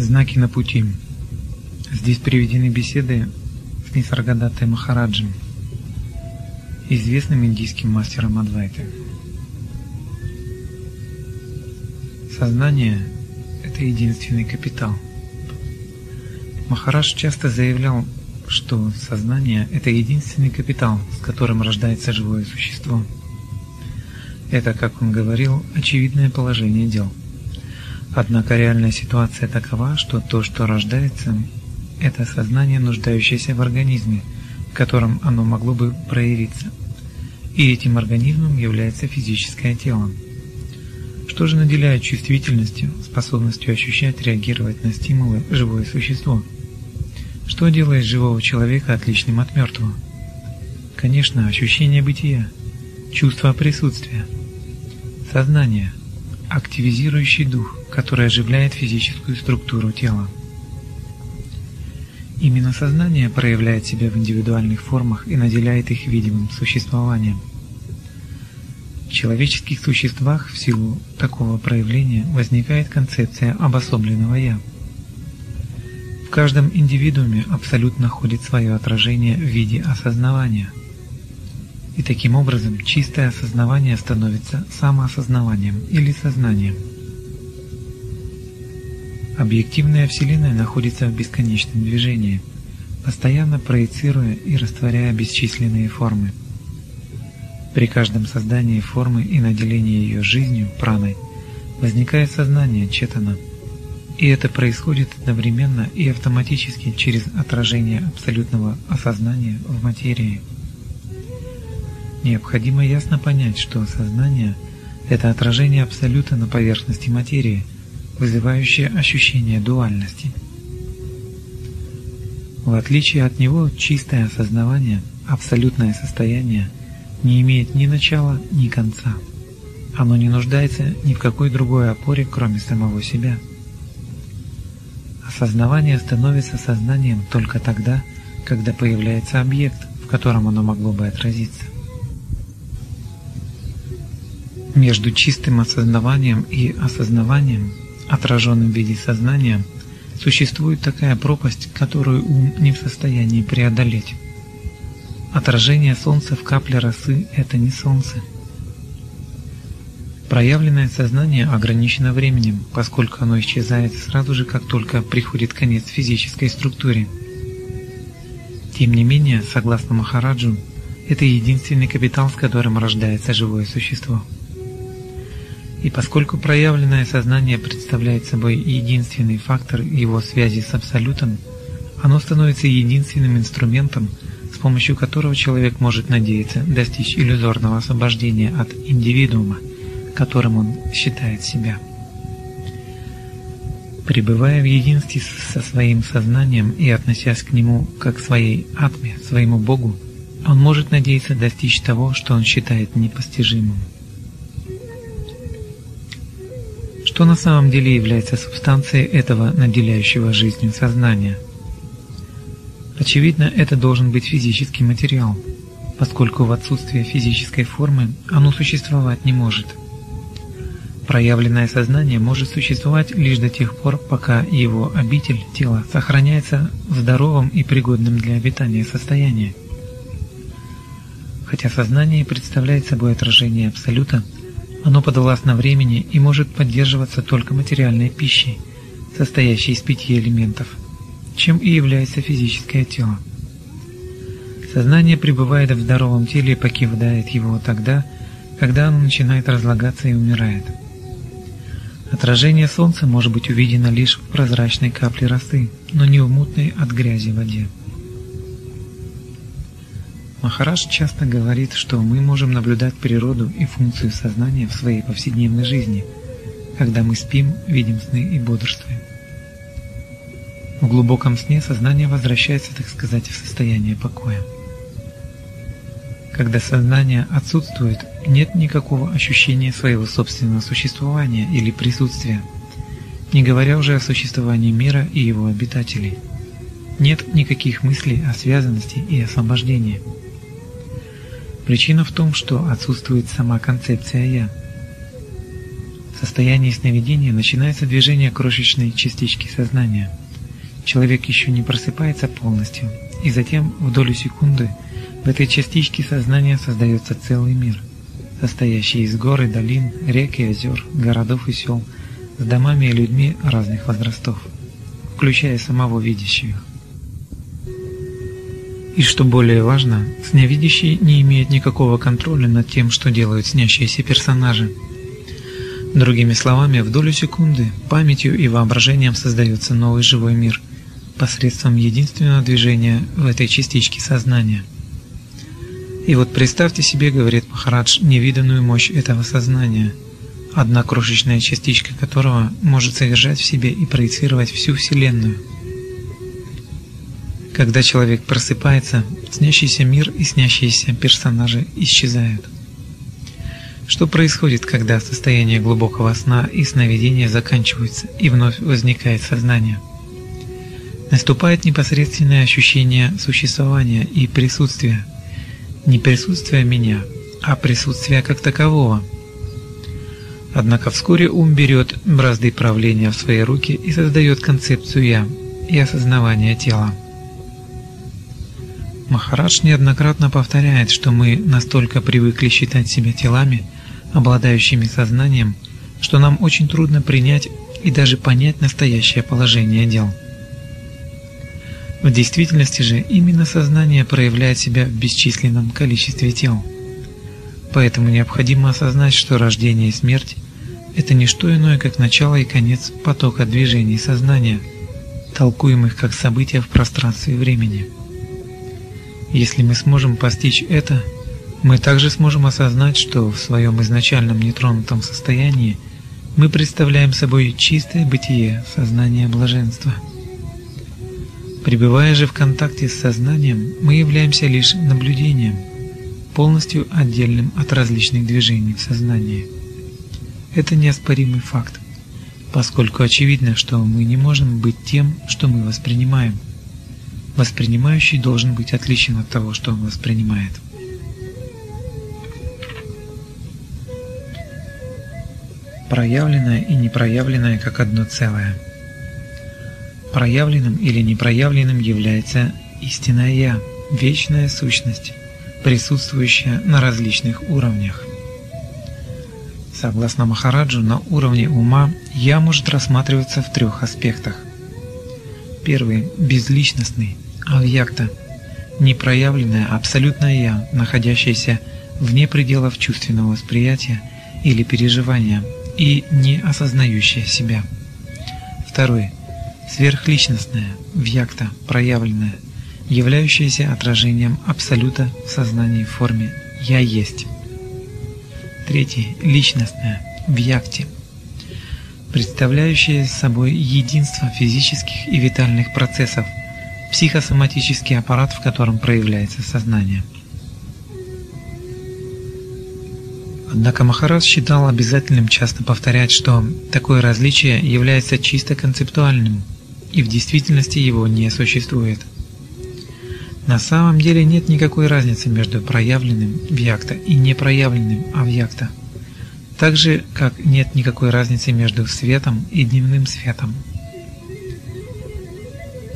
Знаки на пути. Здесь приведены беседы с Нисаргадатой Махараджем, известным индийским мастером Адвайты. Сознание – это единственный капитал. Махарадж часто заявлял, что сознание – это единственный капитал, с которым рождается живое существо. Это, как он говорил, очевидное положение дел – Однако реальная ситуация такова, что то, что рождается, это сознание, нуждающееся в организме, в котором оно могло бы проявиться. И этим организмом является физическое тело. Что же наделяет чувствительностью, способностью ощущать, реагировать на стимулы живое существо? Что делает живого человека отличным от мертвого? Конечно, ощущение бытия, чувство присутствия, сознание – активизирующий дух, который оживляет физическую структуру тела. Именно сознание проявляет себя в индивидуальных формах и наделяет их видимым существованием. В человеческих существах в силу такого проявления возникает концепция обособленного «я». В каждом индивидууме абсолют находит свое отражение в виде осознавания – и таким образом чистое осознавание становится самоосознаванием или сознанием. Объективная Вселенная находится в бесконечном движении, постоянно проецируя и растворяя бесчисленные формы. При каждом создании формы и наделении ее жизнью, праной, возникает сознание четана, и это происходит одновременно и автоматически через отражение абсолютного осознания в материи. Необходимо ясно понять, что сознание – это отражение абсолюта на поверхности материи, вызывающее ощущение дуальности. В отличие от него, чистое осознавание, абсолютное состояние, не имеет ни начала, ни конца. Оно не нуждается ни в какой другой опоре, кроме самого себя. Осознавание становится сознанием только тогда, когда появляется объект, в котором оно могло бы отразиться. Между чистым осознаванием и осознаванием, отраженным в виде сознания, существует такая пропасть, которую ум не в состоянии преодолеть. Отражение солнца в капле росы – это не солнце. Проявленное сознание ограничено временем, поскольку оно исчезает сразу же, как только приходит конец физической структуре. Тем не менее, согласно Махараджу, это единственный капитал, с которым рождается живое существо. И поскольку проявленное сознание представляет собой единственный фактор его связи с Абсолютом, оно становится единственным инструментом, с помощью которого человек может надеяться достичь иллюзорного освобождения от индивидуума, которым он считает себя. Пребывая в единстве со своим сознанием и относясь к нему как к своей атме, своему Богу, он может надеяться достичь того, что он считает непостижимым. Что на самом деле является субстанцией этого наделяющего жизнью сознания? Очевидно, это должен быть физический материал, поскольку в отсутствие физической формы оно существовать не может. Проявленное сознание может существовать лишь до тех пор, пока его обитель, тело, сохраняется в здоровом и пригодном для обитания состоянии. Хотя сознание представляет собой отражение Абсолюта, оно подвластно времени и может поддерживаться только материальной пищей, состоящей из пяти элементов, чем и является физическое тело. Сознание пребывает в здоровом теле и покидает его тогда, когда оно начинает разлагаться и умирает. Отражение солнца может быть увидено лишь в прозрачной капле росы, но не в мутной от грязи воде. Махарадж часто говорит, что мы можем наблюдать природу и функцию сознания в своей повседневной жизни, когда мы спим, видим сны и бодрствуем. В глубоком сне сознание возвращается, так сказать, в состояние покоя. Когда сознание отсутствует, нет никакого ощущения своего собственного существования или присутствия, не говоря уже о существовании мира и его обитателей. Нет никаких мыслей о связанности и освобождении. Причина в том, что отсутствует сама концепция «я». В состоянии сновидения начинается движение крошечной частички сознания. Человек еще не просыпается полностью, и затем в долю секунды в этой частичке сознания создается целый мир, состоящий из гор и долин, рек и озер, городов и сел, с домами и людьми разных возрастов, включая самого видящего. И что более важно, сновидящий не имеет никакого контроля над тем, что делают снящиеся персонажи. Другими словами, в долю секунды памятью и воображением создается новый живой мир посредством единственного движения в этой частичке сознания. И вот представьте себе, говорит Махарадж, невиданную мощь этого сознания, одна крошечная частичка которого может содержать в себе и проецировать всю Вселенную – когда человек просыпается, снящийся мир и снящиеся персонажи исчезают. Что происходит, когда состояние глубокого сна и сновидения заканчиваются и вновь возникает сознание? Наступает непосредственное ощущение существования и присутствия. Не присутствия меня, а присутствия как такового. Однако вскоре ум берет бразды правления в свои руки и создает концепцию «я» и осознавание тела. Махарадж неоднократно повторяет, что мы настолько привыкли считать себя телами, обладающими сознанием, что нам очень трудно принять и даже понять настоящее положение дел. В действительности же именно сознание проявляет себя в бесчисленном количестве тел. Поэтому необходимо осознать, что рождение и смерть – это не что иное, как начало и конец потока движений сознания, толкуемых как события в пространстве и времени. Если мы сможем постичь это, мы также сможем осознать, что в своем изначальном нетронутом состоянии мы представляем собой чистое бытие сознания блаженства. Пребывая же в контакте с сознанием, мы являемся лишь наблюдением, полностью отдельным от различных движений в сознании. Это неоспоримый факт, поскольку очевидно, что мы не можем быть тем, что мы воспринимаем – Воспринимающий должен быть отличен от того, что он воспринимает. Проявленное и непроявленное как одно целое. Проявленным или непроявленным является истинное Я, вечная сущность, присутствующая на различных уровнях. Согласно Махараджу, на уровне ума «я» может рассматриваться в трех аспектах. Первый – безличностный, авьякта, непроявленное абсолютное «я», находящееся вне пределов чувственного восприятия или переживания и не осознающее себя. Второй – сверхличностное, вьякта, проявленное, являющееся отражением абсолюта в сознании в форме «я есть». Третий – личностное, вьякти, представляющее собой единство физических и витальных процессов – психосоматический аппарат, в котором проявляется сознание. Однако Махарадж считал обязательным часто повторять, что такое различие является чисто концептуальным, и в действительности его не существует. На самом деле нет никакой разницы между проявленным вьякта и непроявленным авьякта, так же, как нет никакой разницы между светом и дневным светом.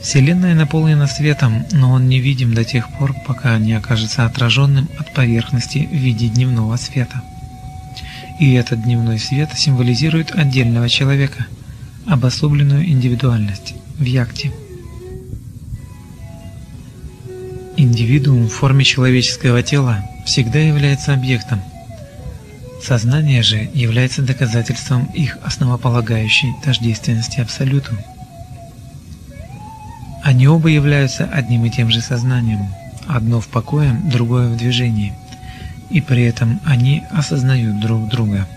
Вселенная наполнена светом, но он не видим до тех пор, пока не окажется отраженным от поверхности в виде дневного света. И этот дневной свет символизирует отдельного человека, обособленную индивидуальность в якте. Индивидуум в форме человеческого тела всегда является объектом. Сознание же является доказательством их основополагающей тождественности Абсолюту. Они оба являются одним и тем же сознанием, одно в покое, другое в движении, и при этом они осознают друг друга.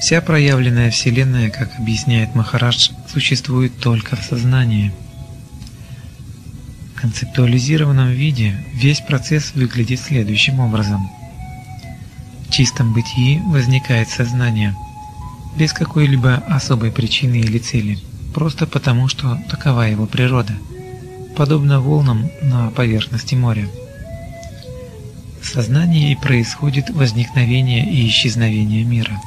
Вся проявленная Вселенная, как объясняет Махарадж, существует только в сознании. В концептуализированном виде весь процесс выглядит следующим образом. В чистом бытии возникает сознание, без какой-либо особой причины или цели – просто потому, что такова его природа, подобно волнам на поверхности моря. В сознании и происходит возникновение и исчезновение мира.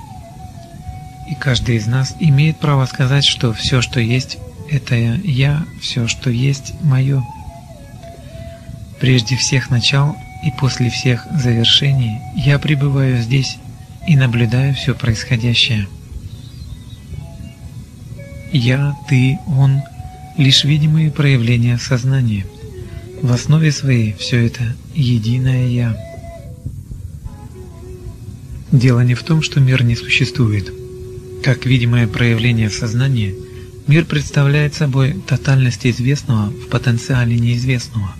И каждый из нас имеет право сказать, что все, что есть, это я, все, что есть, мое. Прежде всех начал и после всех завершений я пребываю здесь и наблюдаю все происходящее. Я, ты, он – лишь видимые проявления сознания. В основе своей все это единое Я. Дело не в том, что мир не существует. Как видимое проявление сознания, мир представляет собой тотальность известного в потенциале неизвестного.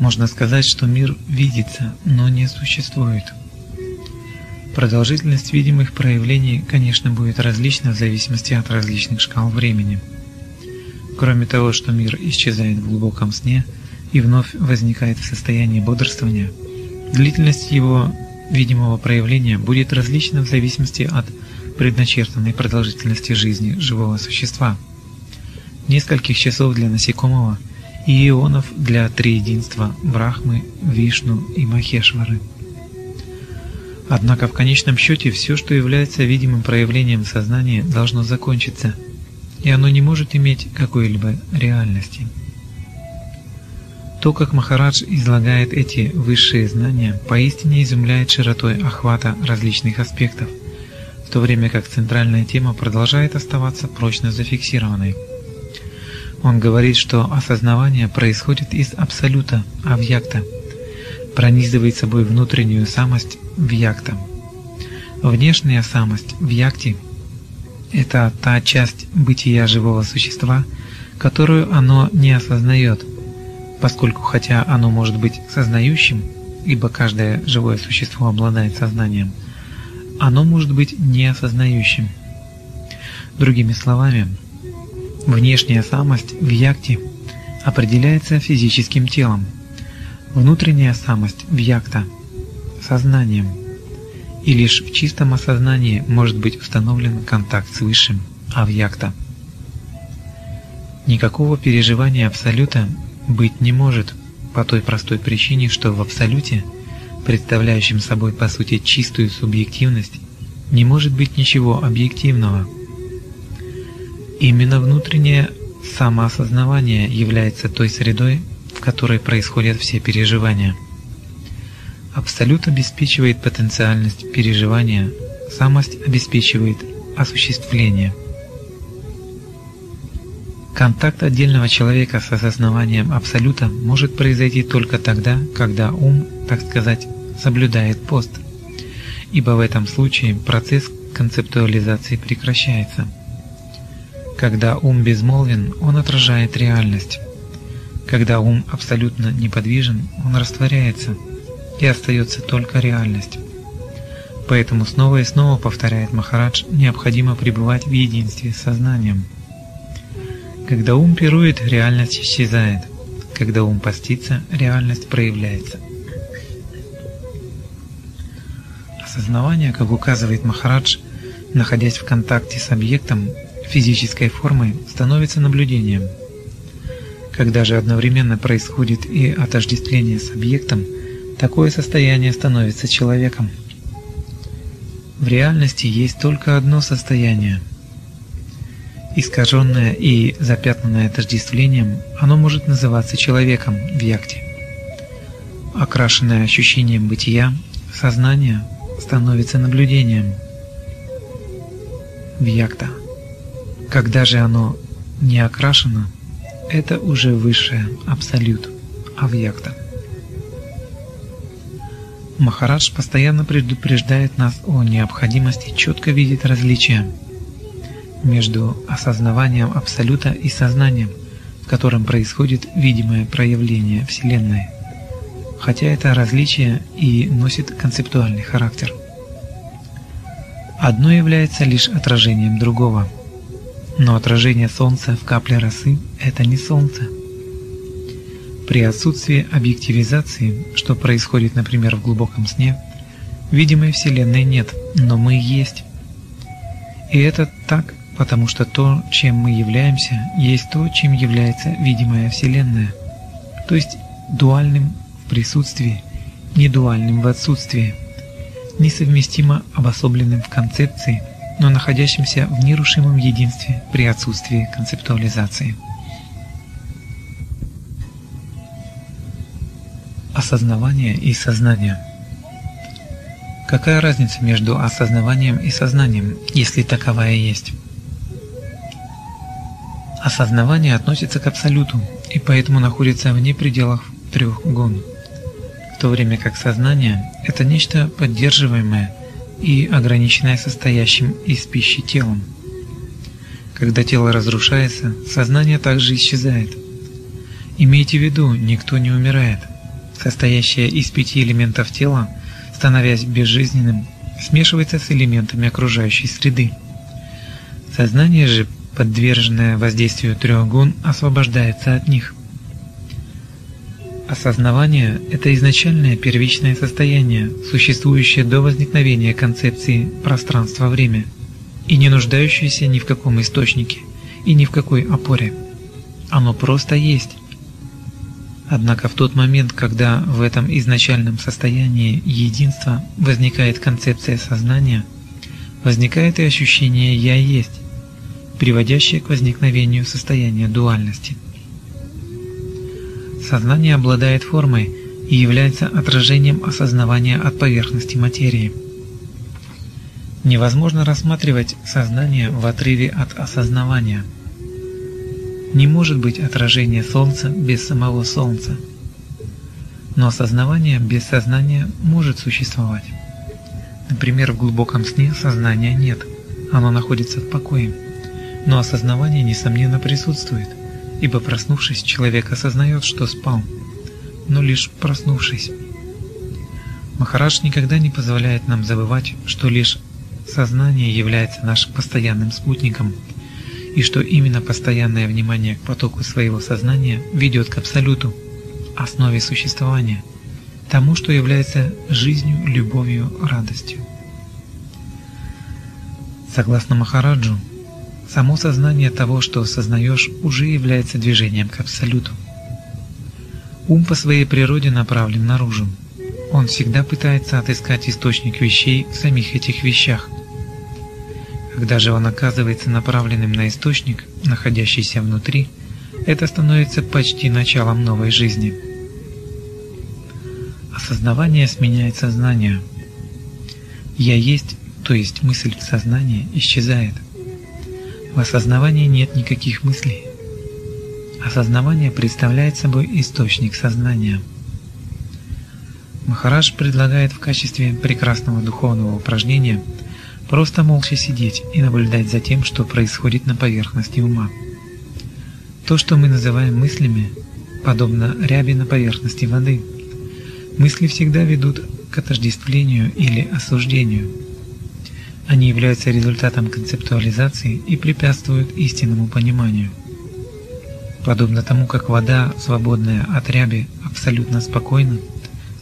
Можно сказать, что мир видится, но не существует. Продолжительность видимых проявлений, конечно, будет различна в зависимости от различных шкал времени. Кроме того, что мир исчезает в глубоком сне и вновь возникает в состоянии бодрствования, длительность его видимого проявления будет различна в зависимости от предначертанной продолжительности жизни живого существа. Нескольких часов для насекомого и ионов для триединства Брахмы, Вишну и Махешвары. Однако в конечном счете все, что является видимым проявлением сознания, должно закончиться, и оно не может иметь какой-либо реальности. То, как Махарадж излагает эти высшие знания, поистине изумляет широтой охвата различных аспектов, в то время как центральная тема продолжает оставаться прочно зафиксированной. Он говорит, что осознавание происходит из абсолюта, авьякта, пронизывает собой внутреннюю самость вьякта. Внешняя самость вьякти – это та часть бытия живого существа, которую оно не осознает, поскольку хотя оно может быть сознающим, ибо каждое живое существо обладает сознанием, оно может быть неосознающим. Другими словами, внешняя самость в якте определяется физическим телом, внутренняя самость в якта сознанием, и лишь в чистом осознании может быть установлен контакт с Высшим, авьякта. Никакого переживания Абсолюта быть не может по той простой причине, что в Абсолюте, представляющем собой по сути чистую субъективность, не может быть ничего объективного. Именно внутреннее самоосознавание является той средой, которой происходят все переживания. Абсолют обеспечивает потенциальность переживания, самость обеспечивает осуществление. Контакт отдельного человека с осознаванием Абсолюта может произойти только тогда, когда ум, так сказать, соблюдает пост, ибо в этом случае процесс концептуализации прекращается. Когда ум безмолвен, он отражает реальность. Когда ум абсолютно неподвижен, он растворяется – и остается только реальность. Поэтому снова и снова повторяет Махарадж, необходимо пребывать в единстве с сознанием. Когда ум пирует, реальность исчезает. Когда ум постится, реальность проявляется. Осознавание, как указывает Махарадж, находясь в контакте с объектом, физической формой, становится наблюдением. Когда же одновременно происходит и отождествление с объектом – такое состояние становится человеком. В реальности есть только одно состояние. Искаженное и запятнанное отождествлением, оно может называться человеком в якте. Окрашенное ощущением бытия, сознание становится наблюдением в якта. Когда же оно не окрашено, это уже высшее абсолют, авьякта. Махарадж постоянно предупреждает нас о необходимости четко видеть различия между осознаванием Абсолюта и сознанием, в котором происходит видимое проявление Вселенной, хотя это различие и носит концептуальный характер. Одно является лишь отражением другого, но отражение Солнца в капле росы – это не Солнце – при отсутствии объективизации, что происходит, например, в глубоком сне, видимой Вселенной нет, но мы есть. И это так, потому что то, чем мы являемся, есть то, чем является видимая Вселенная, то есть дуальным в присутствии, не дуальным в отсутствии, несовместимо обособленным в концепции, но находящимся в нерушимом единстве при отсутствии концептуализации. Осознавание и сознание. Какая разница между осознаванием и сознанием, если таковая есть? Осознавание относится к абсолюту и поэтому находится вне пределов трех гун, в то время как сознание – это нечто поддерживаемое и ограниченное состоящим из пищи телом. Когда тело разрушается, сознание также исчезает. Имейте в виду, никто не умирает – состоящее из пяти элементов тела, становясь безжизненным, смешивается с элементами окружающей среды. Сознание же, подверженное воздействию трех гун, освобождается от них. Осознавание – это изначальное первичное состояние, существующее до возникновения концепции пространства-время и не нуждающееся ни в каком источнике и ни в какой опоре. Оно просто есть, Однако в тот момент, когда в этом изначальном состоянии единства возникает концепция сознания, возникает и ощущение «я есть», приводящее к возникновению состояния дуальности. Сознание обладает формой и является отражением осознавания от поверхности материи. Невозможно рассматривать сознание в отрыве от осознавания – не может быть отражения Солнца без самого Солнца. Но осознавание без сознания может существовать. Например, в глубоком сне сознания нет, оно находится в покое. Но осознавание, несомненно, присутствует, ибо проснувшись, человек осознает, что спал, но лишь проснувшись. Махарадж никогда не позволяет нам забывать, что лишь сознание является нашим постоянным спутником – и что именно постоянное внимание к потоку своего сознания ведет к абсолюту, основе существования, тому, что является жизнью, любовью, радостью. Согласно Махараджу, само сознание того, что сознаешь, уже является движением к абсолюту. Ум по своей природе направлен наружу. Он всегда пытается отыскать источник вещей в самих этих вещах – когда же он оказывается направленным на источник, находящийся внутри, это становится почти началом новой жизни. Осознавание сменяет сознание. «Я есть», то есть мысль в сознании, исчезает. В осознавании нет никаких мыслей. Осознавание представляет собой источник сознания. Махарадж предлагает в качестве прекрасного духовного упражнения – Просто молча сидеть и наблюдать за тем, что происходит на поверхности ума. То, что мы называем мыслями, подобно ряби на поверхности воды. Мысли всегда ведут к отождествлению или осуждению. Они являются результатом концептуализации и препятствуют истинному пониманию. Подобно тому, как вода, свободная от ряби, абсолютно спокойна,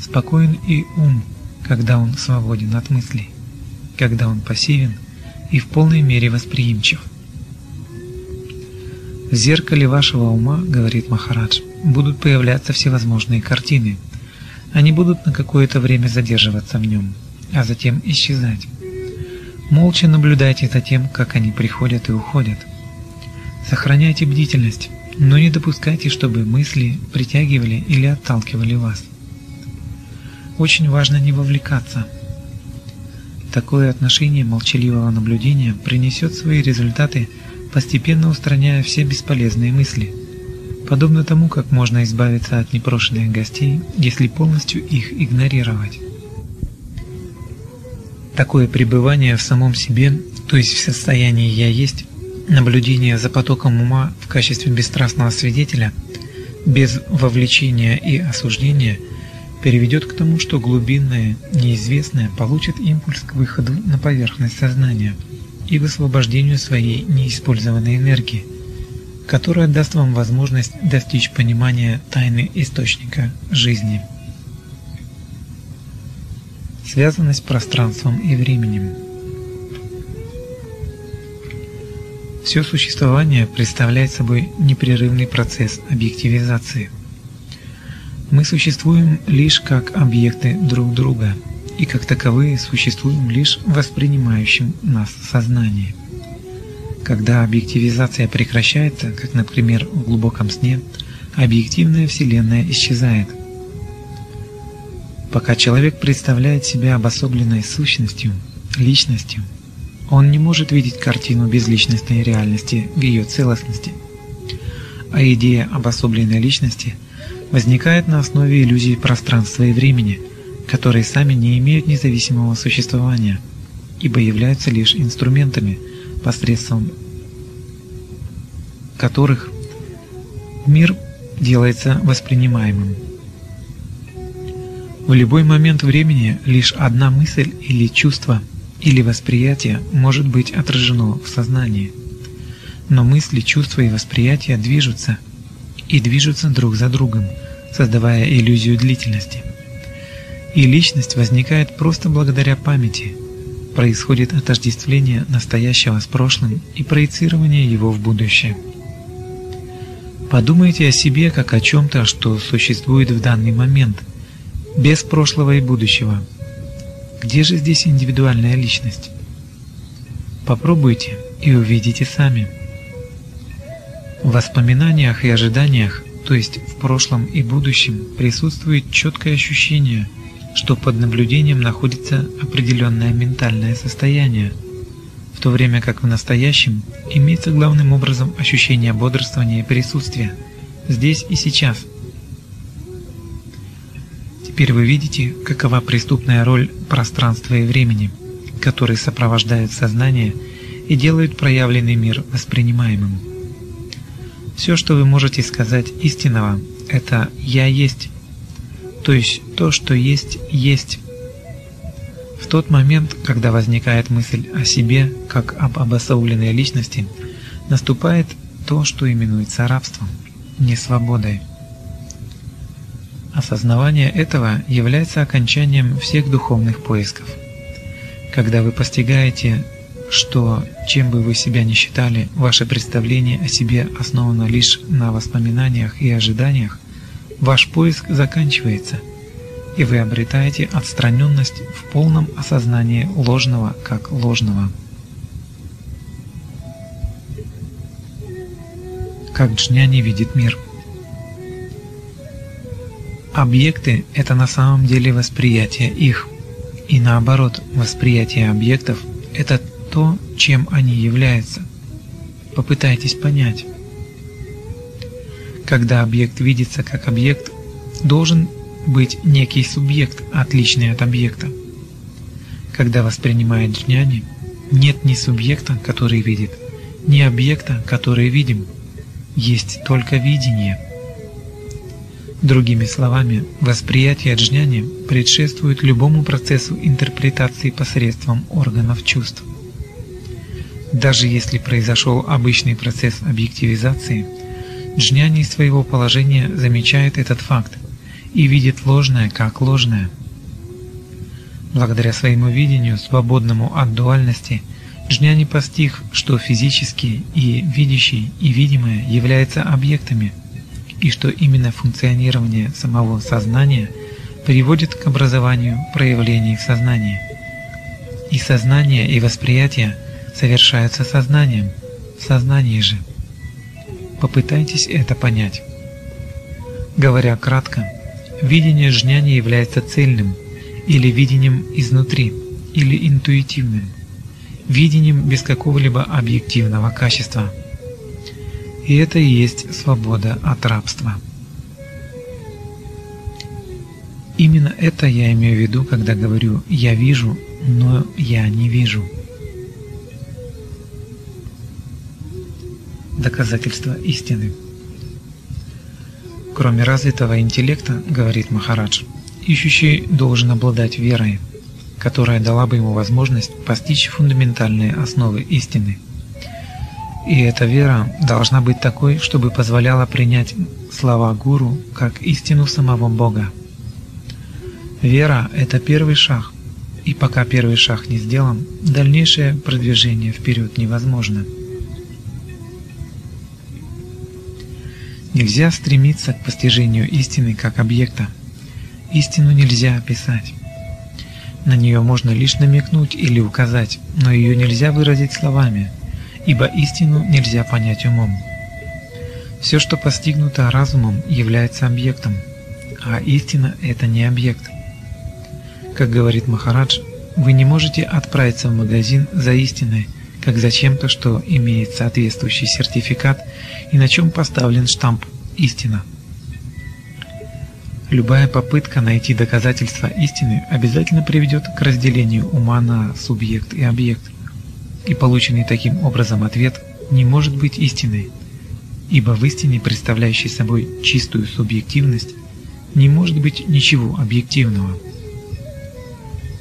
спокоен и ум, когда он свободен от мыслей когда он пассивен и в полной мере восприимчив. В зеркале вашего ума, говорит Махарадж, будут появляться всевозможные картины. Они будут на какое-то время задерживаться в нем, а затем исчезать. Молча наблюдайте за тем, как они приходят и уходят. Сохраняйте бдительность, но не допускайте, чтобы мысли притягивали или отталкивали вас. Очень важно не вовлекаться – Такое отношение молчаливого наблюдения принесет свои результаты, постепенно устраняя все бесполезные мысли, подобно тому, как можно избавиться от непрошенных гостей, если полностью их игнорировать. Такое пребывание в самом себе, то есть в состоянии «я есть», наблюдение за потоком ума в качестве бесстрастного свидетеля, без вовлечения и осуждения – переведет к тому, что глубинное, неизвестное получит импульс к выходу на поверхность сознания и высвобождению своей неиспользованной энергии, которая даст вам возможность достичь понимания тайны источника жизни. Связанность пространством и временем Все существование представляет собой непрерывный процесс объективизации – мы существуем лишь как объекты друг друга, и как таковые существуем лишь в воспринимающем нас сознании. Когда объективизация прекращается, как, например, в глубоком сне, объективная Вселенная исчезает. Пока человек представляет себя обособленной сущностью, личностью, он не может видеть картину безличностной реальности в ее целостности. А идея обособленной личности возникает на основе иллюзий пространства и времени, которые сами не имеют независимого существования, ибо являются лишь инструментами, посредством которых мир делается воспринимаемым. В любой момент времени лишь одна мысль или чувство или восприятие может быть отражено в сознании. Но мысли, чувства и восприятия движутся и движутся друг за другом, создавая иллюзию длительности. И личность возникает просто благодаря памяти. Происходит отождествление настоящего с прошлым и проецирование его в будущее. Подумайте о себе как о чем-то, что существует в данный момент, без прошлого и будущего. Где же здесь индивидуальная личность? Попробуйте и увидите сами. В воспоминаниях и ожиданиях, то есть в прошлом и будущем, присутствует четкое ощущение, что под наблюдением находится определенное ментальное состояние – в то время как в настоящем имеется главным образом ощущение бодрствования и присутствия, здесь и сейчас. Теперь вы видите, какова преступная роль пространства и времени, которые сопровождают сознание и делают проявленный мир воспринимаемым. Все, что вы можете сказать истинного, это «я есть», то есть то, что есть, есть. В тот момент, когда возникает мысль о себе как об обособленной личности, наступает то, что именуется рабством, несвободой. Осознавание этого является окончанием всех духовных поисков. Когда вы постигаете, что, чем бы вы себя ни считали, ваше представление о себе основано лишь на воспоминаниях и ожиданиях, ваш поиск заканчивается – и вы обретаете отстраненность в полном осознании ложного как ложного. Как джняни видит мир. Объекты – это на самом деле восприятие их, и наоборот, восприятие объектов – это то, чем они являются. Попытайтесь понять. Когда объект видится как объект, должен быть некий субъект, отличный от объекта. Когда воспринимает джняни, нет ни субъекта, который видит, ни объекта, который видим. Есть только видение. Другими словами, восприятие джняни предшествует любому процессу интерпретации посредством органов чувств. Даже если произошел обычный процесс объективизации, джняни своего положения замечает этот факт и видит ложное как ложное. Благодаря своему видению, свободному от дуальности, Джняни постиг, что физический и видящий и видимое являются объектами, и что именно функционирование самого сознания приводит к образованию проявлений в сознании. И сознание, и восприятие совершаются сознанием, в сознании же. Попытайтесь это понять. Говоря кратко, Видение жня не является цельным, или видением изнутри, или интуитивным, видением без какого-либо объективного качества. И это и есть свобода от рабства. Именно это я имею в виду, когда говорю «я вижу, но я не вижу». Доказательство истины. Кроме развитого интеллекта, говорит Махарадж, ищущий должен обладать верой, которая дала бы ему возможность постичь фундаментальные основы истины. И эта вера должна быть такой, чтобы позволяла принять слова гуру как истину самого Бога. Вера – это первый шаг, и пока первый шаг не сделан, дальнейшее продвижение вперед невозможно. Нельзя стремиться к постижению истины как объекта. Истину нельзя описать. На нее можно лишь намекнуть или указать, но ее нельзя выразить словами, ибо истину нельзя понять умом. Все, что постигнуто разумом, является объектом, а истина – это не объект. Как говорит Махарадж, вы не можете отправиться в магазин за истиной, как за чем-то, что имеет соответствующий сертификат и на чем поставлен штамп «Истина». Любая попытка найти доказательства истины обязательно приведет к разделению ума на субъект и объект, и полученный таким образом ответ не может быть истиной – ибо в истине, представляющей собой чистую субъективность, не может быть ничего объективного.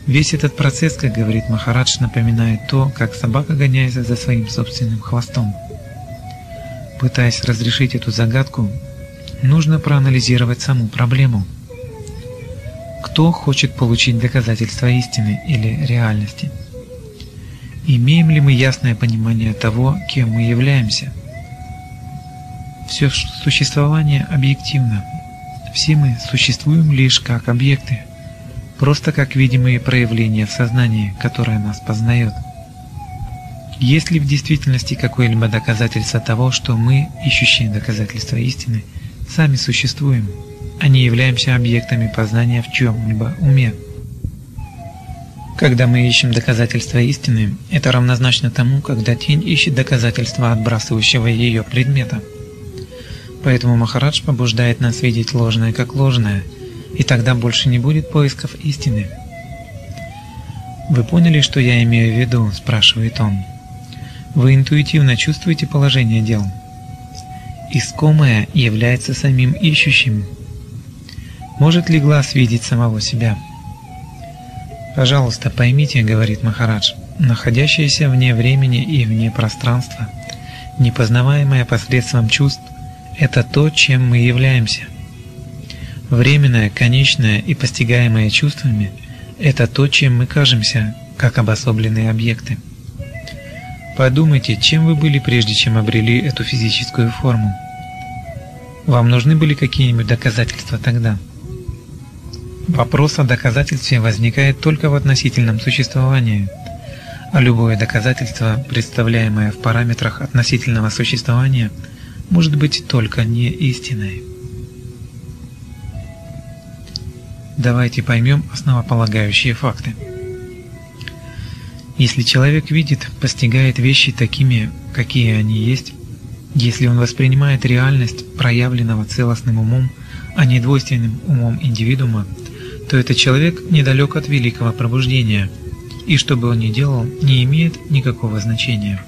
Весь этот процесс, как говорит Махарадж, напоминает то, как собака гоняется за своим собственным хвостом. Пытаясь разрешить эту загадку, нужно проанализировать саму проблему. Кто хочет получить доказательства истины или реальности? Имеем ли мы ясное понимание того, кем мы являемся – все существование объективно. Все мы существуем лишь как объекты, просто как видимые проявления в сознании, которое нас познает. Есть ли в действительности какое-либо доказательство того, что мы, ищущие доказательства истины, сами существуем, а не являемся объектами познания в чем-либо уме? Когда мы ищем доказательства истины, это равнозначно тому, когда тень ищет доказательства отбрасывающего ее предмета – Поэтому Махарадж побуждает нас видеть ложное как ложное, и тогда больше не будет поисков истины. «Вы поняли, что я имею в виду?» – спрашивает он. «Вы интуитивно чувствуете положение дел?» Искомое является самим ищущим. Может ли глаз видеть самого себя? «Пожалуйста, поймите», — говорит Махарадж, — «находящееся вне времени и вне пространства, непознаваемое посредством чувств, это то, чем мы являемся. Временное, конечное и постигаемое чувствами – это то, чем мы кажемся, как обособленные объекты. Подумайте, чем вы были прежде, чем обрели эту физическую форму. Вам нужны были какие-нибудь доказательства тогда? Вопрос о доказательстве возникает только в относительном существовании, а любое доказательство, представляемое в параметрах относительного существования – может быть только не истиной. Давайте поймем основополагающие факты. Если человек видит, постигает вещи такими, какие они есть, если он воспринимает реальность проявленного целостным умом, а не двойственным умом индивидуума, то этот человек недалек от великого пробуждения, и что бы он ни делал, не имеет никакого значения.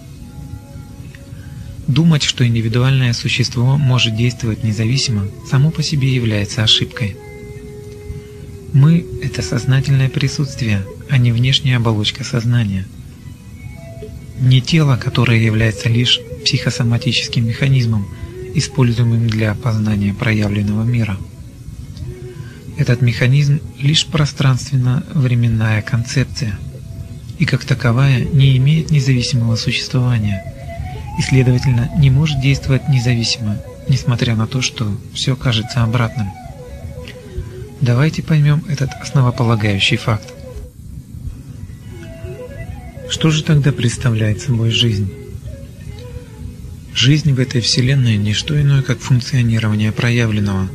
Думать, что индивидуальное существо может действовать независимо, само по себе является ошибкой. Мы – это сознательное присутствие, а не внешняя оболочка сознания. Не тело, которое является лишь психосоматическим механизмом, используемым для познания проявленного мира. Этот механизм – лишь пространственно-временная концепция, и как таковая не имеет независимого существования – и, следовательно, не может действовать независимо, несмотря на то, что все кажется обратным. Давайте поймем этот основополагающий факт. Что же тогда представляет собой жизнь? Жизнь в этой Вселенной – не что иное, как функционирование проявленного,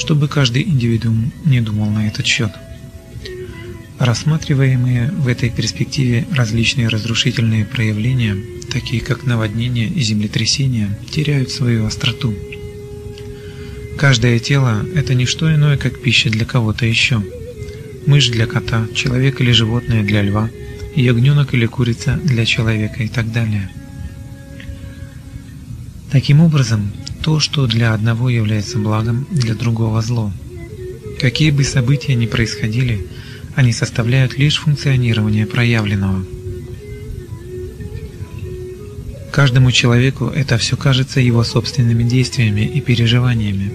чтобы каждый индивидуум не думал на этот счет. Рассматриваемые в этой перспективе различные разрушительные проявления – такие как наводнение и землетрясения, теряют свою остроту. Каждое тело – это не что иное, как пища для кого-то еще. Мышь для кота, человек или животное для льва, ягненок или курица для человека и так далее. Таким образом, то, что для одного является благом, для другого зло. Какие бы события ни происходили, они составляют лишь функционирование проявленного – Каждому человеку это все кажется его собственными действиями и переживаниями.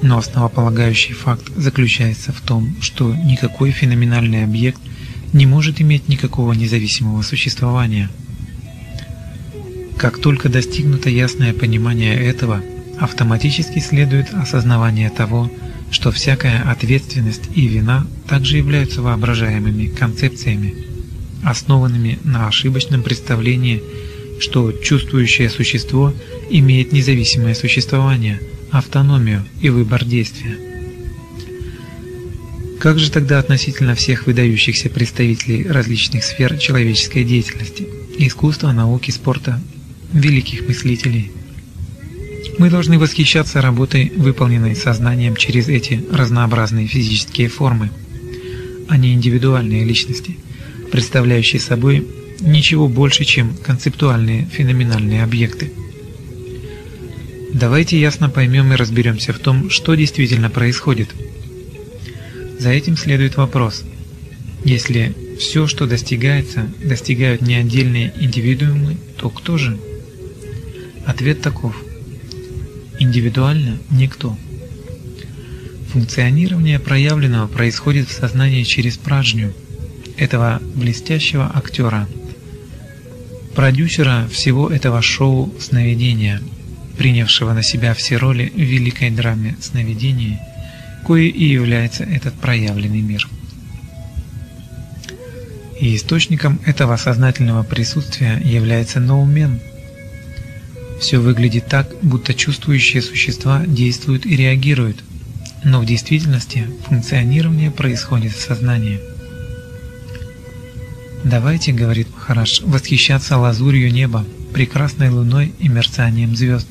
Но основополагающий факт заключается в том, что никакой феноменальный объект не может иметь никакого независимого существования. Как только достигнуто ясное понимание этого, автоматически следует осознавание того, что всякая ответственность и вина также являются воображаемыми концепциями, основанными на ошибочном представлении, что чувствующее существо имеет независимое существование, автономию и выбор действия. Как же тогда относительно всех выдающихся представителей различных сфер человеческой деятельности – искусства, науки, спорта, великих мыслителей – мы должны восхищаться работой, выполненной сознанием через эти разнообразные физические формы, а не индивидуальные личности, представляющие собой ничего больше, чем концептуальные феноменальные объекты. Давайте ясно поймем и разберемся в том, что действительно происходит. За этим следует вопрос. Если все, что достигается, достигают не отдельные индивидуумы, то кто же? Ответ таков – Индивидуально – никто. Функционирование проявленного происходит в сознании через праджню, этого блестящего актера, продюсера всего этого шоу сновидения, принявшего на себя все роли в великой драме сновидений, кое и является этот проявленный мир. И источником этого сознательного присутствия является ноумен – все выглядит так, будто чувствующие существа действуют и реагируют, но в действительности функционирование происходит в сознании. «Давайте, — говорит Махараш, — восхищаться лазурью неба, прекрасной луной и мерцанием звезд.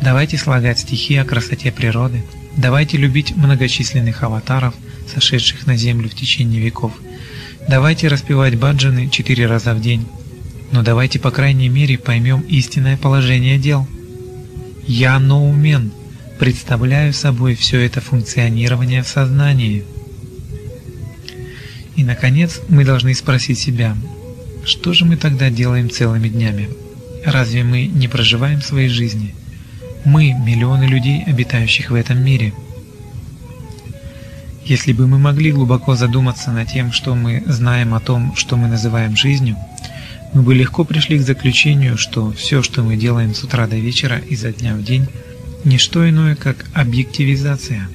Давайте слагать стихи о красоте природы. Давайте любить многочисленных аватаров, сошедших на землю в течение веков. Давайте распевать баджаны четыре раза в день, но давайте по крайней мере поймем истинное положение дел. Я ноумен, представляю собой все это функционирование в сознании. И, наконец, мы должны спросить себя, что же мы тогда делаем целыми днями? Разве мы не проживаем своей жизни? Мы – миллионы людей, обитающих в этом мире. Если бы мы могли глубоко задуматься над тем, что мы знаем о том, что мы называем жизнью – мы бы легко пришли к заключению, что все, что мы делаем с утра до вечера, изо дня в день, не что иное, как объективизация.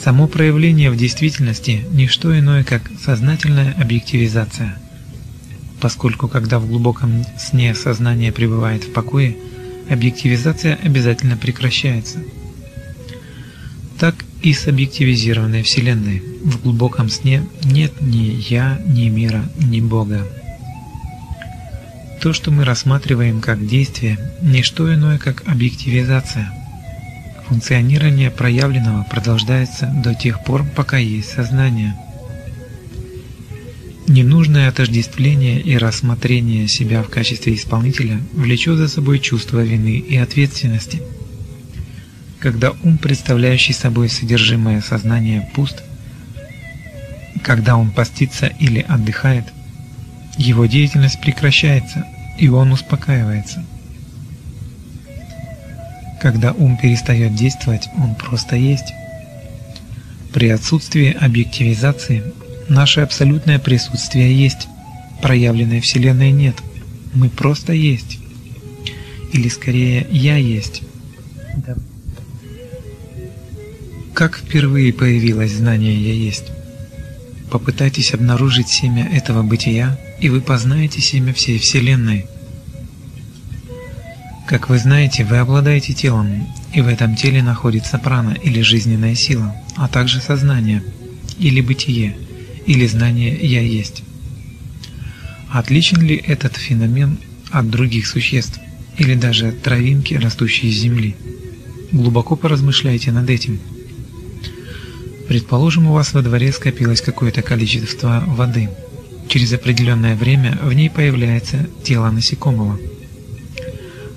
Само проявление в действительности – не что иное, как сознательная объективизация. Поскольку, когда в глубоком сне сознание пребывает в покое, объективизация обязательно прекращается. Так и с объективизированной Вселенной. В глубоком сне нет ни «я», ни мира, ни Бога. То, что мы рассматриваем как действие, не что иное, как объективизация. Функционирование проявленного продолжается до тех пор, пока есть сознание. Ненужное отождествление и рассмотрение себя в качестве исполнителя влечет за собой чувство вины и ответственности. Когда ум, представляющий собой содержимое сознания, пуст, когда он постится или отдыхает – его деятельность прекращается, и он успокаивается. Когда ум перестает действовать, он просто есть. При отсутствии объективизации наше абсолютное присутствие есть, проявленной Вселенной нет. Мы просто есть. Или скорее «я есть». Да. Как впервые появилось знание «я есть»? Попытайтесь обнаружить семя этого бытия – и вы познаете семя всей Вселенной. Как вы знаете, вы обладаете телом, и в этом теле находится прана или жизненная сила, а также сознание, или бытие, или знание «я есть». Отличен ли этот феномен от других существ, или даже травинки, растущие из земли? Глубоко поразмышляйте над этим. Предположим, у вас во дворе скопилось какое-то количество воды – Через определенное время в ней появляется тело насекомого.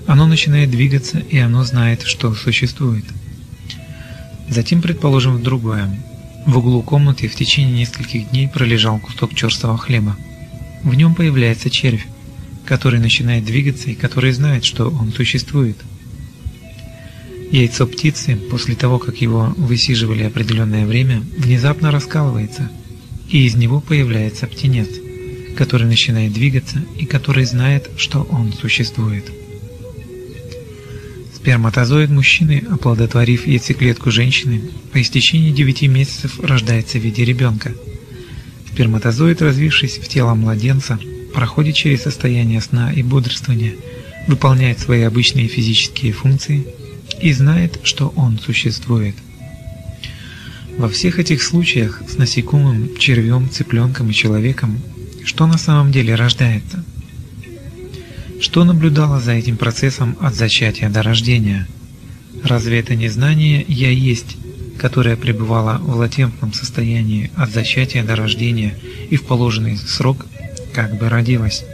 Оно начинает двигаться, и оно знает, что существует. Затем предположим другое. В углу комнаты в течение нескольких дней пролежал кусок черствого хлеба. В нем появляется червь, который начинает двигаться и который знает, что он существует. Яйцо птицы, после того, как его высиживали определенное время, внезапно раскалывается, и из него появляется птенец который начинает двигаться и который знает, что он существует. Сперматозоид мужчины, оплодотворив яйцеклетку женщины, по истечении 9 месяцев рождается в виде ребенка. Сперматозоид, развившись в тело младенца, проходит через состояние сна и бодрствования, выполняет свои обычные физические функции и знает, что он существует. Во всех этих случаях с насекомым, червем, цыпленком и человеком, что на самом деле рождается? Что наблюдало за этим процессом от зачатия до рождения? Разве это не знание «я есть», которое пребывало в латентном состоянии от зачатия до рождения и в положенный срок как бы родилось?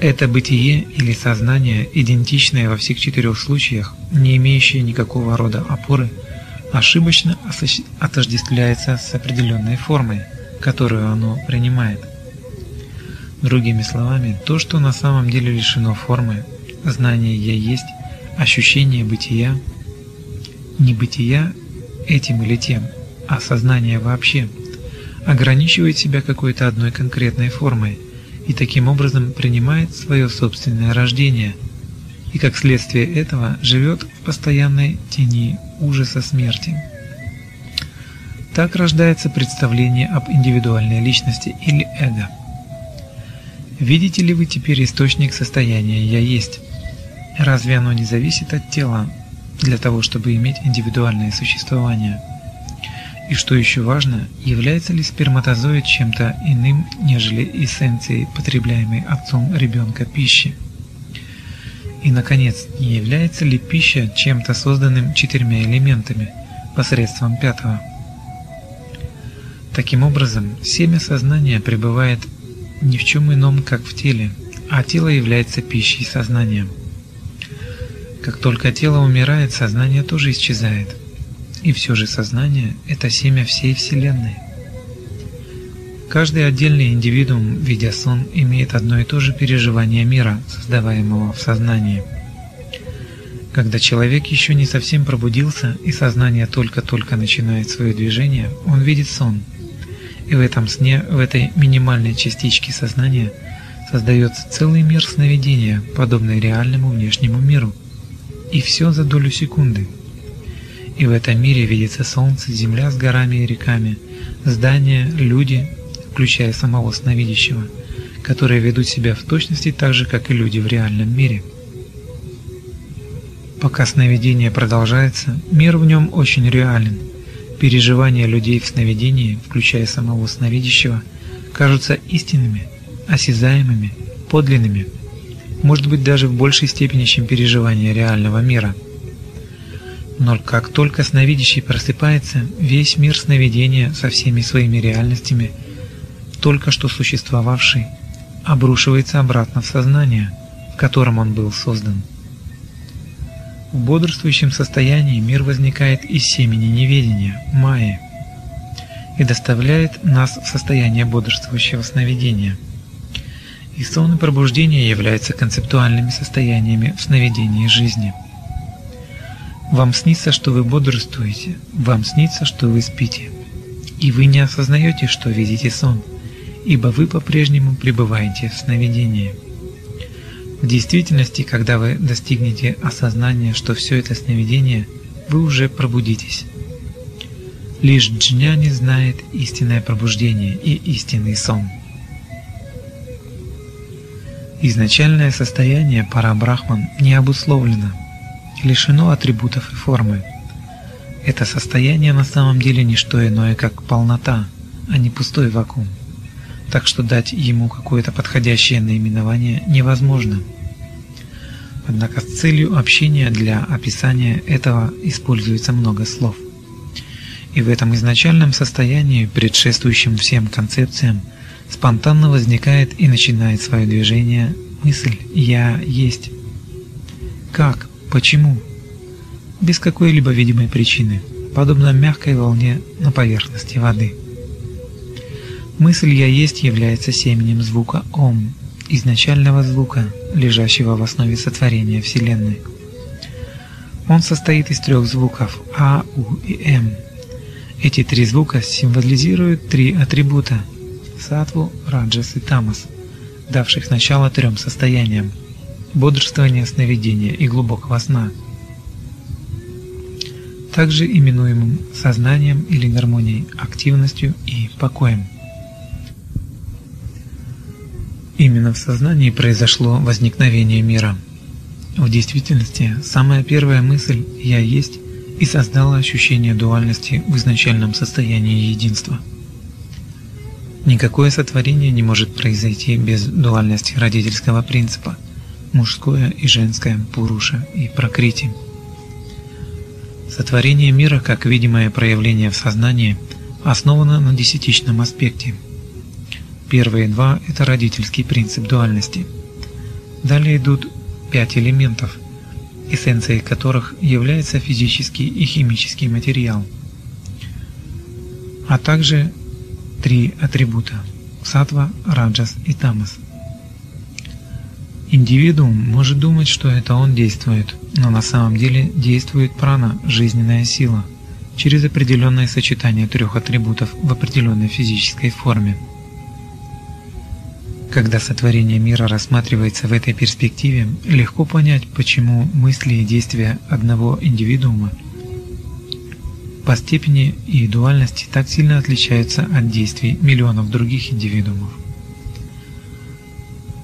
Это бытие или сознание, идентичное во всех четырех случаях, не имеющее никакого рода опоры, ошибочно отождествляется с определенной формой, которую оно принимает. Другими словами, то, что на самом деле лишено формы, знание «я есть», ощущение бытия, не бытия этим или тем, а сознание вообще, ограничивает себя какой-то одной конкретной формой – и таким образом принимает свое собственное рождение, и как следствие этого живет в постоянной тени ужаса смерти. Так рождается представление об индивидуальной личности или эго. Видите ли вы теперь источник состояния «я есть»? Разве оно не зависит от тела для того, чтобы иметь индивидуальное существование? И что еще важно, является ли сперматозоид чем-то иным, нежели эссенцией, потребляемой отцом ребенка пищи? И, наконец, не является ли пища чем-то созданным четырьмя элементами посредством пятого? Таким образом, семя сознания пребывает ни в чем ином, как в теле, а тело является пищей сознания. Как только тело умирает, сознание тоже исчезает – и все же сознание – это семя всей Вселенной. Каждый отдельный индивидуум, видя сон, имеет одно и то же переживание мира, создаваемого в сознании. Когда человек еще не совсем пробудился и сознание только-только начинает свое движение, он видит сон. И в этом сне, в этой минимальной частичке сознания, создается целый мир сновидения, подобный реальному внешнему миру. И все за долю секунды – и в этом мире видится солнце, земля с горами и реками, здания, люди, включая самого сновидящего, которые ведут себя в точности так же, как и люди в реальном мире. Пока сновидение продолжается, мир в нем очень реален. Переживания людей в сновидении, включая самого сновидящего, кажутся истинными, осязаемыми, подлинными, может быть даже в большей степени, чем переживания реального мира – но как только сновидящий просыпается, весь мир сновидения со всеми своими реальностями, только что существовавший, обрушивается обратно в сознание, в котором он был создан. В бодрствующем состоянии мир возникает из семени неведения, майи, и доставляет нас в состояние бодрствующего сновидения. И сон и пробуждение являются концептуальными состояниями в сновидении жизни – вам снится, что вы бодрствуете, вам снится, что вы спите. И вы не осознаете, что видите сон, ибо вы по-прежнему пребываете в сновидении. В действительности, когда вы достигнете осознания, что все это сновидение, вы уже пробудитесь. Лишь джняни знает истинное пробуждение и истинный сон. Изначальное состояние парабрахман не обусловлено – лишено атрибутов и формы. Это состояние на самом деле не что иное, как полнота, а не пустой вакуум. Так что дать ему какое-то подходящее наименование невозможно. Однако с целью общения для описания этого используется много слов. И в этом изначальном состоянии, предшествующем всем концепциям, спонтанно возникает и начинает свое движение мысль «я есть». Как? Почему? Без какой-либо видимой причины, подобно мягкой волне на поверхности воды. Мысль «я есть» является семенем звука «ом», изначального звука, лежащего в основе сотворения Вселенной. Он состоит из трех звуков А, У и М. Эти три звука символизируют три атрибута – сатву, раджас и тамас, давших начало трем состояниям бодрствования, сновидения и глубокого сна, также именуемым сознанием или гармонией, активностью и покоем. Именно в сознании произошло возникновение мира. В действительности, самая первая мысль «я есть» и создала ощущение дуальности в изначальном состоянии единства. Никакое сотворение не может произойти без дуальности родительского принципа – мужское и женское, пуруша и прокрити. Сотворение мира как видимое проявление в сознании основано на десятичном аспекте – Первые два – это родительский принцип дуальности. Далее идут пять элементов, эссенцией которых является физический и химический материал, а также три атрибута – сатва, раджас и тамас. Индивидуум может думать, что это он действует, но на самом деле действует прана, жизненная сила, через определенное сочетание трех атрибутов в определенной физической форме – когда сотворение мира рассматривается в этой перспективе, легко понять, почему мысли и действия одного индивидуума по степени и дуальности так сильно отличаются от действий миллионов других индивидуумов.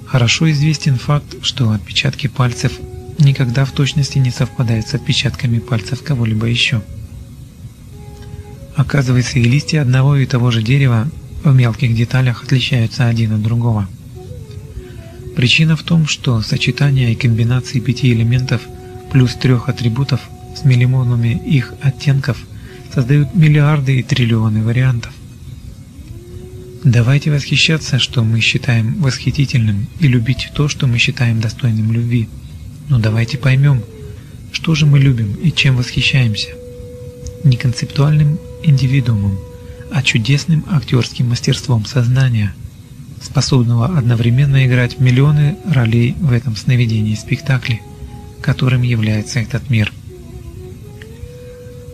Хорошо известен факт, что отпечатки пальцев никогда в точности не совпадают с отпечатками пальцев кого-либо еще. Оказывается, и листья одного и того же дерева в мелких деталях отличаются один от другого. Причина в том, что сочетание и комбинации пяти элементов плюс трех атрибутов с миллионами их оттенков создают миллиарды и триллионы вариантов. Давайте восхищаться, что мы считаем восхитительным, и любить то, что мы считаем достойным любви. Но давайте поймем, что же мы любим и чем восхищаемся. Не концептуальным индивидуумом, а чудесным актерским мастерством сознания – способного одновременно играть миллионы ролей в этом сновидении спектакле, которым является этот мир.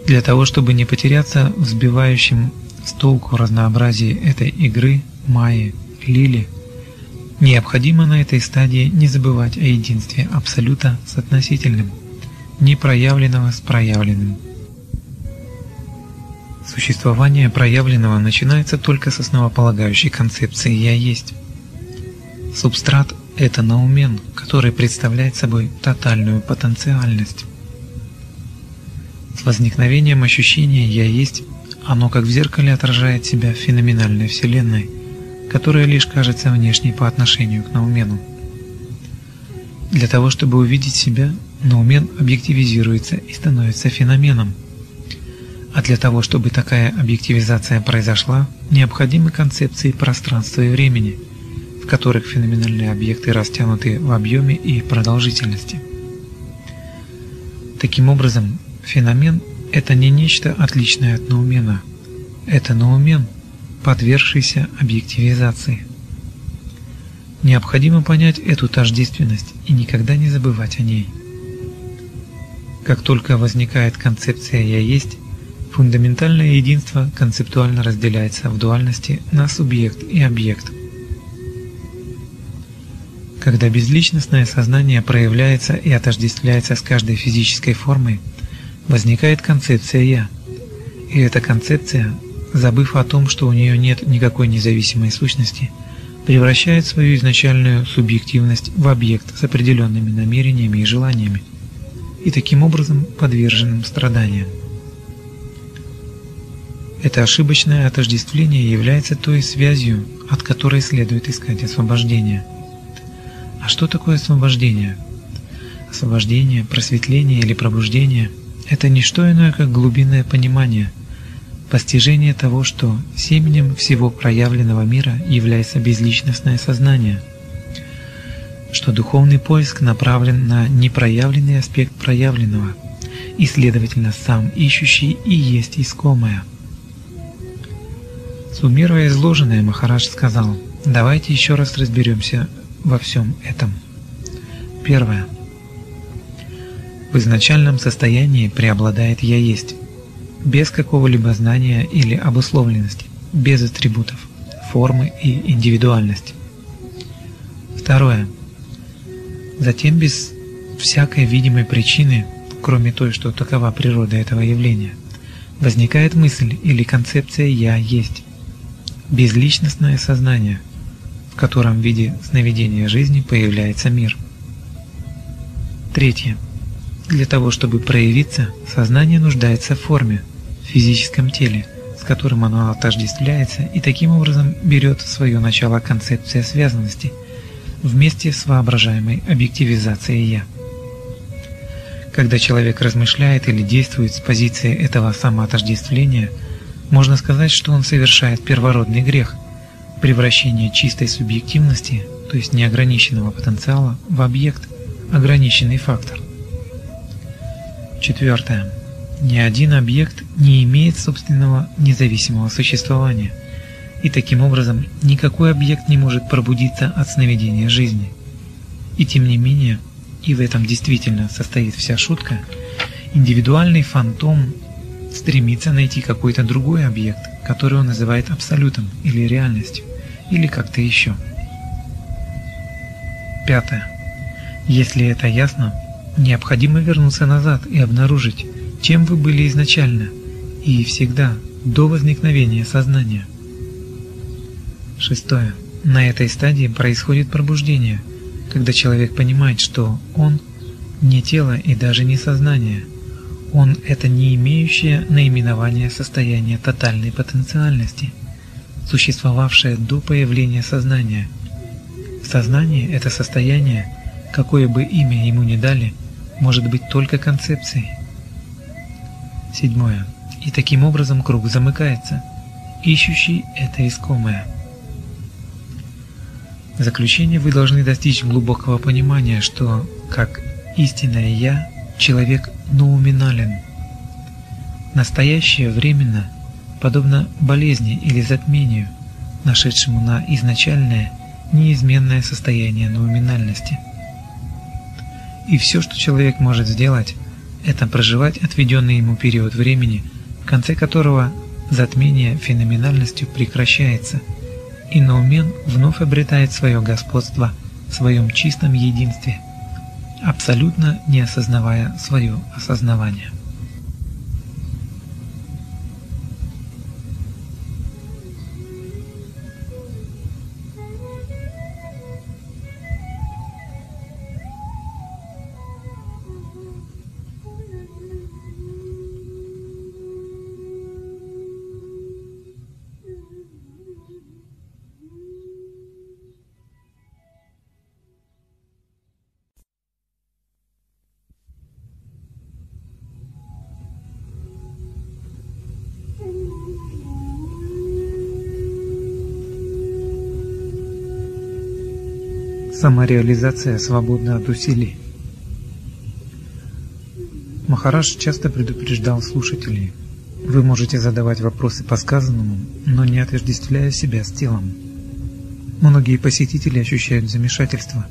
Для того, чтобы не потеряться в сбивающем с толку разнообразии этой игры, Майи, Лили, необходимо на этой стадии не забывать о единстве Абсолюта с относительным, непроявленного с проявленным. Существование проявленного начинается только с основополагающей концепции «я есть». Субстрат – это наумен, который представляет собой тотальную потенциальность. С возникновением ощущения «я есть» оно как в зеркале отражает себя в феноменальной Вселенной, которая лишь кажется внешней по отношению к наумену. Для того, чтобы увидеть себя, наумен объективизируется и становится феноменом – а для того, чтобы такая объективизация произошла, необходимы концепции пространства и времени, в которых феноменальные объекты растянуты в объеме и продолжительности. Таким образом, феномен – это не нечто отличное от ноумена. Это ноумен, подвергшийся объективизации. Необходимо понять эту тождественность и никогда не забывать о ней. Как только возникает концепция «я есть», Фундаментальное единство концептуально разделяется в дуальности на субъект и объект. Когда безличностное сознание проявляется и отождествляется с каждой физической формой, возникает концепция «я». И эта концепция, забыв о том, что у нее нет никакой независимой сущности, превращает свою изначальную субъективность в объект с определенными намерениями и желаниями, и таким образом подверженным страданиям. Это ошибочное отождествление является той связью, от которой следует искать освобождение. А что такое освобождение? Освобождение, просветление или пробуждение – это не что иное, как глубинное понимание, постижение того, что семенем всего проявленного мира является безличностное сознание, что духовный поиск направлен на непроявленный аспект проявленного, и, следовательно, сам ищущий и есть искомое – Суммируя изложенное, Махарадж сказал, давайте еще раз разберемся во всем этом. Первое. В изначальном состоянии преобладает «я есть», без какого-либо знания или обусловленности, без атрибутов, формы и индивидуальности. Второе. Затем без всякой видимой причины, кроме той, что такова природа этого явления, возникает мысль или концепция «я есть», безличностное сознание, в котором в виде сновидения жизни появляется мир. Третье. Для того, чтобы проявиться, сознание нуждается в форме, в физическом теле, с которым оно отождествляется и таким образом берет свое начало концепция связанности вместе с воображаемой объективизацией «я». Когда человек размышляет или действует с позиции этого самоотождествления, можно сказать, что он совершает первородный грех – превращение чистой субъективности, то есть неограниченного потенциала, в объект, ограниченный фактор. Четвертое. Ни один объект не имеет собственного независимого существования, и таким образом никакой объект не может пробудиться от сновидения жизни. И тем не менее, и в этом действительно состоит вся шутка, индивидуальный фантом стремится найти какой-то другой объект, который он называет абсолютом или реальностью, или как-то еще. Пятое. Если это ясно, необходимо вернуться назад и обнаружить, чем вы были изначально и всегда до возникновения сознания. Шестое. На этой стадии происходит пробуждение – когда человек понимает, что он не тело и даже не сознание. Он – это не имеющее наименования состояние тотальной потенциальности, существовавшее до появления сознания. Сознание – это состояние, какое бы имя ему ни дали, может быть только концепцией. Седьмое. И таким образом круг замыкается. Ищущий – это искомое. В заключение вы должны достичь глубокого понимания, что, как истинное «Я», человек ноуминален. Настоящее временно, подобно болезни или затмению, нашедшему на изначальное, неизменное состояние ноуминальности. И все, что человек может сделать, это проживать отведенный ему период времени, в конце которого затмение феноменальностью прекращается – и Наумен вновь обретает свое господство в своем чистом единстве, абсолютно не осознавая свое осознавание. Самореализация свободна от усилий. Махарадж часто предупреждал слушателей. Вы можете задавать вопросы по сказанному, но не отождествляя себя с телом. Многие посетители ощущают замешательство,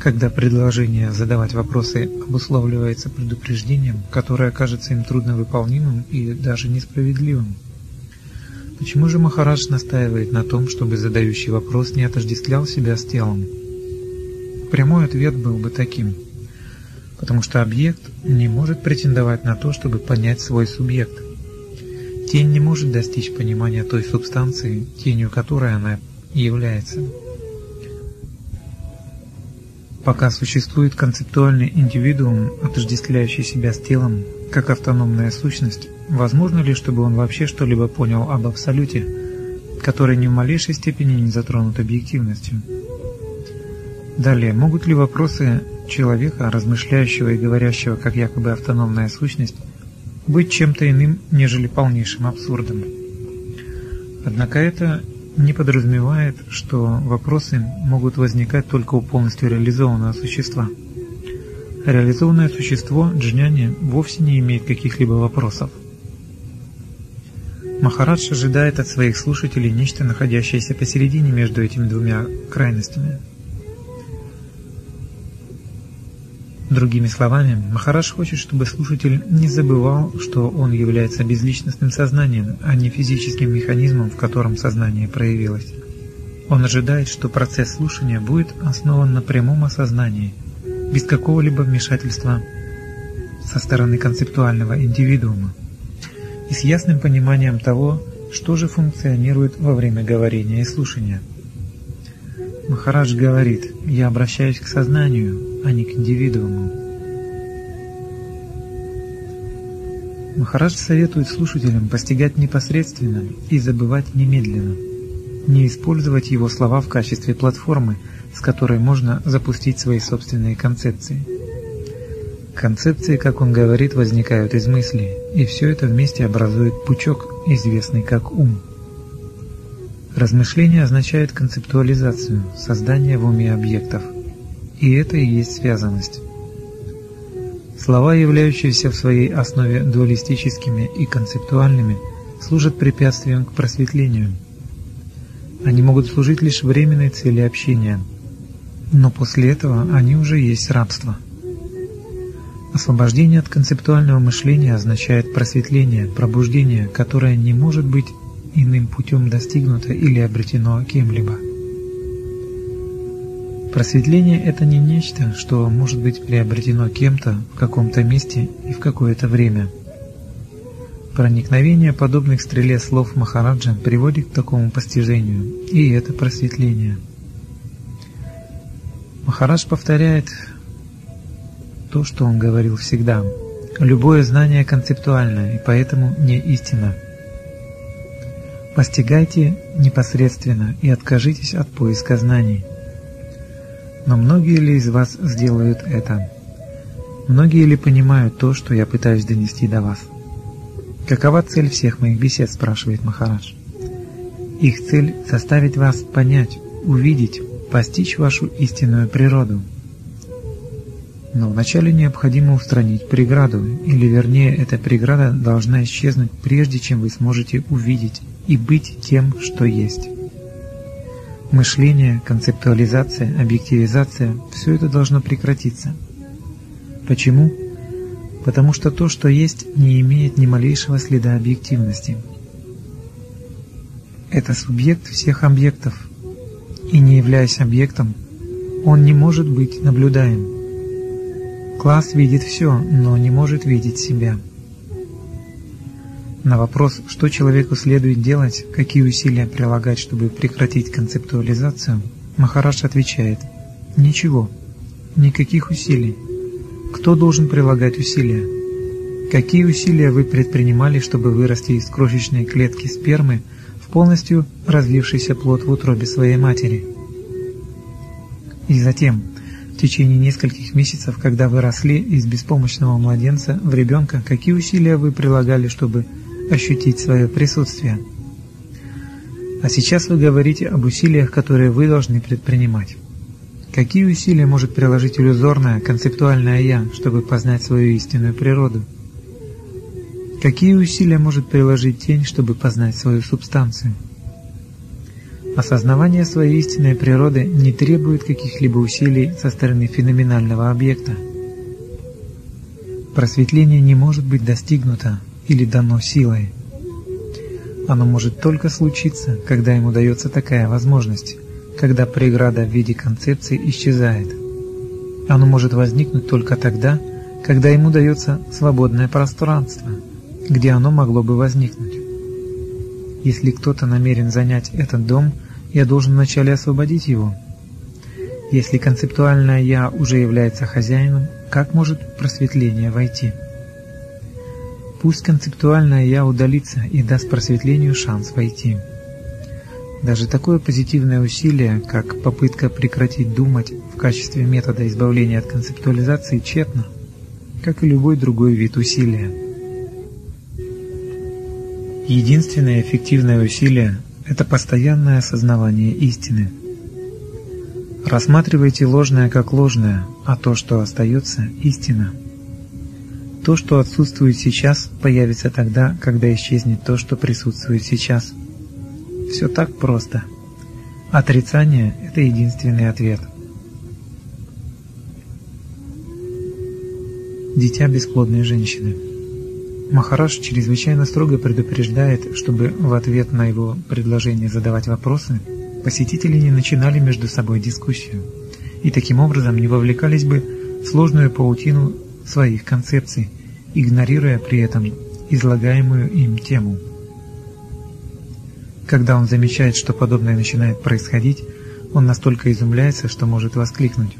когда предложение задавать вопросы обусловливается предупреждением, которое кажется им трудновыполнимым и даже несправедливым. Почему же Махарадж настаивает на том, чтобы задающий вопрос не отождествлял себя с телом? Прямой ответ был бы таким. Потому что объект не может претендовать на то, чтобы понять свой субъект. Тень не может достичь понимания той субстанции, тенью которой она является. Пока существует концептуальный индивидуум, отождествляющий себя с телом, как автономная сущность, возможно ли, чтобы он вообще что-либо понял об Абсолюте, который ни в малейшей степени не затронут объективностью? Далее, могут ли вопросы человека, размышляющего и говорящего как якобы автономная сущность, быть чем-то иным, нежели полнейшим абсурдом? Однако это не подразумевает, что вопросы могут возникать только у полностью реализованного существа. Реализованное существо джняни вовсе не имеет каких-либо вопросов. Махарадж ожидает от своих слушателей нечто, находящееся посередине между этими двумя крайностями – Другими словами, Махараш хочет, чтобы слушатель не забывал, что он является безличностным сознанием, а не физическим механизмом, в котором сознание проявилось. Он ожидает, что процесс слушания будет основан на прямом осознании, без какого-либо вмешательства со стороны концептуального индивидуума и с ясным пониманием того, что же функционирует во время говорения и слушания. Махарадж говорит, я обращаюсь к сознанию, а не к индивидууму. Махарадж советует слушателям постигать непосредственно и забывать немедленно, не использовать его слова в качестве платформы, с которой можно запустить свои собственные концепции. Концепции, как он говорит, возникают из мысли, и все это вместе образует пучок, известный как ум. Размышление означает концептуализацию, создание в уме объектов, и это и есть связанность. Слова, являющиеся в своей основе дуалистическими и концептуальными, служат препятствием к просветлению. Они могут служить лишь временной цели общения, но после этого они уже есть рабство – Освобождение от концептуального мышления означает просветление, пробуждение, которое не может быть иным путем достигнуто или обретено кем-либо. Просветление – это не нечто, что может быть приобретено кем-то в каком-то месте и в какое-то время. Проникновение подобных стреле слов Махараджа приводит к такому постижению, и это просветление. Махарадж повторяет то, что он говорил всегда. Любое знание концептуально и поэтому не истина. Постигайте непосредственно и откажитесь от поиска знаний. Но многие ли из вас сделают это? Многие ли понимают то, что я пытаюсь донести до вас? Какова цель всех моих бесед, спрашивает Махарадж. Их цель – заставить вас понять, увидеть, постичь вашу истинную природу – но вначале необходимо устранить преграду, или вернее, эта преграда должна исчезнуть прежде, чем вы сможете увидеть и быть тем, что есть. Мышление, концептуализация, объективизация – все это должно прекратиться. Почему? Потому что то, что есть, не имеет ни малейшего следа объективности. Это субъект всех объектов, и не являясь объектом, он не может быть наблюдаем. Класс видит все, но не может видеть себя. На вопрос, что человеку следует делать, какие усилия прилагать, чтобы прекратить концептуализацию, Махарадж отвечает «Ничего, никаких усилий. Кто должен прилагать усилия? Какие усилия вы предпринимали, чтобы вырасти из крошечной клетки спермы в полностью развившийся плод в утробе своей матери?» И затем, в течение нескольких месяцев, когда вы росли из беспомощного младенца в ребенка, какие усилия вы прилагали, чтобы ощутить свое присутствие? А сейчас вы говорите об усилиях, которые вы должны предпринимать. Какие усилия может приложить иллюзорное, концептуальное «я», чтобы познать свою истинную природу? Какие усилия может приложить тень, чтобы познать свою субстанцию? Осознавание своей истинной природы не требует каких-либо усилий со стороны феноменального объекта. Просветление не может быть достигнуто или дано силой. Оно может только случиться, когда ему дается такая возможность, когда преграда в виде концепции исчезает. Оно может возникнуть только тогда, когда ему дается свободное пространство, где оно могло бы возникнуть. Если кто-то намерен занять этот дом – я должен вначале освободить его. Если концептуальное «я» уже является хозяином, как может просветление войти? Пусть концептуальное «я» удалится и даст просветлению шанс войти. Даже такое позитивное усилие, как попытка прекратить думать в качестве метода избавления от концептуализации, тщетно, как и любой другой вид усилия. Единственное эффективное усилие это постоянное осознавание истины. Рассматривайте ложное как ложное, а то, что остается, истина. То, что отсутствует сейчас, появится тогда, когда исчезнет то, что присутствует сейчас. Все так просто. Отрицание – это единственный ответ. Дитя бесплодной женщины – Махарадж чрезвычайно строго предупреждает, чтобы в ответ на его предложение задавать вопросы, посетители не начинали между собой дискуссию и таким образом не вовлекались бы сложную паутину своих концепций, игнорируя при этом излагаемую им тему. Когда он замечает, что подобное начинает происходить, он настолько изумляется, что может воскликнуть.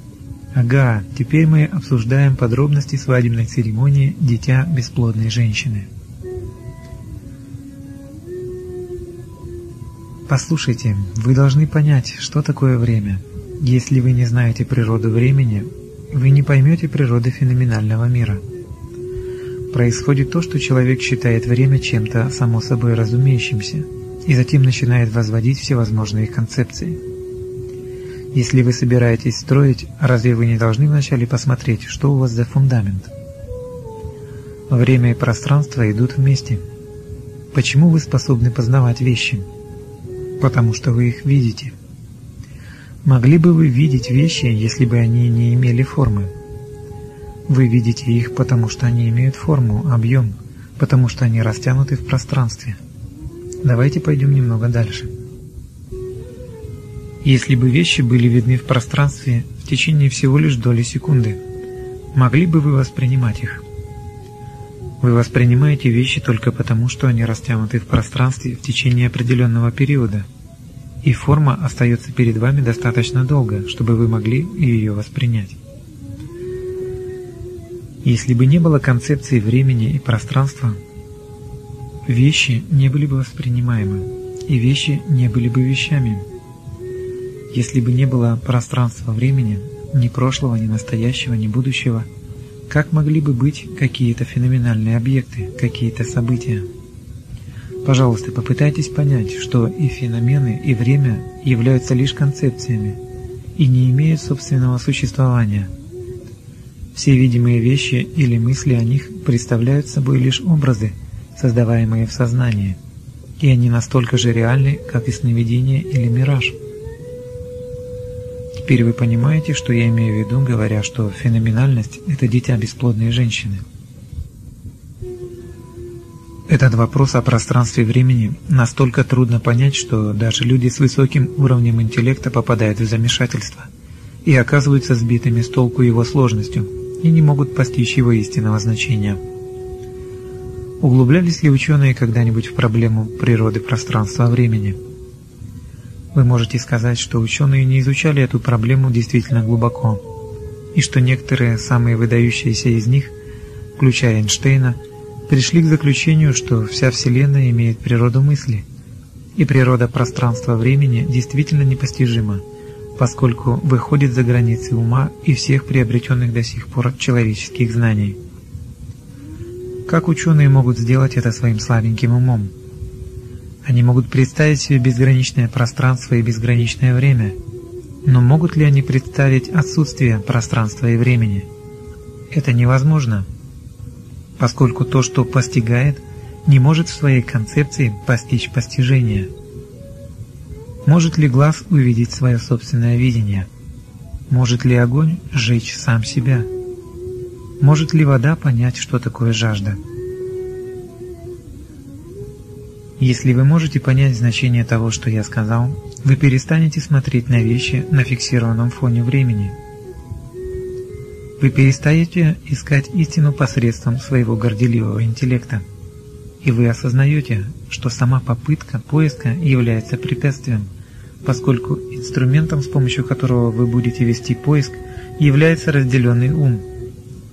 «Ага, теперь мы обсуждаем подробности свадебной церемонии дитя бесплодной женщины». Послушайте, вы должны понять, что такое время. Если вы не знаете природу времени, вы не поймете природы феноменального мира. Происходит то, что человек считает время чем-то само собой разумеющимся, и затем начинает возводить всевозможные концепции. Если вы собираетесь строить, разве вы не должны вначале посмотреть, что у вас за фундамент? Время и пространство идут вместе. Почему вы способны познавать вещи? потому что вы их видите. Могли бы вы видеть вещи, если бы они не имели формы? Вы видите их, потому что они имеют форму, объем, потому что они растянуты в пространстве. Давайте пойдем немного дальше. Если бы вещи были видны в пространстве в течение всего лишь доли секунды, могли бы вы воспринимать их? Вы воспринимаете вещи только потому, что они растянуты в пространстве в течение определенного периода, и форма остается перед вами достаточно долго, чтобы вы могли ее воспринять. Если бы не было концепции времени и пространства, вещи не были бы воспринимаемы, и вещи не были бы вещами. Если бы не было пространства времени, ни прошлого, ни настоящего, ни будущего – как могли бы быть какие-то феноменальные объекты, какие-то события? Пожалуйста, попытайтесь понять, что и феномены, и время являются лишь концепциями и не имеют собственного существования. Все видимые вещи или мысли о них представляют собой лишь образы, создаваемые в сознании, и они настолько же реальны, как и сновидение или мираж. Теперь вы понимаете, что я имею в виду, говоря, что феноменальность – это дитя бесплодной женщины. Этот вопрос о пространстве времени настолько трудно понять, что даже люди с высоким уровнем интеллекта попадают в замешательство и оказываются сбитыми с толку его сложностью и не могут постичь его истинного значения. Углублялись ли ученые когда-нибудь в проблему природы пространства-времени? Вы можете сказать, что ученые не изучали эту проблему действительно глубоко, и что некоторые самые выдающиеся из них, включая Эйнштейна, пришли к заключению, что вся Вселенная имеет природу мысли, и природа пространства-времени действительно непостижима, поскольку выходит за границы ума и всех приобретенных до сих пор человеческих знаний. Как ученые могут сделать это своим слабеньким умом? Они могут представить себе безграничное пространство и безграничное время, но могут ли они представить отсутствие пространства и времени? Это невозможно, поскольку то, что постигает, не может в своей концепции постичь постижение. Может ли глаз увидеть свое собственное видение? Может ли огонь сжечь сам себя? Может ли вода понять, что такое жажда? Если вы можете понять значение того, что я сказал, вы перестанете смотреть на вещи на фиксированном фоне времени. Вы перестаете искать истину посредством своего горделивого интеллекта. И вы осознаете, что сама попытка поиска является препятствием, поскольку инструментом, с помощью которого вы будете вести поиск, является разделенный ум.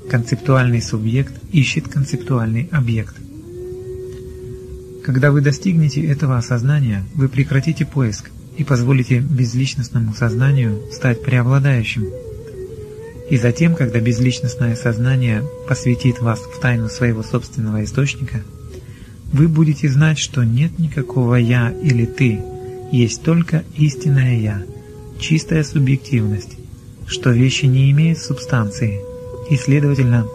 Концептуальный субъект ищет концептуальный объект. Когда вы достигнете этого осознания, вы прекратите поиск и позволите безличностному сознанию стать преобладающим. И затем, когда безличностное сознание посвятит вас в тайну своего собственного источника, вы будете знать, что нет никакого «я» или «ты», есть только истинное «я», чистая субъективность, что вещи не имеют субстанции, и, следовательно,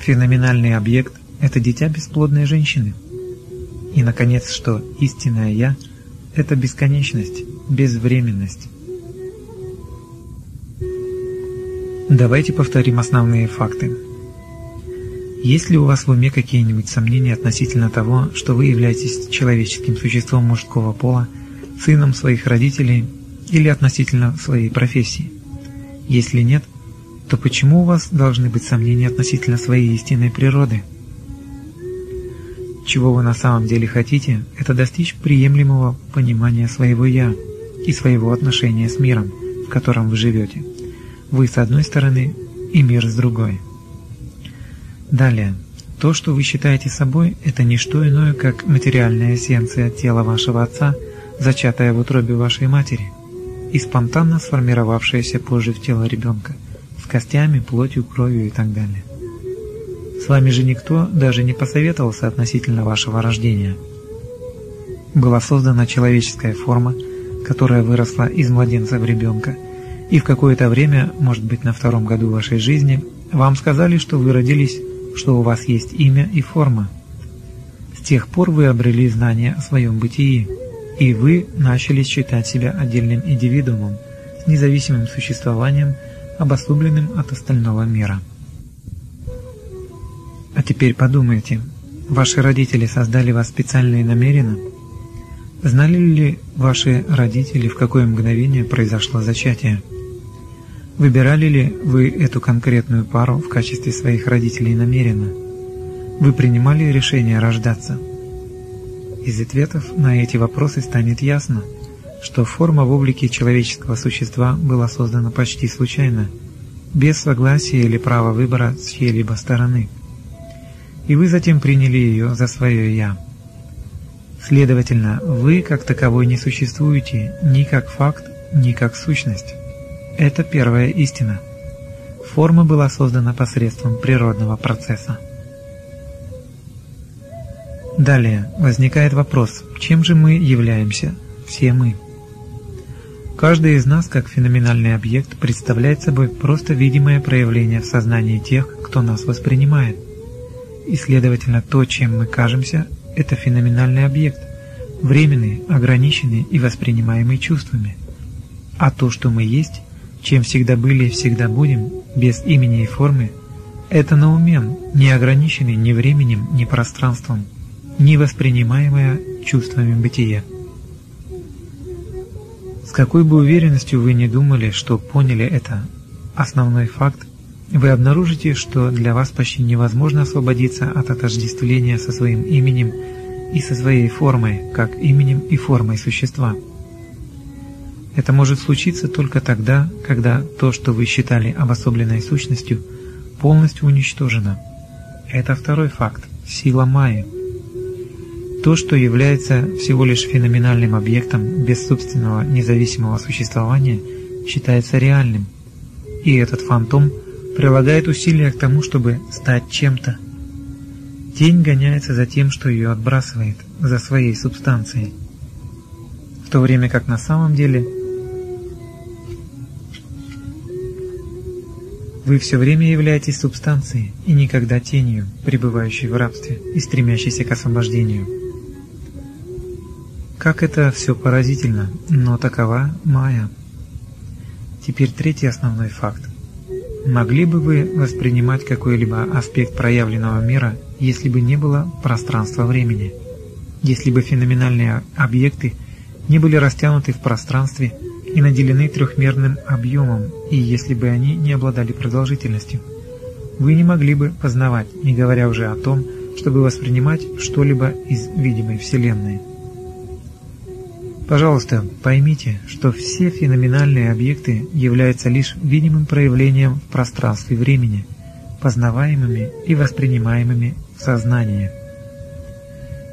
феноменальный объект – это дитя бесплодной женщины. И, наконец, что истинное «Я» — это бесконечность, безвременность. Давайте повторим основные факты. Есть ли у вас в уме какие-нибудь сомнения относительно того, что вы являетесь человеческим существом мужского пола, сыном своих родителей или относительно своей профессии? Если нет, то почему у вас должны быть сомнения относительно своей истинной природы? Чего вы на самом деле хотите, это достичь приемлемого понимания своего «я» и своего отношения с миром, в котором вы живете. Вы с одной стороны и мир с другой. Далее. То, что вы считаете собой, это не что иное, как материальная эссенция тела вашего отца, зачатая в утробе вашей матери, и спонтанно сформировавшаяся позже в тело ребенка, с костями, плотью, кровью и так далее. С вами же никто даже не посоветовался относительно вашего рождения. Была создана человеческая форма, которая выросла из младенца в ребенка, и в какое-то время, может быть на втором году вашей жизни, вам сказали, что вы родились что у вас есть имя и форма. С тех пор вы обрели знание о своем бытии, и вы начали считать себя отдельным индивидуумом с независимым существованием, обособленным от остального мира. А теперь подумайте, ваши родители создали вас специально и намеренно? Знали ли ваши родители, в какое мгновение произошло зачатие? Выбирали ли вы эту конкретную пару в качестве своих родителей намеренно? Вы принимали решение рождаться? Из ответов на эти вопросы станет ясно, что форма в облике человеческого существа была создана почти случайно, без согласия или права выбора с чьей-либо стороны. И вы затем приняли ее за свое «я». Следовательно, вы как таковой не существуете ни как факт, ни как сущность. Это первая истина. Форма была создана посредством природного процесса. Далее возникает вопрос, чем же мы являемся, все мы? Каждый из нас, как феноменальный объект, представляет собой просто видимое проявление в сознании тех, кто нас воспринимает. И, следовательно, то, чем мы кажемся, это феноменальный объект, временный, ограниченный и воспринимаемый чувствами. А то, что мы есть, чем всегда были и всегда будем, без имени и формы, это наумен, не ограниченный ни временем, ни пространством, не воспринимаемое чувствами бытия. С какой бы уверенностью вы не думали, что поняли это основной факт, вы обнаружите, что для вас почти невозможно освободиться от отождествления со своим именем и со своей формой, как именем и формой существа – это может случиться только тогда, когда то, что вы считали обособленной сущностью, полностью уничтожено. Это второй факт – сила Майи. То, что является всего лишь феноменальным объектом без собственного независимого существования, считается реальным. И этот фантом прилагает усилия к тому, чтобы стать чем-то. Тень гоняется за тем, что ее отбрасывает, за своей субстанцией. В то время как на самом деле – Вы все время являетесь субстанцией и никогда тенью, пребывающей в рабстве и стремящейся к освобождению. Как это все поразительно, но такова Майя. Теперь третий основной факт. Могли бы вы воспринимать какой-либо аспект проявленного мира, если бы не было пространства-времени? Если бы феноменальные объекты не были растянуты в пространстве и наделены трехмерным объемом, и если бы они не обладали продолжительностью. Вы не могли бы познавать, не говоря уже о том, чтобы воспринимать что-либо из видимой Вселенной. Пожалуйста, поймите, что все феноменальные объекты являются лишь видимым проявлением в пространстве времени, познаваемыми и воспринимаемыми в сознании.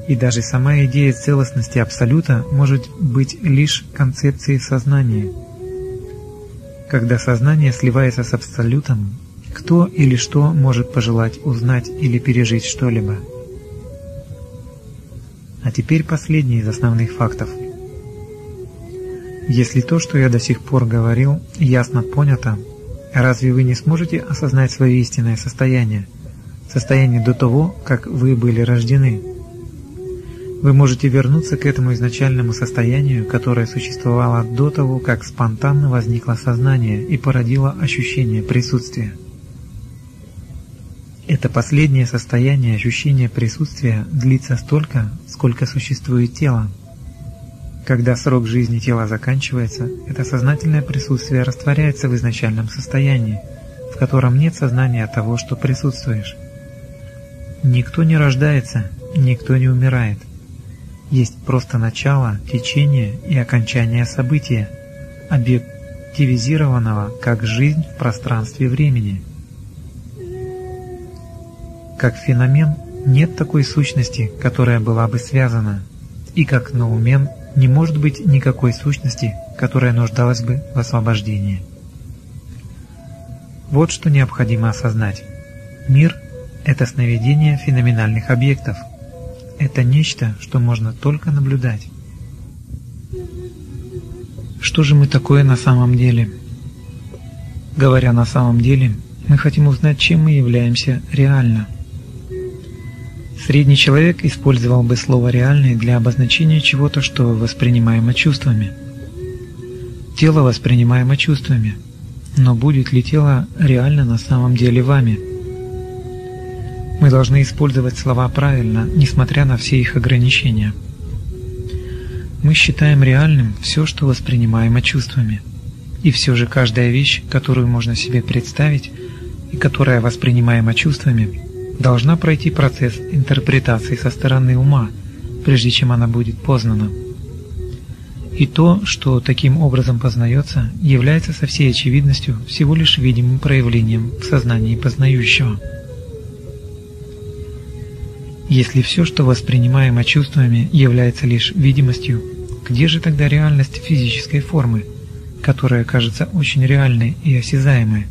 И даже сама идея целостности Абсолюта может быть лишь концепцией сознания. Когда сознание сливается с Абсолютом, кто или что может пожелать узнать или пережить что-либо? А теперь последний из основных фактов. Если то, что я до сих пор говорил, ясно понято, разве вы не сможете осознать свое истинное состояние, состояние до того, как вы были рождены? Вы можете вернуться к этому изначальному состоянию, которое существовало до того, как спонтанно возникло сознание и породило ощущение присутствия. Это последнее состояние ощущения присутствия длится столько, сколько существует тело. Когда срок жизни тела заканчивается, это сознательное присутствие растворяется в изначальном состоянии, в котором нет сознания того, что присутствуешь. Никто не рождается, никто не умирает. Есть просто начало, течение и окончание события, объективизированного как жизнь в пространстве времени. Как феномен нет такой сущности, которая была бы связана, и как наумен не может быть никакой сущности, которая нуждалась бы в освобождении. Вот что необходимо осознать. Мир – это сновидение феноменальных объектов. Это нечто, что можно только наблюдать. Что же мы такое на самом деле? Говоря на самом деле, мы хотим узнать, чем мы являемся реально – Средний человек использовал бы слово «реальный» для обозначения чего-то, что воспринимаемо чувствами. Тело воспринимаемо чувствами. Но будет ли тело реально на самом деле вами? Мы должны использовать слова правильно, несмотря на все их ограничения. Мы считаем реальным все, что воспринимаемо чувствами. И все же каждая вещь, которую можно себе представить и которая воспринимаема чувствами, должна пройти процесс интерпретации со стороны ума, прежде чем она будет познана. И то, что таким образом познается, является со всей очевидностью всего лишь видимым проявлением в сознании познающего. Если все, что воспринимаемо чувствами, является лишь видимостью, где же тогда реальность физической формы, которая кажется очень реальной и осязаемой?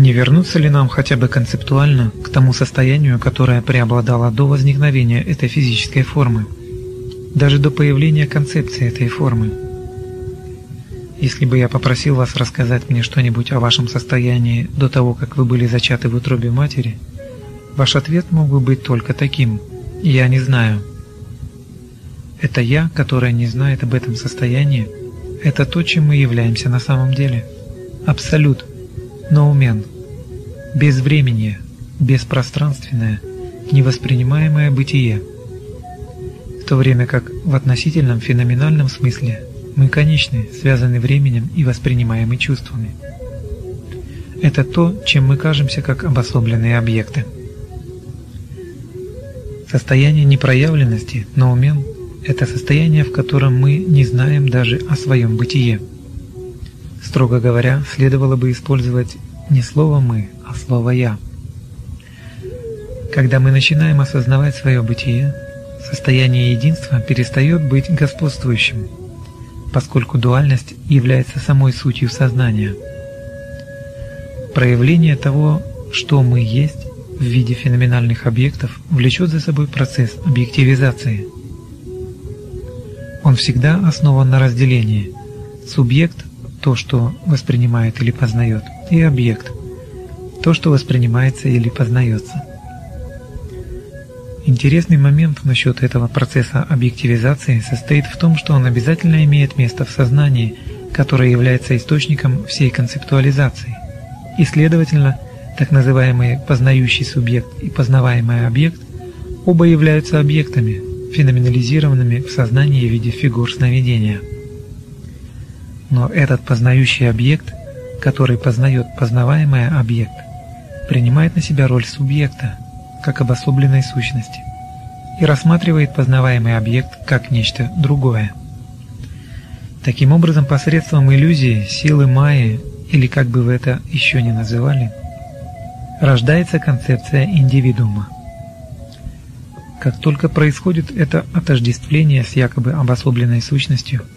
Не вернуться ли нам хотя бы концептуально к тому состоянию, которое преобладало до возникновения этой физической формы, даже до появления концепции этой формы? Если бы я попросил вас рассказать мне что-нибудь о вашем состоянии до того, как вы были зачаты в утробе матери, ваш ответ мог бы быть только таким «я не знаю». Это «я», которое не знает об этом состоянии, это то, чем мы являемся на самом деле. Абсолют ноумен, безвременье, беспространственное, невоспринимаемое бытие, в то время как в относительном феноменальном смысле мы конечны, связаны временем и воспринимаемы чувствами. Это то, чем мы кажемся как обособленные объекты. Состояние непроявленности, ноумен – это состояние, в котором мы не знаем даже о своем бытие – Строго говоря, следовало бы использовать не слово «мы», а слово «я». Когда мы начинаем осознавать свое бытие, состояние единства перестает быть господствующим, поскольку дуальность является самой сутью сознания. Проявление того, что мы есть в виде феноменальных объектов, влечет за собой процесс объективизации. Он всегда основан на разделении. Субъект то, что воспринимает или познает, и объект, то, что воспринимается или познается. Интересный момент насчет этого процесса объективизации состоит в том, что он обязательно имеет место в сознании, которое является источником всей концептуализации. И, следовательно, так называемый познающий субъект и познаваемый объект оба являются объектами, феноменализированными в сознании в виде фигур сновидения. Но этот познающий объект, который познает познаваемый объект, принимает на себя роль субъекта, как обособленной сущности, и рассматривает познаваемый объект как нечто другое. Таким образом, посредством иллюзии, силы майи, или как бы вы это еще не называли, рождается концепция индивидуума. Как только происходит это отождествление с якобы обособленной сущностью –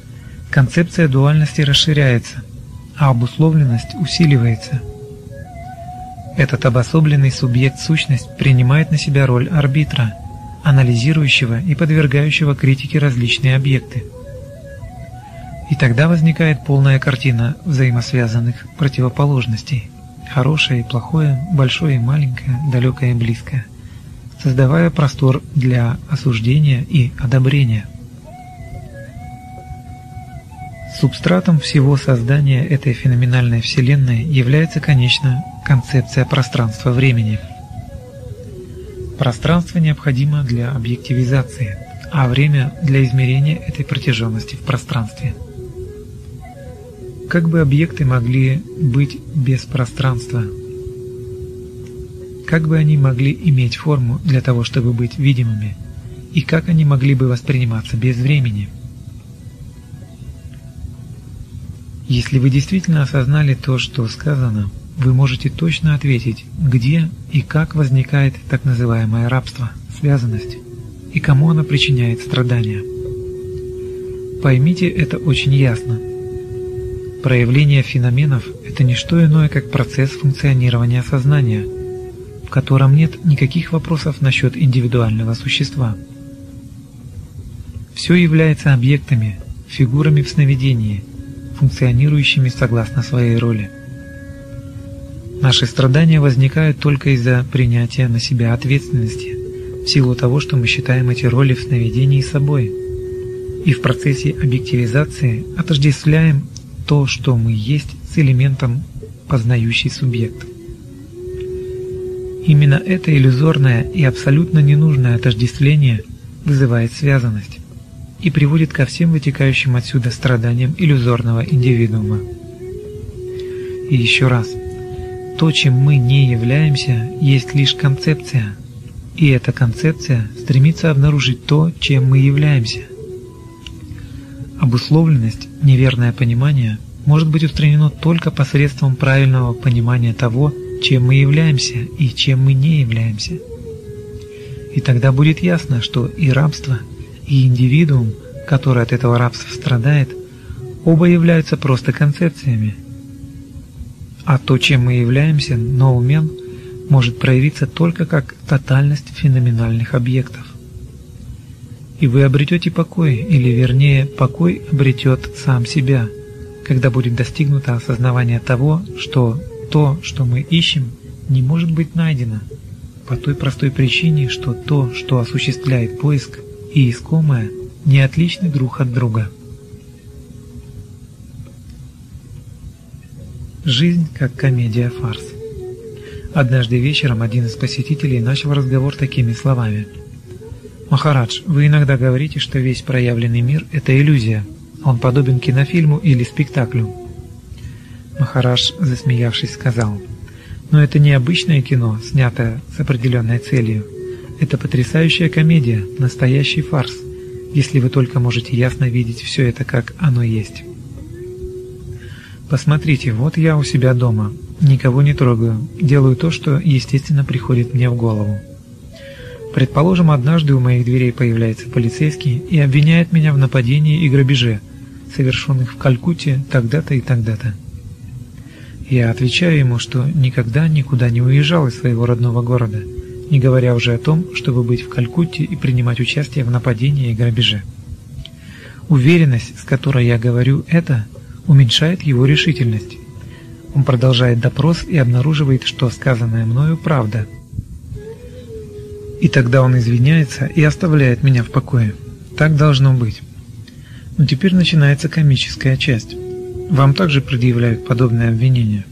концепция дуальности расширяется, а обусловленность усиливается. Этот обособленный субъект-сущность принимает на себя роль арбитра, анализирующего и подвергающего критике различные объекты. И тогда возникает полная картина взаимосвязанных противоположностей – хорошее и плохое, большое и маленькое, далекое и близкое, создавая простор для осуждения и одобрения – Субстратом всего создания этой феноменальной Вселенной является, конечно, концепция пространства-времени. Пространство необходимо для объективизации, а время для измерения этой протяженности в пространстве. Как бы объекты могли быть без пространства? Как бы они могли иметь форму для того, чтобы быть видимыми? И как они могли бы восприниматься без времени? Если вы действительно осознали то, что сказано, вы можете точно ответить, где и как возникает так называемое рабство, связанность, и кому оно причиняет страдания. Поймите это очень ясно. Проявление феноменов – это не что иное, как процесс функционирования сознания, в котором нет никаких вопросов насчет индивидуального существа. Все является объектами, фигурами в сновидении, функционирующими согласно своей роли. Наши страдания возникают только из-за принятия на себя ответственности, в силу того, что мы считаем эти роли в сновидении собой – и в процессе объективизации отождествляем то, что мы есть, с элементом познающий субъект. Именно это иллюзорное и абсолютно ненужное отождествление вызывает связанность и приводит ко всем вытекающим отсюда страданиям иллюзорного индивидуума. И еще раз, то, чем мы не являемся, есть лишь концепция, и эта концепция стремится обнаружить то, чем мы являемся. Обусловленность, неверное понимание может быть устранено только посредством правильного понимания того, чем мы являемся и чем мы не являемся. И тогда будет ясно, что и рабство, и индивидуум, который от этого рабства страдает, оба являются просто концепциями. А то, чем мы являемся, ноумен, может проявиться только как тотальность феноменальных объектов и вы обретете покой, или вернее, покой обретет сам себя, когда будет достигнуто осознавание того, что то, что мы ищем, не может быть найдено, по той простой причине, что то, что осуществляет поиск, и искомое, не отличны друг от друга. Жизнь как комедия-фарс. Однажды вечером один из посетителей начал разговор такими словами – Махарадж, вы иногда говорите, что весь проявленный мир – это иллюзия. Он подобен кинофильму или спектаклю. Махарадж, засмеявшись, сказал, «Но это не обычное кино, снятое с определенной целью. Это потрясающая комедия, настоящий фарс, если вы только можете ясно видеть все это, как оно есть». Посмотрите, вот я у себя дома, никого не трогаю, делаю то, что естественно приходит мне в голову. Предположим, однажды у моих дверей появляется полицейский и обвиняет меня в нападении и грабеже, совершенных в Калькутте тогда-то и тогда-то. Я отвечаю ему, что никогда никуда не уезжал из своего родного города, не говоря уже о том, чтобы быть в Калькутте и принимать участие в нападении и грабеже. Уверенность, с которой я говорю это, уменьшает его решительность. Он продолжает допрос и обнаруживает, что сказанное мною правда – и тогда он извиняется и оставляет меня в покое. Так должно быть. Но теперь начинается комическая часть. Вам также предъявляют подобные обвинения.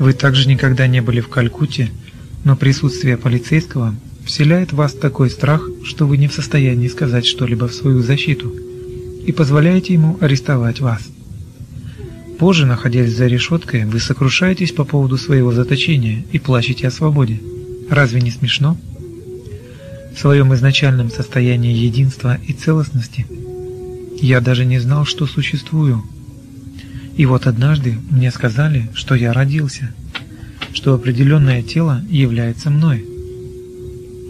Вы также никогда не были в Калькутте, но присутствие полицейского вселяет в вас такой страх, что вы не в состоянии сказать что-либо в свою защиту и позволяете ему арестовать вас. Позже, находясь за решеткой, вы сокрушаетесь по поводу своего заточения и плачете о свободе. Разве не смешно? в своем изначальном состоянии единства и целостности, я даже не знал, что существую. И вот однажды мне сказали, что я родился, что определенное тело является мной,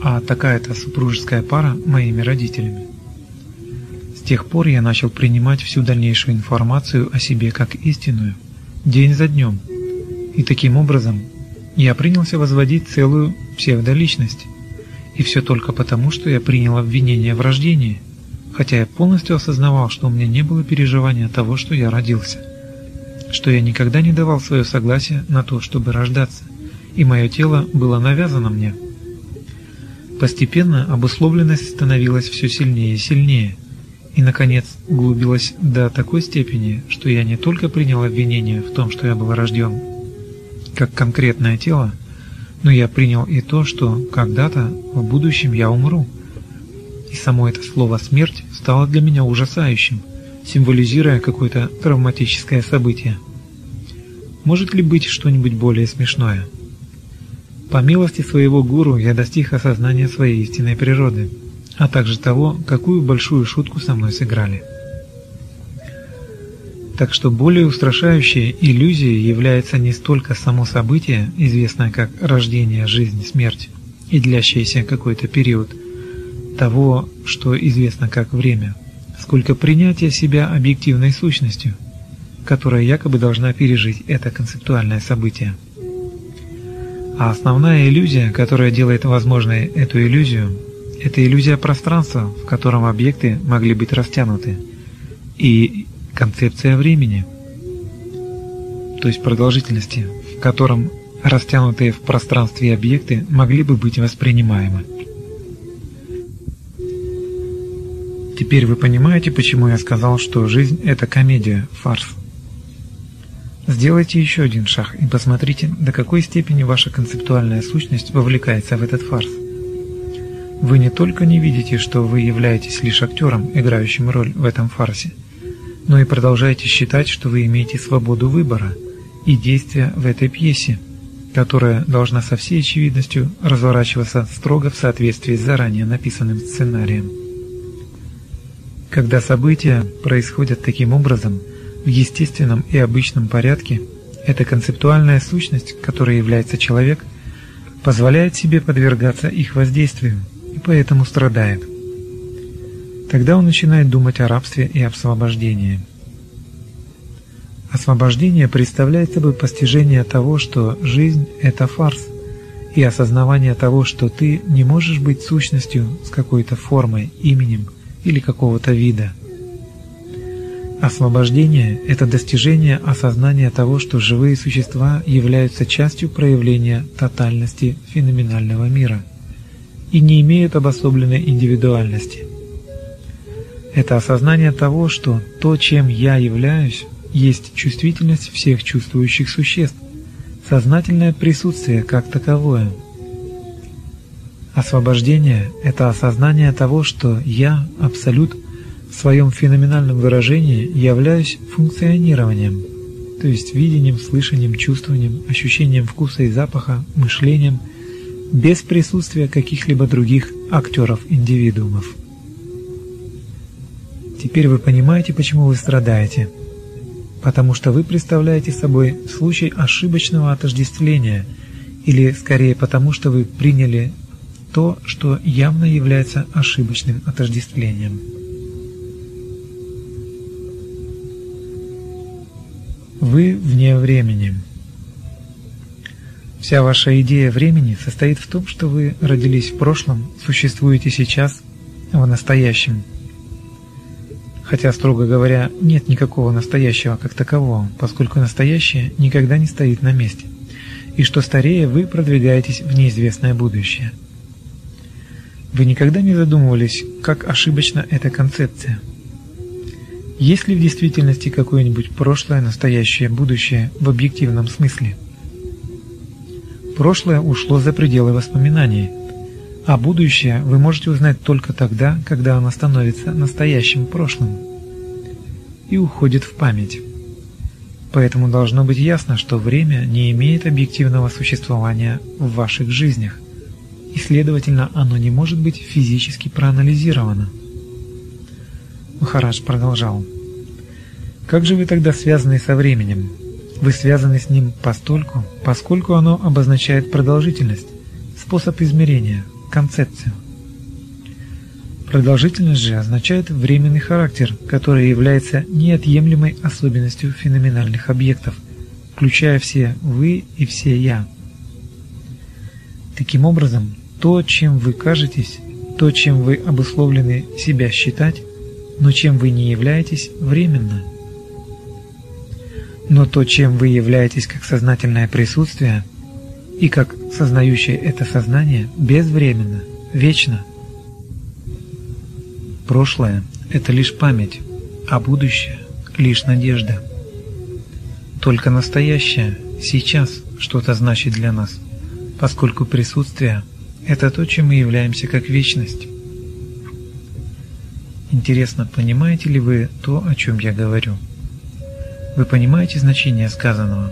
а такая-то супружеская пара моими родителями. С тех пор я начал принимать всю дальнейшую информацию о себе как истинную, день за днем, и таким образом я принялся возводить целую псевдоличность, и все только потому, что я принял обвинение в рождении, хотя я полностью осознавал, что у меня не было переживания того, что я родился, что я никогда не давал свое согласие на то, чтобы рождаться, и мое тело было навязано мне. Постепенно обусловленность становилась все сильнее и сильнее, и, наконец, углубилась до такой степени, что я не только принял обвинение в том, что я был рожден как конкретное тело, но я принял и то, что когда-то в будущем я умру. И само это слово «смерть» стало для меня ужасающим, символизируя какое-то травматическое событие. Может ли быть что-нибудь более смешное? По милости своего гуру я достиг осознания своей истинной природы, а также того, какую большую шутку со мной сыграли. Так что более устрашающей иллюзией является не столько само событие, известное как рождение, жизнь, смерть, и длящееся какой-то период того, что известно как время, сколько принятие себя объективной сущностью, которая якобы должна пережить это концептуальное событие. А основная иллюзия, которая делает возможной эту иллюзию, это иллюзия пространства, в котором объекты могли быть растянуты, и концепция времени, то есть продолжительности, в котором растянутые в пространстве объекты могли бы быть воспринимаемы. Теперь вы понимаете, почему я сказал, что жизнь – это комедия, фарс. Сделайте еще один шаг и посмотрите, до какой степени ваша концептуальная сущность вовлекается в этот фарс. Вы не только не видите, что вы являетесь лишь актером, играющим роль в этом фарсе, но и продолжаете считать, что вы имеете свободу выбора и действия в этой пьесе, которая должна со всей очевидностью разворачиваться строго в соответствии с заранее написанным сценарием. Когда события происходят таким образом, в естественном и обычном порядке, эта концептуальная сущность, которой является человек, позволяет себе подвергаться их воздействию и поэтому страдает. Тогда он начинает думать о рабстве и освобождении. Освобождение представляет собой постижение того, что жизнь – это фарс, и осознавание того, что ты не можешь быть сущностью с какой-то формой, именем или какого-то вида. Освобождение – это достижение осознания того, что живые существа являются частью проявления тотальности феноменального мира и не имеют обособленной индивидуальности – это осознание того, что то, чем я являюсь, есть чувствительность всех чувствующих существ, сознательное присутствие как таковое. Освобождение – это осознание того, что я, Абсолют, в своем феноменальном выражении являюсь функционированием, то есть видением, слышанием, чувствованием, ощущением вкуса и запаха, мышлением, без присутствия каких-либо других актеров-индивидуумов. Теперь вы понимаете, почему вы страдаете. Потому что вы представляете собой случай ошибочного отождествления, или скорее потому, что вы приняли то, что явно является ошибочным отождествлением. Вы вне времени. Вся ваша идея времени состоит в том, что вы родились в прошлом, существуете сейчас, в настоящем – Хотя, строго говоря, нет никакого настоящего как такового, поскольку настоящее никогда не стоит на месте. И что старее, вы продвигаетесь в неизвестное будущее. Вы никогда не задумывались, как ошибочна эта концепция? Есть ли в действительности какое-нибудь прошлое, настоящее, будущее в объективном смысле? Прошлое ушло за пределы воспоминаний, а будущее вы можете узнать только тогда, когда оно становится настоящим прошлым и уходит в память. Поэтому должно быть ясно, что время не имеет объективного существования в ваших жизнях, и, следовательно, оно не может быть физически проанализировано. Махарадж продолжал. Как же вы тогда связаны со временем? Вы связаны с ним постольку, поскольку оно обозначает продолжительность, способ измерения, концепцию. Продолжительность же означает временный характер, который является неотъемлемой особенностью феноменальных объектов, включая все «вы» и все «я». Таким образом, то, чем вы кажетесь, то, чем вы обусловлены себя считать, но чем вы не являетесь, временно. Но то, чем вы являетесь как сознательное присутствие – и как сознающее это сознание безвременно, вечно. Прошлое – это лишь память, а будущее – лишь надежда. Только настоящее, сейчас что-то значит для нас, поскольку присутствие – это то, чем мы являемся как вечность. Интересно, понимаете ли вы то, о чем я говорю? Вы понимаете значение сказанного?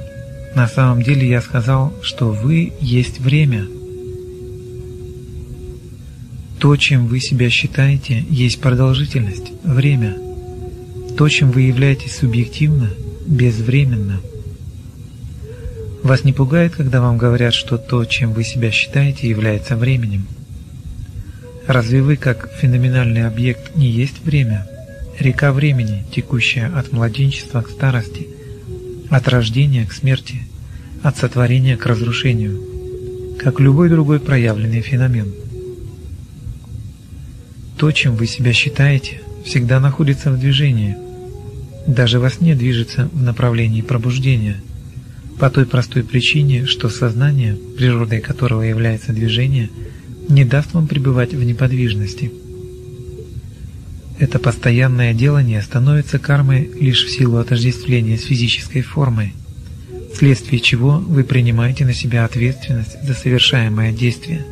На самом деле я сказал, что вы есть время. То, чем вы себя считаете, есть продолжительность, время. То, чем вы являетесь субъективно, безвременно. Вас не пугает, когда вам говорят, что то, чем вы себя считаете, является временем? Разве вы, как феноменальный объект, не есть время? Река времени, текущая от младенчества к старости, от рождения к смерти, от сотворения к разрушению, как любой другой проявленный феномен. То, чем вы себя считаете, всегда находится в движении. Даже во сне движется в направлении пробуждения, по той простой причине, что сознание, природой которого является движение – не даст вам пребывать в неподвижности. Это постоянное делание становится кармой лишь в силу отождествления с физической формой, вследствие чего вы принимаете на себя ответственность за совершаемое действие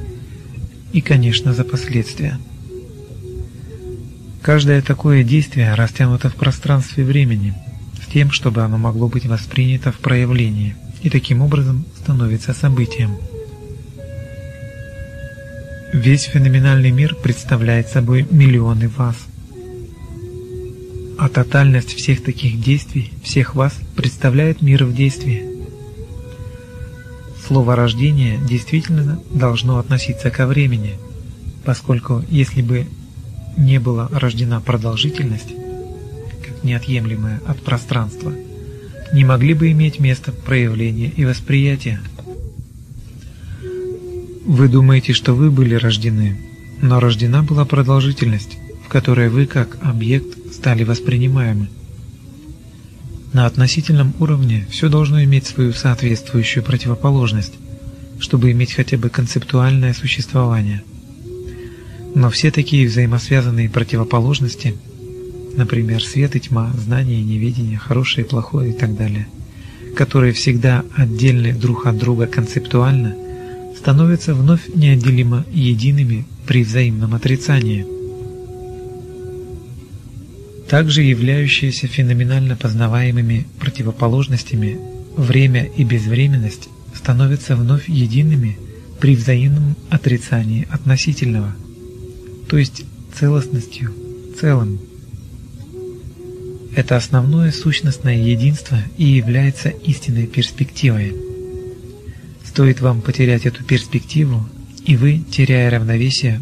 и, конечно, за последствия. Каждое такое действие растянуто в пространстве времени, тем, чтобы оно могло быть воспринято в проявлении и таким образом становится событием. Весь феноменальный мир представляет собой миллионы вас. А тотальность всех таких действий, всех вас, представляет мир в действии. Слово «рождение» действительно должно относиться ко времени, поскольку если бы не была рождена продолжительность, как неотъемлемая от пространства, не могли бы иметь место проявления и восприятия. Вы думаете, что вы были рождены, но рождена была продолжительность, в которой вы как объект стали воспринимаемы. На относительном уровне все должно иметь свою соответствующую противоположность, чтобы иметь хотя бы концептуальное существование. Но все такие взаимосвязанные противоположности, например, свет и тьма, знание и неведение, хорошее и плохое и так далее, которые всегда отдельны друг от друга концептуально – становятся вновь неотделимо едиными при взаимном отрицании. Также являющиеся феноменально познаваемыми противоположностями время и безвременность становятся вновь едиными при взаимном отрицании относительного, то есть целостностью, целым. Это основное сущностное единство и является истинной перспективой. Стоит вам потерять эту перспективу, и вы, теряя равновесие,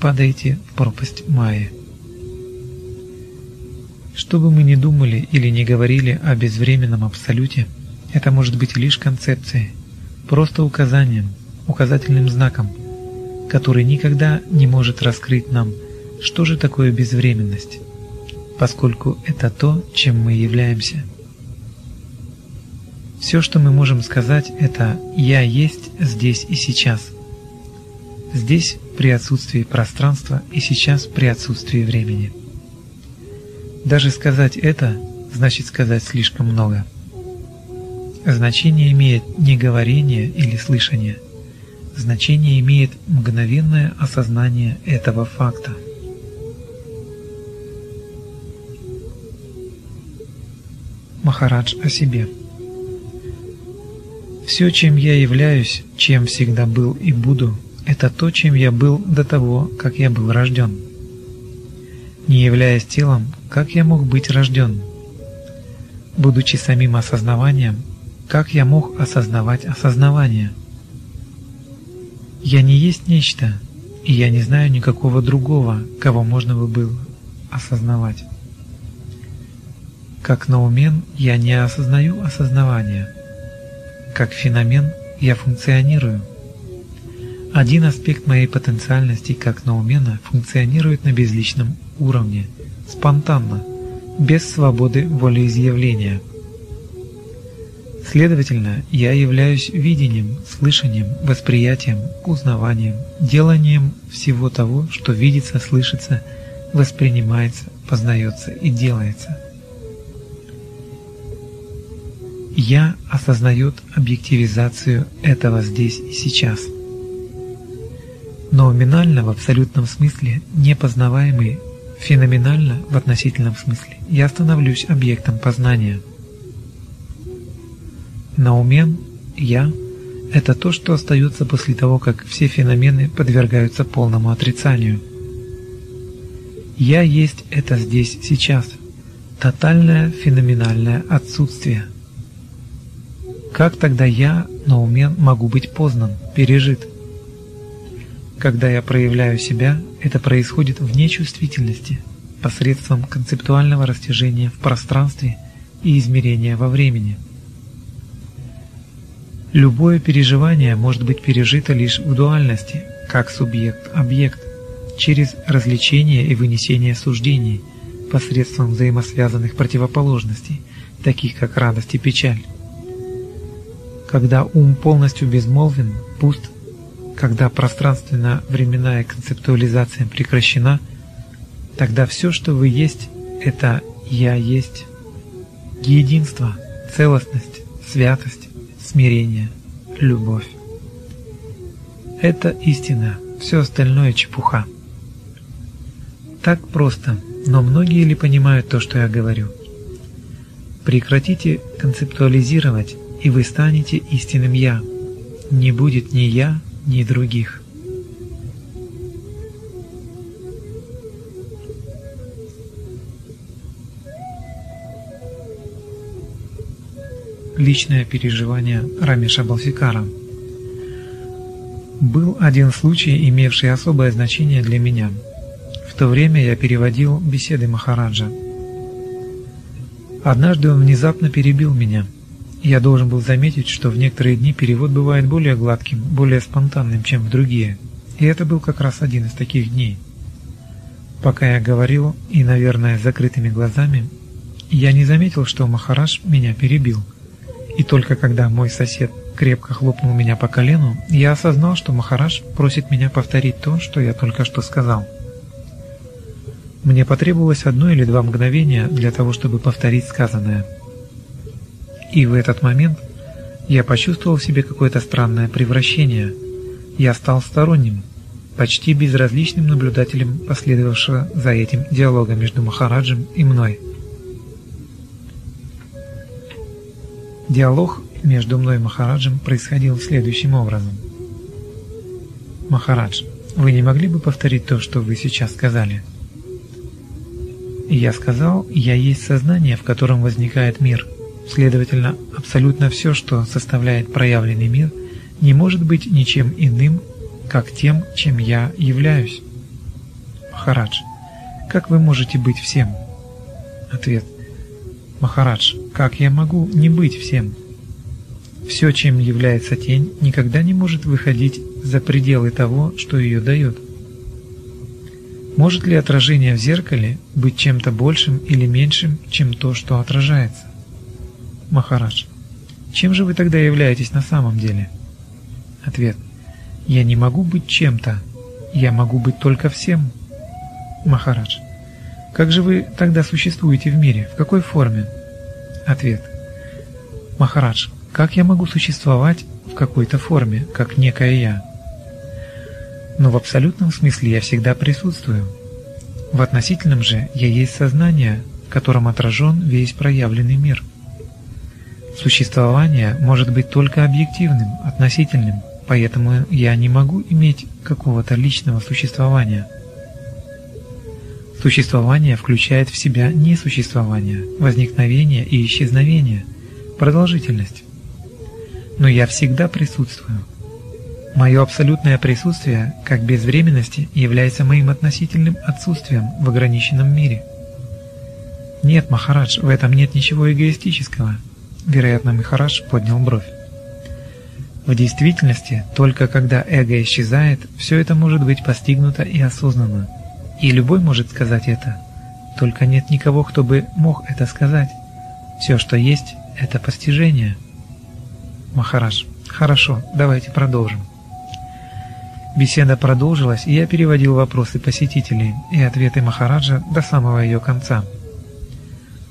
падаете в пропасть Майи. Что бы мы ни думали или не говорили о безвременном абсолюте, это может быть лишь концепцией, просто указанием, указательным знаком, который никогда не может раскрыть нам, что же такое безвременность, поскольку это то, чем мы являемся – все, что мы можем сказать, это «я есть здесь и сейчас». Здесь при отсутствии пространства и сейчас при отсутствии времени. Даже сказать это значит сказать слишком много. Значение имеет не говорение или слышание. Значение имеет мгновенное осознание этого факта. Махарадж о себе. Все, чем я являюсь, чем всегда был и буду, это то, чем я был до того, как я был рожден. Не являясь телом, как я мог быть рожден? Будучи самим осознаванием, как я мог осознавать осознавание? Я не есть нечто, и я не знаю никакого другого, кого можно бы было осознавать. Как наумен я не осознаю осознавания – как феномен я функционирую. Один аспект моей потенциальности как наумена функционирует на безличном уровне, спонтанно, без свободы волеизъявления. Следовательно, я являюсь видением, слышанием, восприятием, узнаванием, деланием всего того, что видится, слышится, воспринимается, познается и делается. «Я» осознает объективизацию этого здесь и сейчас. Но номинально в абсолютном смысле непознаваемый феноменально в относительном смысле, я становлюсь объектом познания. Наумен, я – это то, что остается после того, как все феномены подвергаются полному отрицанию. Я есть это здесь, сейчас. Тотальное феноменальное отсутствие. Как тогда я, наумен, могу быть познан, пережит? Когда я проявляю себя, это происходит в нечувствительности, посредством концептуального растяжения в пространстве и измерения во времени. Любое переживание может быть пережито лишь в дуальности, как субъект-объект, через развлечение и вынесение суждений, посредством взаимосвязанных противоположностей, таких как радость и печаль. Когда ум полностью безмолвен, пуст, когда пространственно-временная концептуализация прекращена, тогда все, что вы есть, это «я есть». Единство, целостность, святость, смирение, любовь. Это истина, все остальное чепуха. Так просто, но многие ли понимают то, что я говорю? Прекратите концептуализировать, и вы станете истинным «я». Не будет ни «я», ни других. Личное переживание Рамиша Балфикара Был один случай, имевший особое значение для меня. В то время я переводил беседы Махараджа. Однажды он внезапно перебил меня – я должен был заметить, что в некоторые дни перевод бывает более гладким, более спонтанным, чем в другие. И это был как раз один из таких дней. Пока я говорил, и, наверное, с закрытыми глазами, я не заметил, что Махараш меня перебил. И только когда мой сосед крепко хлопнул меня по колену, я осознал, что Махараш просит меня повторить то, что я только что сказал. Мне потребовалось одно или два мгновения для того, чтобы повторить сказанное – и в этот момент я почувствовал в себе какое-то странное превращение. Я стал сторонним, почти безразличным наблюдателем последовавшего за этим диалога между Махараджем и мной. Диалог между мной и Махараджем происходил следующим образом. «Махарадж, вы не могли бы повторить то, что вы сейчас сказали?» Я сказал, я есть сознание, в котором возникает мир – Следовательно, абсолютно все, что составляет проявленный мир, не может быть ничем иным, как тем, чем я являюсь. Махарадж, как вы можете быть всем? Ответ. Махарадж, как я могу не быть всем? Все, чем является тень, никогда не может выходить за пределы того, что ее дает. Может ли отражение в зеркале быть чем-то большим или меньшим, чем то, что отражается? Махарадж, чем же вы тогда являетесь на самом деле? Ответ. Я не могу быть чем-то. Я могу быть только всем. Махарадж. Как же вы тогда существуете в мире? В какой форме? Ответ. Махарадж, как я могу существовать в какой-то форме, как некое я? Но в абсолютном смысле я всегда присутствую. В относительном же я есть сознание, в котором отражен весь проявленный мир – Существование может быть только объективным, относительным, поэтому я не могу иметь какого-то личного существования. Существование включает в себя несуществование, возникновение и исчезновение, продолжительность. Но я всегда присутствую. Мое абсолютное присутствие, как безвременности, является моим относительным отсутствием в ограниченном мире. Нет, Махарадж, в этом нет ничего эгоистического – Вероятно, Махарадж поднял бровь. В действительности, только когда эго исчезает, все это может быть постигнуто и осознано. И любой может сказать это. Только нет никого, кто бы мог это сказать. Все, что есть, это постижение. Махарадж. Хорошо, давайте продолжим. Беседа продолжилась, и я переводил вопросы посетителей и ответы Махараджа до самого ее конца.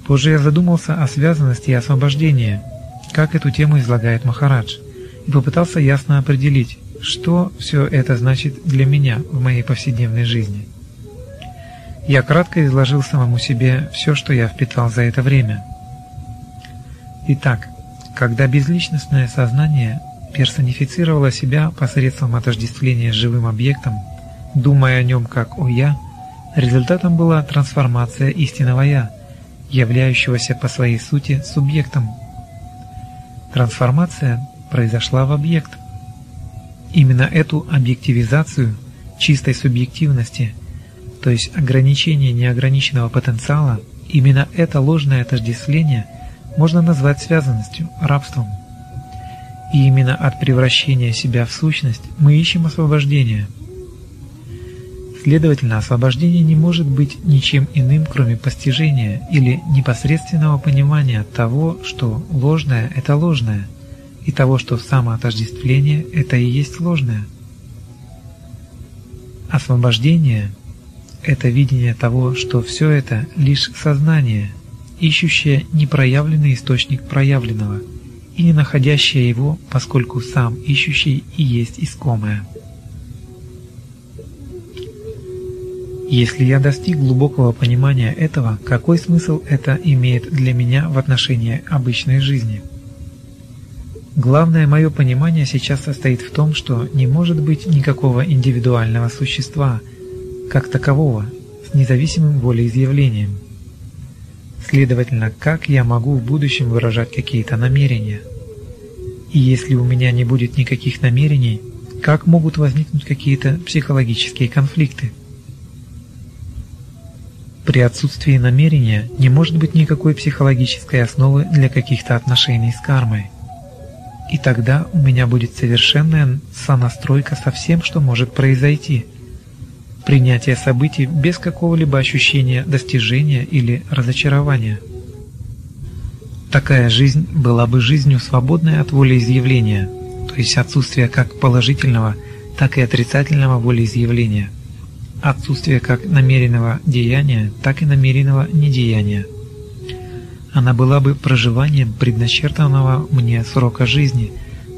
Позже я задумался о связанности и освобождении, как эту тему излагает Махарадж, и попытался ясно определить, что все это значит для меня в моей повседневной жизни. Я кратко изложил самому себе все, что я впитал за это время. Итак, когда безличностное сознание персонифицировало себя посредством отождествления с живым объектом, думая о нем как о «я», результатом была трансформация истинного «я», являющегося по своей сути субъектом. Трансформация произошла в объект. Именно эту объективизацию чистой субъективности, то есть ограничение неограниченного потенциала, именно это ложное отождествление можно назвать связанностью, рабством. И именно от превращения себя в сущность мы ищем освобождение – Следовательно, освобождение не может быть ничем иным, кроме постижения или непосредственного понимания того, что ложное – это ложное, и того, что самоотождествление – это и есть ложное. Освобождение – это видение того, что все это лишь сознание, ищущее непроявленный источник проявленного и не находящее его, поскольку сам ищущий и есть искомое. Если я достиг глубокого понимания этого, какой смысл это имеет для меня в отношении обычной жизни? Главное мое понимание сейчас состоит в том, что не может быть никакого индивидуального существа, как такового, с независимым волеизъявлением. Следовательно, как я могу в будущем выражать какие-то намерения? И если у меня не будет никаких намерений, как могут возникнуть какие-то психологические конфликты? При отсутствии намерения не может быть никакой психологической основы для каких-то отношений с кармой. И тогда у меня будет совершенная сонастройка со всем, что может произойти. Принятие событий без какого-либо ощущения достижения или разочарования. Такая жизнь была бы жизнью, свободной от волеизъявления, то есть отсутствия как положительного, так и отрицательного волеизъявления – отсутствие как намеренного деяния, так и намеренного недеяния. Она была бы проживанием предначертанного мне срока жизни,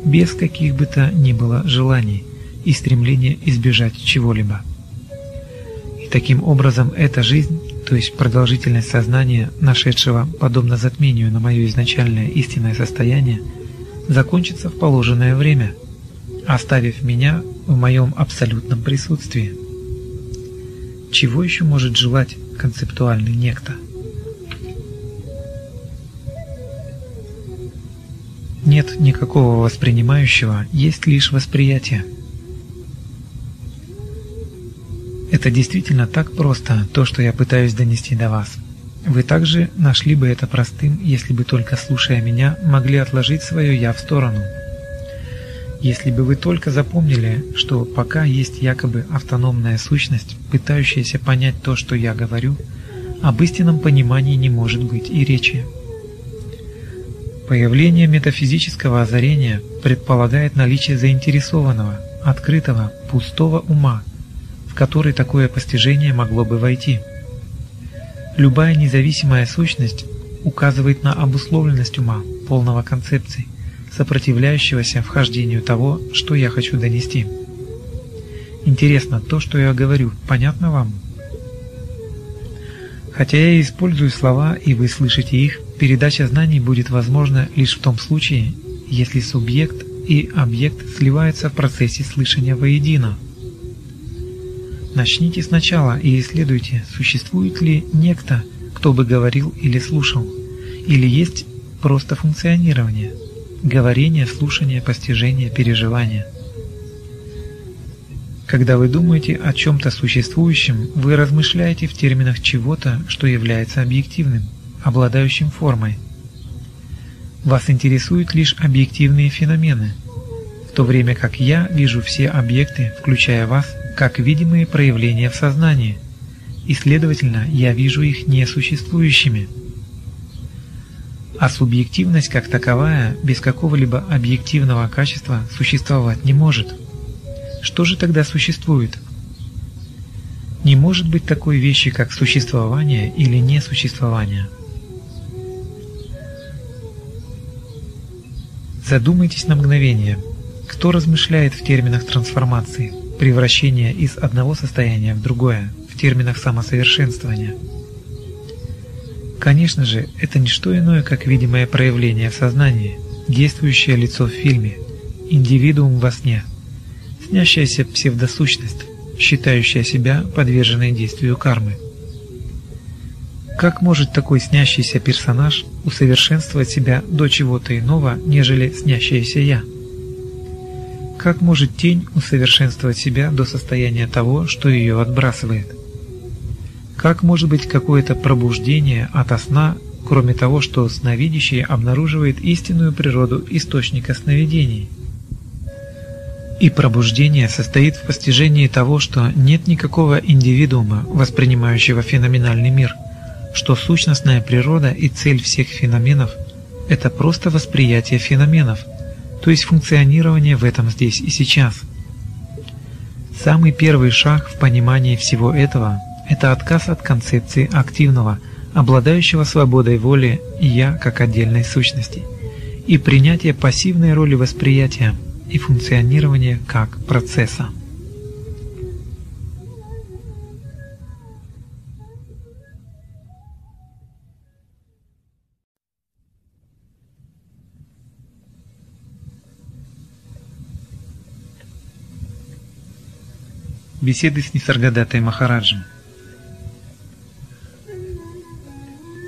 без каких бы то ни было желаний и стремления избежать чего-либо. И таким образом эта жизнь, то есть продолжительность сознания, нашедшего, подобно затмению на мое изначальное истинное состояние, закончится в положенное время, оставив меня в моем абсолютном присутствии. Чего еще может желать концептуальный некто? Нет никакого воспринимающего, есть лишь восприятие. Это действительно так просто, то, что я пытаюсь донести до вас. Вы также нашли бы это простым, если бы только слушая меня, могли отложить свое «я» в сторону – если бы вы только запомнили, что пока есть якобы автономная сущность, пытающаяся понять то, что я говорю, об истинном понимании не может быть и речи. Появление метафизического озарения предполагает наличие заинтересованного, открытого, пустого ума, в который такое постижение могло бы войти. Любая независимая сущность указывает на обусловленность ума, полного концепции сопротивляющегося вхождению того, что я хочу донести. Интересно, то, что я говорю, понятно вам? Хотя я использую слова, и вы слышите их, передача знаний будет возможна лишь в том случае, если субъект и объект сливаются в процессе слышания воедино. Начните сначала и исследуйте, существует ли некто, кто бы говорил или слушал, или есть просто функционирование – говорение, слушание, постижение, переживание. Когда вы думаете о чем-то существующем, вы размышляете в терминах чего-то, что является объективным, обладающим формой. Вас интересуют лишь объективные феномены, в то время как я вижу все объекты, включая вас, как видимые проявления в сознании, и, следовательно, я вижу их несуществующими. А субъективность как таковая без какого-либо объективного качества существовать не может. Что же тогда существует? Не может быть такой вещи, как существование или несуществование. Задумайтесь на мгновение, кто размышляет в терминах трансформации, превращения из одного состояния в другое, в терминах самосовершенствования. Конечно же, это не что иное, как видимое проявление в сознании, действующее лицо в фильме, индивидуум во сне, снящаяся псевдосущность, считающая себя подверженной действию кармы. Как может такой снящийся персонаж усовершенствовать себя до чего-то иного, нежели снящееся «я»? Как может тень усовершенствовать себя до состояния того, что ее отбрасывает? Как может быть какое-то пробуждение ото сна, кроме того, что сновидящий обнаруживает истинную природу источника сновидений? И пробуждение состоит в постижении того, что нет никакого индивидуума, воспринимающего феноменальный мир – что сущностная природа и цель всех феноменов – это просто восприятие феноменов, то есть функционирование в этом здесь и сейчас. Самый первый шаг в понимании всего этого – это отказ от концепции активного, обладающего свободой воли «я» как отдельной сущности, и принятие пассивной роли восприятия и функционирования как процесса. Беседы с Нисаргадатой Махараджем.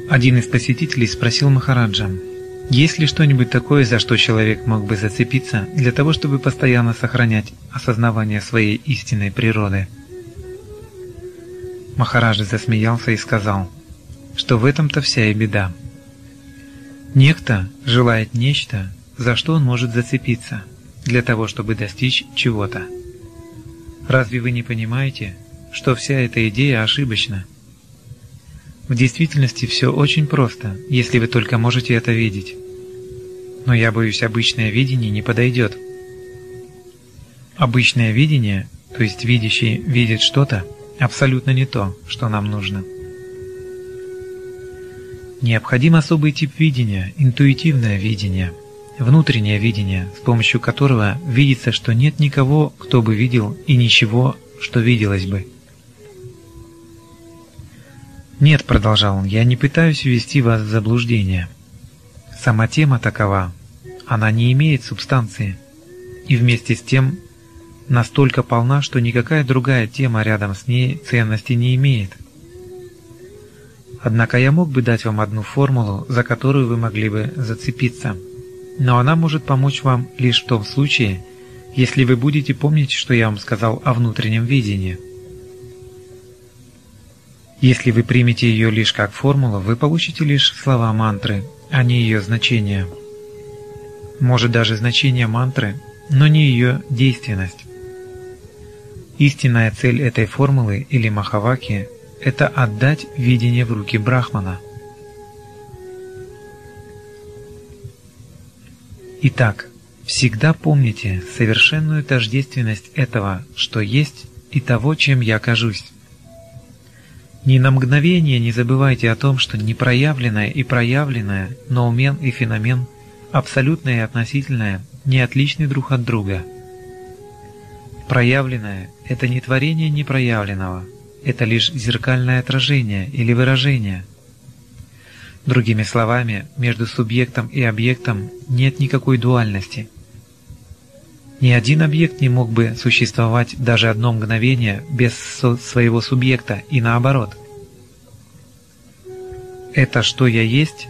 Один из посетителей спросил Махараджа, есть ли что-нибудь такое, за что человек мог бы зацепиться для того, чтобы постоянно сохранять осознавание своей истинной природы. Махараджа засмеялся и сказал, что в этом-то вся и беда. Некто желает нечто, за что он может зацепиться, для того, чтобы достичь чего-то. Разве вы не понимаете, что вся эта идея ошибочна? В действительности все очень просто, если вы только можете это видеть. Но я боюсь, обычное видение не подойдет. Обычное видение, то есть видящий видит что-то, абсолютно не то, что нам нужно. Необходим особый тип видения, интуитивное видение – внутреннее видение, с помощью которого видится, что нет никого, кто бы видел, и ничего, что виделось бы. «Нет», — продолжал он, — «я не пытаюсь ввести вас в заблуждение. Сама тема такова, она не имеет субстанции, и вместе с тем настолько полна, что никакая другая тема рядом с ней ценности не имеет. Однако я мог бы дать вам одну формулу, за которую вы могли бы зацепиться» но она может помочь вам лишь в том случае, если вы будете помнить, что я вам сказал о внутреннем видении. Если вы примете ее лишь как формулу, вы получите лишь слова мантры, а не ее значение. Может даже значение мантры, но не ее действенность. Истинная цель этой формулы или махаваки – это отдать видение в руки Брахмана – Итак, всегда помните совершенную тождественность этого, что есть, и того, чем я кажусь. Ни на мгновение не забывайте о том, что непроявленное и проявленное, ноумен и феномен, абсолютное и относительное, не отличны друг от друга. Проявленное – это не творение непроявленного, это лишь зеркальное отражение или выражение – Другими словами, между субъектом и объектом нет никакой дуальности. Ни один объект не мог бы существовать даже одно мгновение без своего субъекта и наоборот. Это что я есть,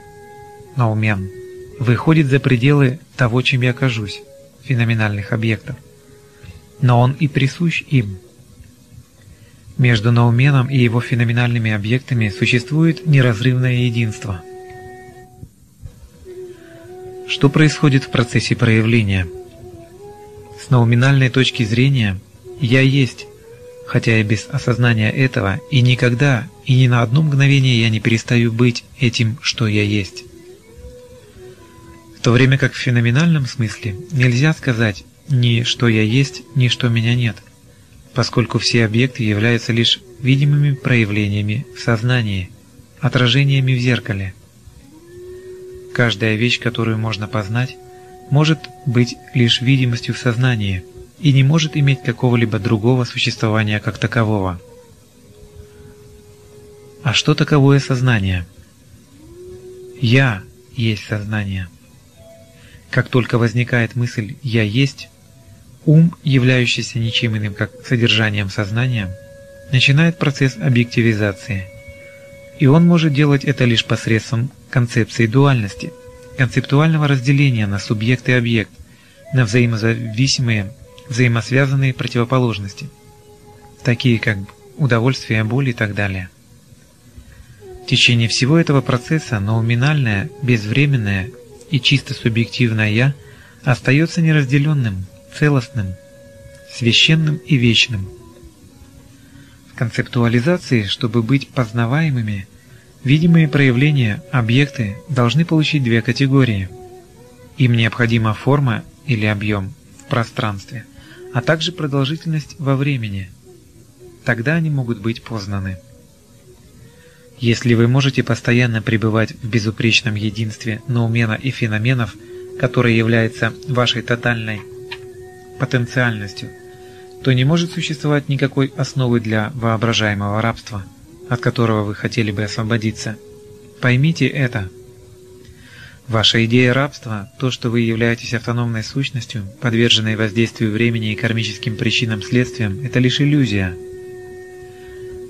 наумен, выходит за пределы того, чем я кажусь, феноменальных объектов. Но он и присущ им. Между науменом и его феноменальными объектами существует неразрывное единство – что происходит в процессе проявления? С науминальной точки зрения «я есть», хотя и без осознания этого, и никогда, и ни на одно мгновение я не перестаю быть этим, что я есть. В то время как в феноменальном смысле нельзя сказать ни что я есть, ни что меня нет, поскольку все объекты являются лишь видимыми проявлениями в сознании, отражениями в зеркале – Каждая вещь, которую можно познать, может быть лишь видимостью в сознании и не может иметь какого-либо другого существования как такового. А что таковое сознание? «Я» есть сознание. Как только возникает мысль «я есть», ум, являющийся ничем иным, как содержанием сознания, начинает процесс объективизации. И он может делать это лишь посредством концепции дуальности, концептуального разделения на субъект и объект, на взаимозависимые, взаимосвязанные противоположности, такие как удовольствие, боль и так далее. В течение всего этого процесса науминальное, безвременное и чисто субъективное «я» остается неразделенным, целостным, священным и вечным. В концептуализации, чтобы быть познаваемыми, видимые проявления, объекты должны получить две категории. Им необходима форма или объем в пространстве, а также продолжительность во времени. Тогда они могут быть познаны. Если вы можете постоянно пребывать в безупречном единстве ноумена и феноменов, которое является вашей тотальной потенциальностью, то не может существовать никакой основы для воображаемого рабства, от которого вы хотели бы освободиться. Поймите это. Ваша идея рабства, то, что вы являетесь автономной сущностью, подверженной воздействию времени и кармическим причинам-следствиям, это лишь иллюзия –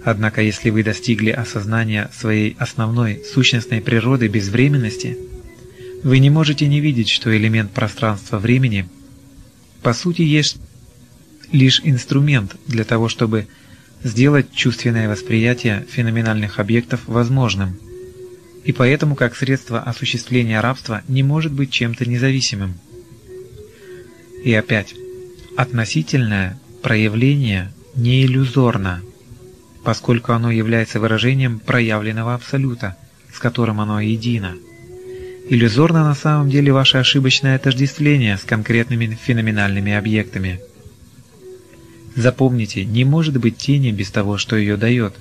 Однако если вы достигли осознания своей основной сущностной природы безвременности, вы не можете не видеть, что элемент пространства-времени по сути есть лишь инструмент для того, чтобы сделать чувственное восприятие феноменальных объектов возможным, и поэтому как средство осуществления рабства не может быть чем-то независимым. И опять, относительное проявление не иллюзорно – поскольку оно является выражением проявленного абсолюта, с которым оно едино. Иллюзорно на самом деле ваше ошибочное отождествление с конкретными феноменальными объектами. Запомните, не может быть тени без того, что ее дает,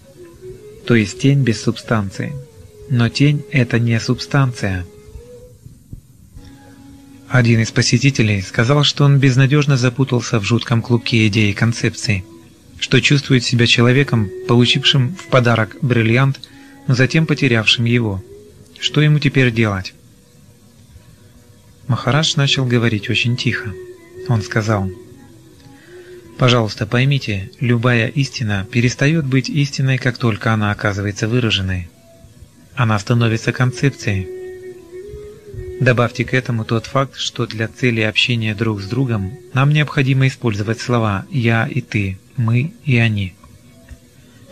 то есть тень без субстанции. Но тень – это не субстанция. Один из посетителей сказал, что он безнадежно запутался в жутком клубке идей и концепций – что чувствует себя человеком, получившим в подарок бриллиант, но затем потерявшим его. Что ему теперь делать? Махарадж начал говорить очень тихо. Он сказал, «Пожалуйста, поймите, любая истина перестает быть истиной, как только она оказывается выраженной. Она становится концепцией. Добавьте к этому тот факт, что для цели общения друг с другом нам необходимо использовать слова «я» и «ты», «мы» и «они».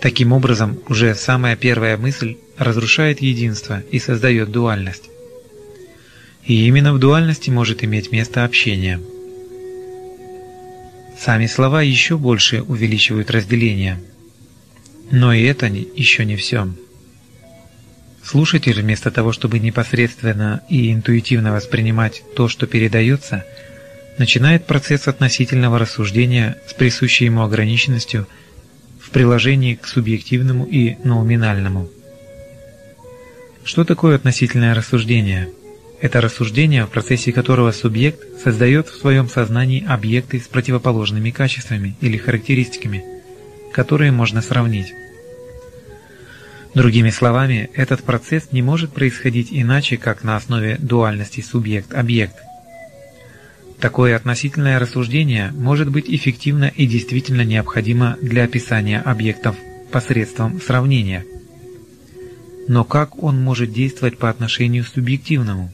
Таким образом, уже самая первая мысль разрушает единство и создает дуальность. И именно в дуальности может иметь место общение. Сами слова еще больше увеличивают разделение. Но и это еще не все. Слушатель, вместо того, чтобы непосредственно и интуитивно воспринимать то, что передается, начинает процесс относительного рассуждения с присущей ему ограниченностью в приложении к субъективному и номинальному. Что такое относительное рассуждение? Это рассуждение, в процессе которого субъект создает в своем сознании объекты с противоположными качествами или характеристиками, которые можно сравнить. Другими словами, этот процесс не может происходить иначе, как на основе дуальности субъект-объект. Такое относительное рассуждение может быть эффективно и действительно необходимо для описания объектов посредством сравнения. Но как он может действовать по отношению к субъективному?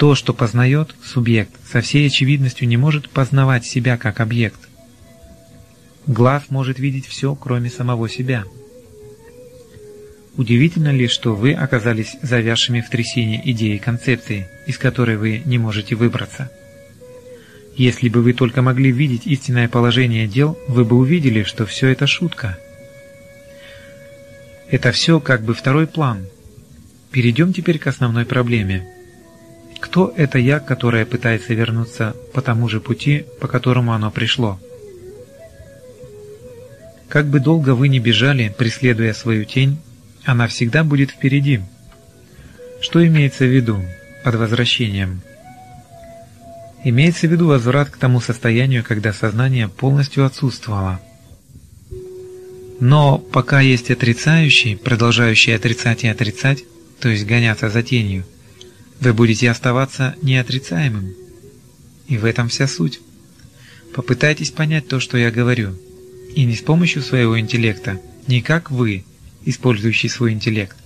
То, что познает субъект, со всей очевидностью не может познавать себя как объект. Глаз может видеть все, кроме самого себя – Удивительно ли, что вы оказались завязшими в трясине идеи концепции, из которой вы не можете выбраться? Если бы вы только могли видеть истинное положение дел, вы бы увидели, что все это шутка. Это все как бы второй план. Перейдем теперь к основной проблеме. Кто это «я», которое пытается вернуться по тому же пути, по которому оно пришло? Как бы долго вы ни бежали, преследуя свою тень, она всегда будет впереди. Что имеется в виду под возвращением? Имеется в виду возврат к тому состоянию, когда сознание полностью отсутствовало. Но пока есть отрицающий, продолжающий отрицать и отрицать, то есть гоняться за тенью, вы будете оставаться неотрицаемым. И в этом вся суть. Попытайтесь понять то, что я говорю, и не с помощью своего интеллекта, не как вы, использующий свой интеллект,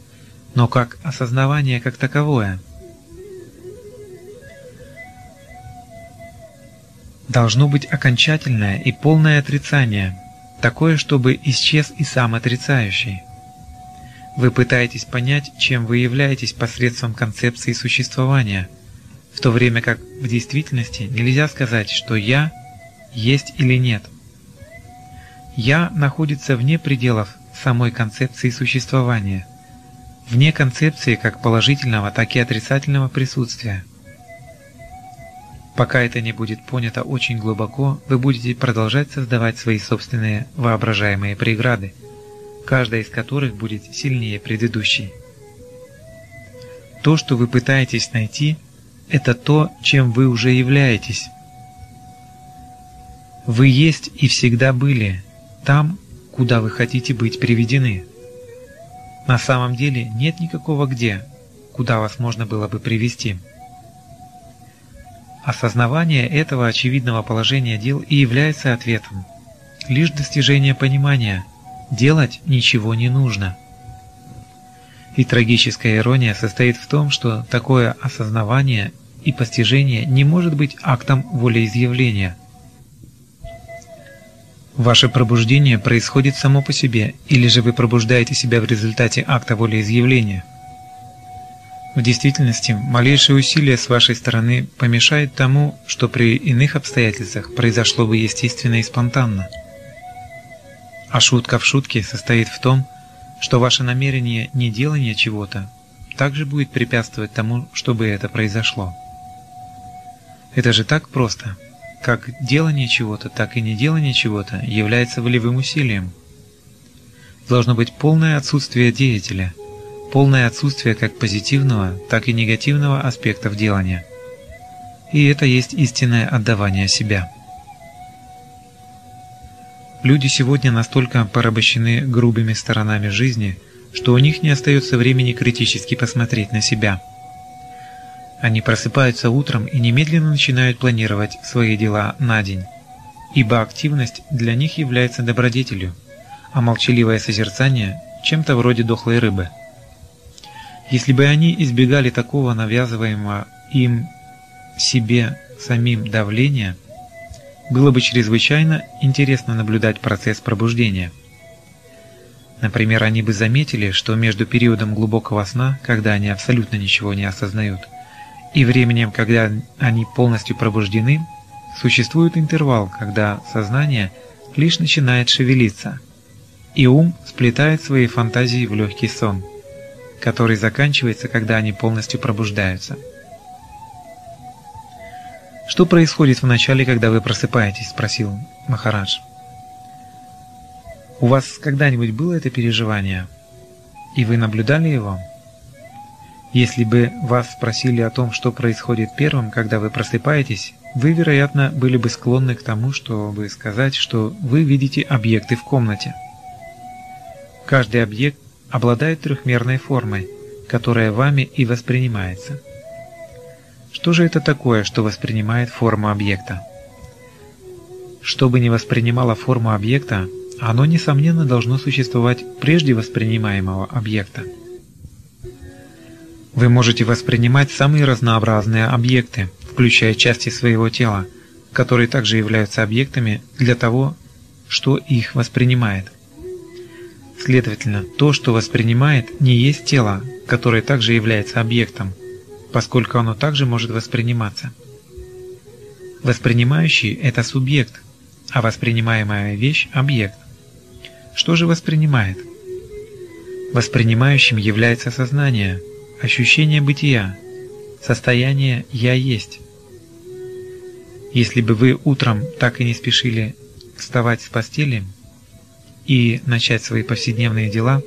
но как осознавание как таковое. Должно быть окончательное и полное отрицание, такое, чтобы исчез и сам отрицающий. Вы пытаетесь понять, чем вы являетесь посредством концепции существования, в то время как в действительности нельзя сказать, что «я» есть или нет. «Я» находится вне пределов самой концепции существования, вне концепции как положительного, так и отрицательного присутствия. Пока это не будет понято очень глубоко, вы будете продолжать создавать свои собственные воображаемые преграды, каждая из которых будет сильнее предыдущей. То, что вы пытаетесь найти, это то, чем вы уже являетесь. Вы есть и всегда были там, куда вы хотите быть приведены. На самом деле нет никакого «где», куда вас можно было бы привести. Осознавание этого очевидного положения дел и является ответом. Лишь достижение понимания – делать ничего не нужно. И трагическая ирония состоит в том, что такое осознавание и постижение не может быть актом волеизъявления – Ваше пробуждение происходит само по себе, или же вы пробуждаете себя в результате акта волеизъявления. В действительности, малейшее усилие с вашей стороны помешает тому, что при иных обстоятельствах произошло бы естественно и спонтанно. А шутка в шутке состоит в том, что ваше намерение не делания чего-то также будет препятствовать тому, чтобы это произошло. Это же так просто – как делание чего-то, так и неделание чего-то является волевым усилием. Должно быть полное отсутствие деятеля, полное отсутствие как позитивного, так и негативного аспектов делания. И это есть истинное отдавание себя. Люди сегодня настолько порабощены грубыми сторонами жизни, что у них не остается времени критически посмотреть на себя – они просыпаются утром и немедленно начинают планировать свои дела на день, ибо активность для них является добродетелью, а молчаливое созерцание – чем-то вроде дохлой рыбы. Если бы они избегали такого навязываемого им себе самим давления, было бы чрезвычайно интересно наблюдать процесс пробуждения. Например, они бы заметили, что между периодом глубокого сна, когда они абсолютно ничего не осознают, и временем, когда они полностью пробуждены, существует интервал, когда сознание лишь начинает шевелиться, и ум сплетает свои фантазии в легкий сон, который заканчивается, когда они полностью пробуждаются. «Что происходит в начале, когда вы просыпаетесь?» – спросил Махарадж. «У вас когда-нибудь было это переживание? И вы наблюдали его?» Если бы вас спросили о том, что происходит первым, когда вы просыпаетесь, вы, вероятно, были бы склонны к тому, чтобы сказать, что вы видите объекты в комнате. Каждый объект обладает трехмерной формой, которая вами и воспринимается. Что же это такое, что воспринимает форму объекта? Что бы ни воспринимало форму объекта, оно, несомненно, должно существовать прежде воспринимаемого объекта. Вы можете воспринимать самые разнообразные объекты, включая части своего тела, которые также являются объектами для того, что их воспринимает. Следовательно, то, что воспринимает, не есть тело, которое также является объектом, поскольку оно также может восприниматься. Воспринимающий – это субъект, а воспринимаемая вещь – объект. Что же воспринимает? Воспринимающим является сознание – ощущение бытия, состояние «я есть». Если бы вы утром так и не спешили вставать с постели и начать свои повседневные дела,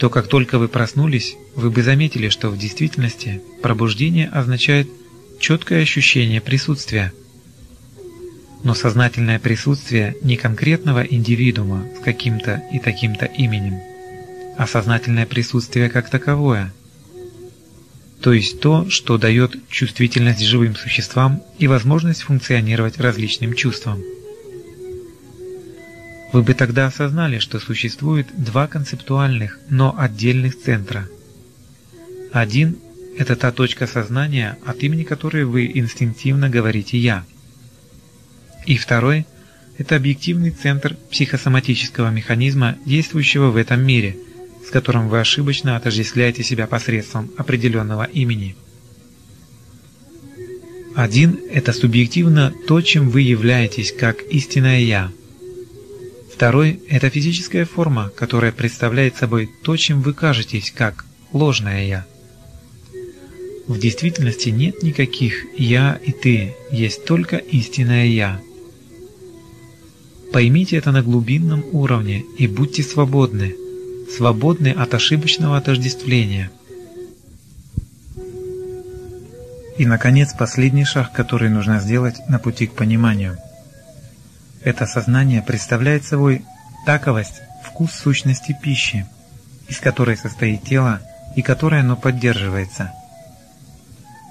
то как только вы проснулись, вы бы заметили, что в действительности пробуждение означает четкое ощущение присутствия. но сознательное присутствие не конкретного индивидуума с каким-то и таким-то именем, а сознательное присутствие как таковое, то есть то, что дает чувствительность живым существам и возможность функционировать различным чувствам. Вы бы тогда осознали, что существует два концептуальных, но отдельных центра. Один – это та точка сознания, от имени которой вы инстинктивно говорите «я». И второй – это объективный центр психосоматического механизма, действующего в этом мире, с которым вы ошибочно отождествляете себя посредством определенного имени. Один – это субъективно то, чем вы являетесь как истинное «я», Второй – это физическая форма, которая представляет собой то, чем вы кажетесь, как ложное «я». В действительности нет никаких «я» и «ты», есть только истинное «я». Поймите это на глубинном уровне и будьте свободны, свободны от ошибочного отождествления. И, наконец, последний шаг, который нужно сделать на пути к пониманию – это сознание представляет собой таковость, вкус сущности пищи, из которой состоит тело и которой оно поддерживается.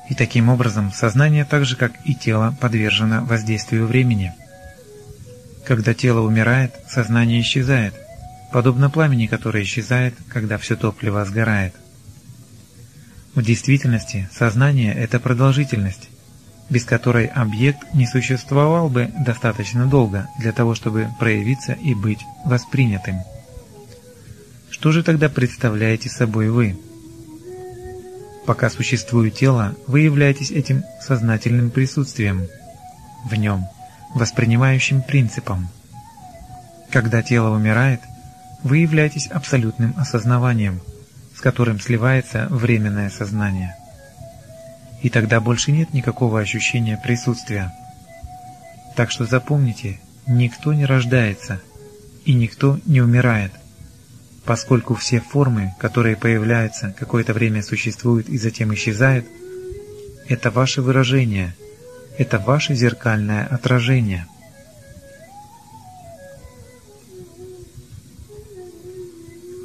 И таким образом сознание так же, как и тело, подвержено воздействию времени. Когда тело умирает, сознание исчезает, подобно пламени, которое исчезает, когда все топливо сгорает. В действительности сознание – это продолжительность, без которой объект не существовал бы достаточно долго для того, чтобы проявиться и быть воспринятым. Что же тогда представляете собой вы? Пока существует тело, вы являетесь этим сознательным присутствием в нем, воспринимающим принципом. Когда тело умирает, вы являетесь абсолютным осознаванием, с которым сливается временное сознание и тогда больше нет никакого ощущения присутствия. Так что запомните, никто не рождается и никто не умирает, поскольку все формы, которые появляются, какое-то время существуют и затем исчезают, это ваше выражение, это ваше зеркальное отражение.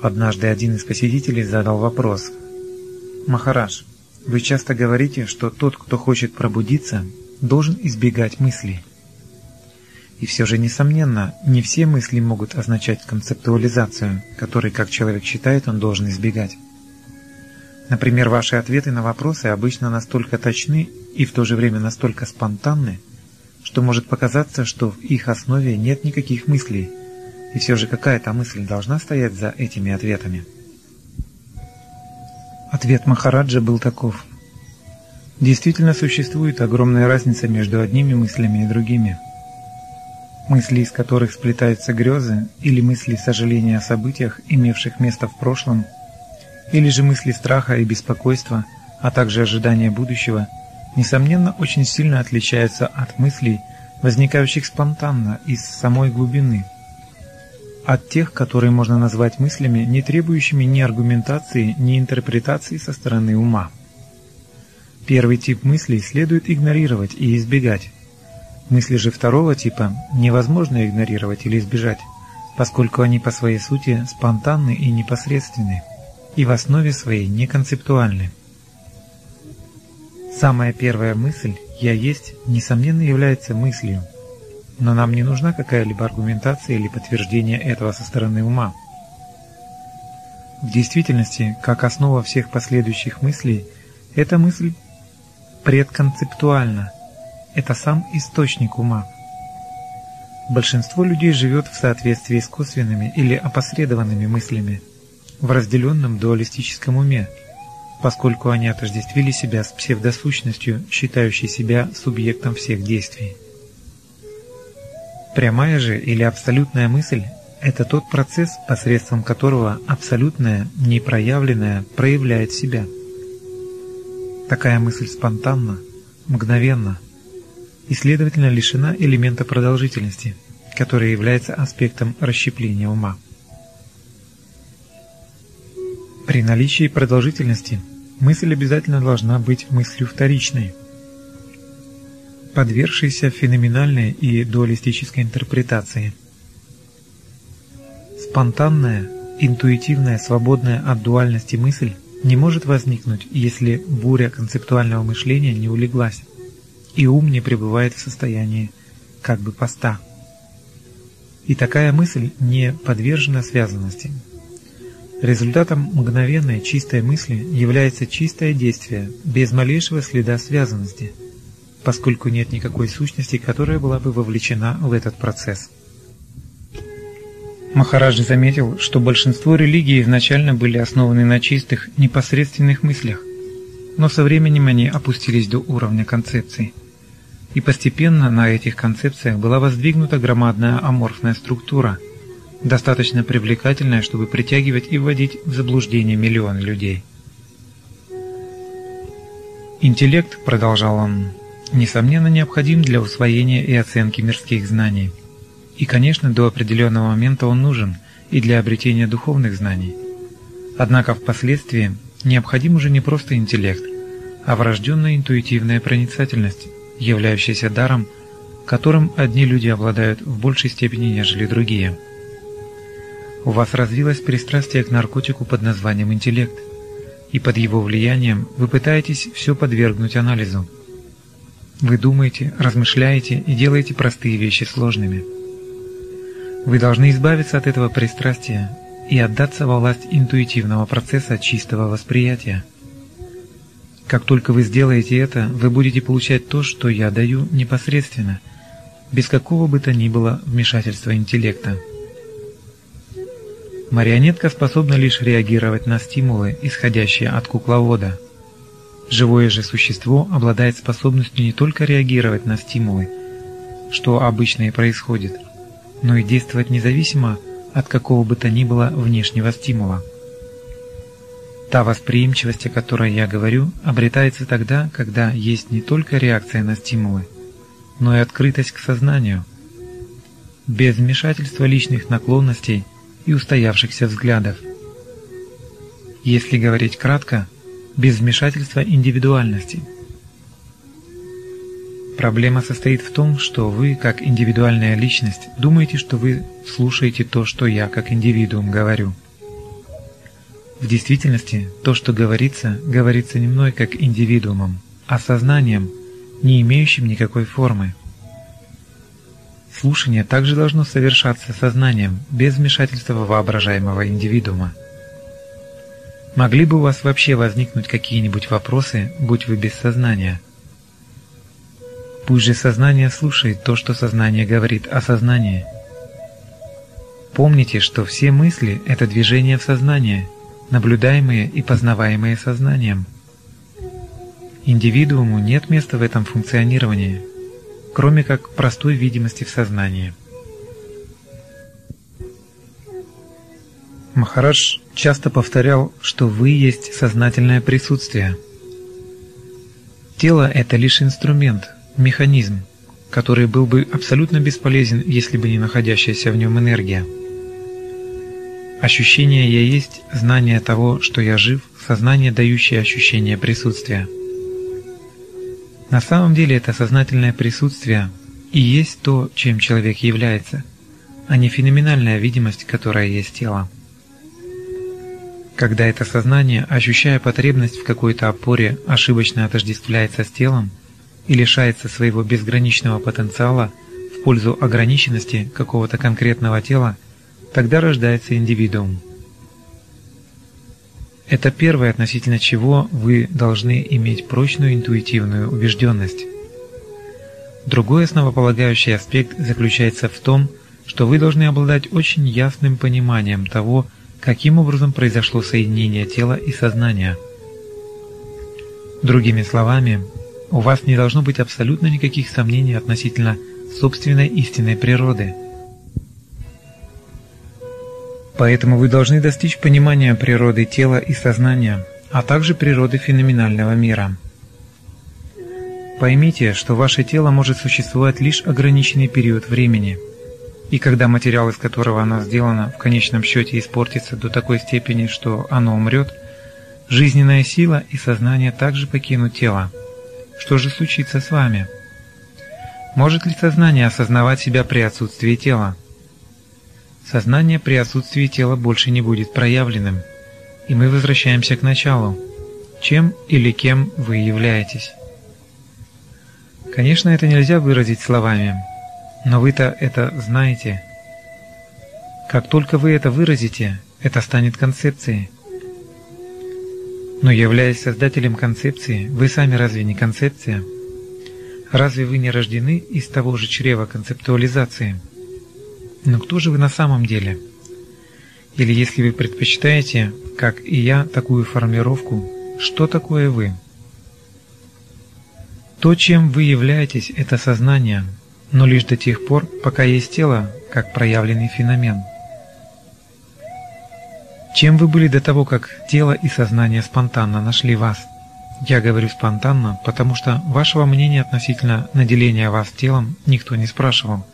Однажды один из посетителей задал вопрос. «Махараш, вы часто говорите, что тот, кто хочет пробудиться, должен избегать мыслей. И все же, несомненно, не все мысли могут означать концептуализацию, которой, как человек считает, он должен избегать. Например, ваши ответы на вопросы обычно настолько точны и в то же время настолько спонтанны, что может показаться, что в их основе нет никаких мыслей, и все же какая-то мысль должна стоять за этими ответами. Ответ Махараджа был таков. Действительно существует огромная разница между одними мыслями и другими. Мысли, из которых сплетаются грезы, или мысли сожаления о событиях, имевших место в прошлом, или же мысли страха и беспокойства, а также ожидания будущего, несомненно, очень сильно отличаются от мыслей, возникающих спонтанно из самой глубины – от тех, которые можно назвать мыслями, не требующими ни аргументации, ни интерпретации со стороны ума. Первый тип мыслей следует игнорировать и избегать. Мысли же второго типа невозможно игнорировать или избежать, поскольку они по своей сути спонтанны и непосредственны, и в основе своей неконцептуальны. Самая первая мысль «я есть» несомненно является мыслью, но нам не нужна какая-либо аргументация или подтверждение этого со стороны ума. В действительности, как основа всех последующих мыслей, эта мысль предконцептуальна, это сам источник ума. Большинство людей живет в соответствии с косвенными или опосредованными мыслями, в разделенном дуалистическом уме, поскольку они отождествили себя с псевдосущностью, считающей себя субъектом всех действий. Прямая же или абсолютная мысль – это тот процесс, посредством которого абсолютное, непроявленное проявляет себя. Такая мысль спонтанна, мгновенна и, следовательно, лишена элемента продолжительности, который является аспектом расщепления ума. При наличии продолжительности мысль обязательно должна быть мыслью вторичной – подвергшийся феноменальной и дуалистической интерпретации. Спонтанная, интуитивная, свободная от дуальности мысль не может возникнуть, если буря концептуального мышления не улеглась, и ум не пребывает в состоянии как бы поста. И такая мысль не подвержена связанности. Результатом мгновенной чистой мысли является чистое действие, без малейшего следа связанности, поскольку нет никакой сущности, которая была бы вовлечена в этот процесс. Махараджи заметил, что большинство религий изначально были основаны на чистых, непосредственных мыслях, но со временем они опустились до уровня концепций. И постепенно на этих концепциях была воздвигнута громадная аморфная структура, достаточно привлекательная, чтобы притягивать и вводить в заблуждение миллионы людей. Интеллект, продолжал он, несомненно необходим для усвоения и оценки мирских знаний. И, конечно, до определенного момента он нужен и для обретения духовных знаний. Однако впоследствии необходим уже не просто интеллект, а врожденная интуитивная проницательность, являющаяся даром, которым одни люди обладают в большей степени, нежели другие. У вас развилось пристрастие к наркотику под названием интеллект, и под его влиянием вы пытаетесь все подвергнуть анализу. Вы думаете, размышляете и делаете простые вещи сложными. Вы должны избавиться от этого пристрастия и отдаться во власть интуитивного процесса чистого восприятия. Как только вы сделаете это, вы будете получать то, что я даю непосредственно, без какого бы то ни было вмешательства интеллекта. Марионетка способна лишь реагировать на стимулы, исходящие от кукловода. Живое же существо обладает способностью не только реагировать на стимулы, что обычно и происходит, но и действовать независимо от какого бы то ни было внешнего стимула. Та восприимчивость, о которой я говорю, обретается тогда, когда есть не только реакция на стимулы, но и открытость к сознанию, без вмешательства личных наклонностей и устоявшихся взглядов. Если говорить кратко, без вмешательства индивидуальности. Проблема состоит в том, что вы, как индивидуальная личность, думаете, что вы слушаете то, что я, как индивидуум, говорю. В действительности, то, что говорится, говорится не мной как индивидуумом, а сознанием, не имеющим никакой формы. Слушание также должно совершаться сознанием, без вмешательства воображаемого индивидуума. Могли бы у вас вообще возникнуть какие-нибудь вопросы, будь вы без сознания? Пусть же сознание слушает то, что сознание говорит о сознании. Помните, что все мысли – это движение в сознание, наблюдаемые и познаваемые сознанием. Индивидууму нет места в этом функционировании, кроме как простой видимости в сознании. Махарадж часто повторял, что вы есть сознательное присутствие. Тело – это лишь инструмент, механизм, который был бы абсолютно бесполезен, если бы не находящаяся в нем энергия. Ощущение «я есть» – знание того, что я жив, сознание, дающее ощущение присутствия. На самом деле это сознательное присутствие и есть то, чем человек является, а не феноменальная видимость, которая есть тело. Когда это сознание, ощущая потребность в какой-то опоре, ошибочно отождествляется с телом и лишается своего безграничного потенциала в пользу ограниченности какого-то конкретного тела, Тогда рождается индивидуум. Это первое, относительно чего вы должны иметь прочную интуитивную убежденность. Другой основополагающий аспект заключается в том, что вы должны обладать очень ясным пониманием того, каким образом произошло соединение тела и сознания. Другими словами, у вас не должно быть абсолютно никаких сомнений относительно собственной истинной природы – Поэтому вы должны достичь понимания природы тела и сознания, а также природы феноменального мира. Поймите, что ваше тело может существовать лишь ограниченный период времени, и когда материал, из которого оно сделано, в конечном счете испортится до такой степени, что оно умрет, жизненная сила и сознание также покинут тело. Что же случится с вами? Может ли сознание осознавать себя при отсутствии тела? Сознание при отсутствии тела больше не будет проявленным, и мы возвращаемся к началу. Чем или кем вы являетесь? Конечно, это нельзя выразить словами, но вы-то это знаете. Как только вы это выразите, это станет концепцией. Но являясь создателем концепции, вы сами разве не концепция? Разве вы не рождены из того же чрева концептуализации? Но кто же вы на самом деле? Или если вы предпочитаете, как и я, такую формулировку, что такое вы? То, чем вы являетесь, это сознание, но лишь до тех пор, пока есть тело, как проявленный феномен. Чем вы были до того, как тело и сознание спонтанно нашли вас? Я говорю спонтанно, потому что вашего мнения относительно наделения вас телом никто не спрашивал,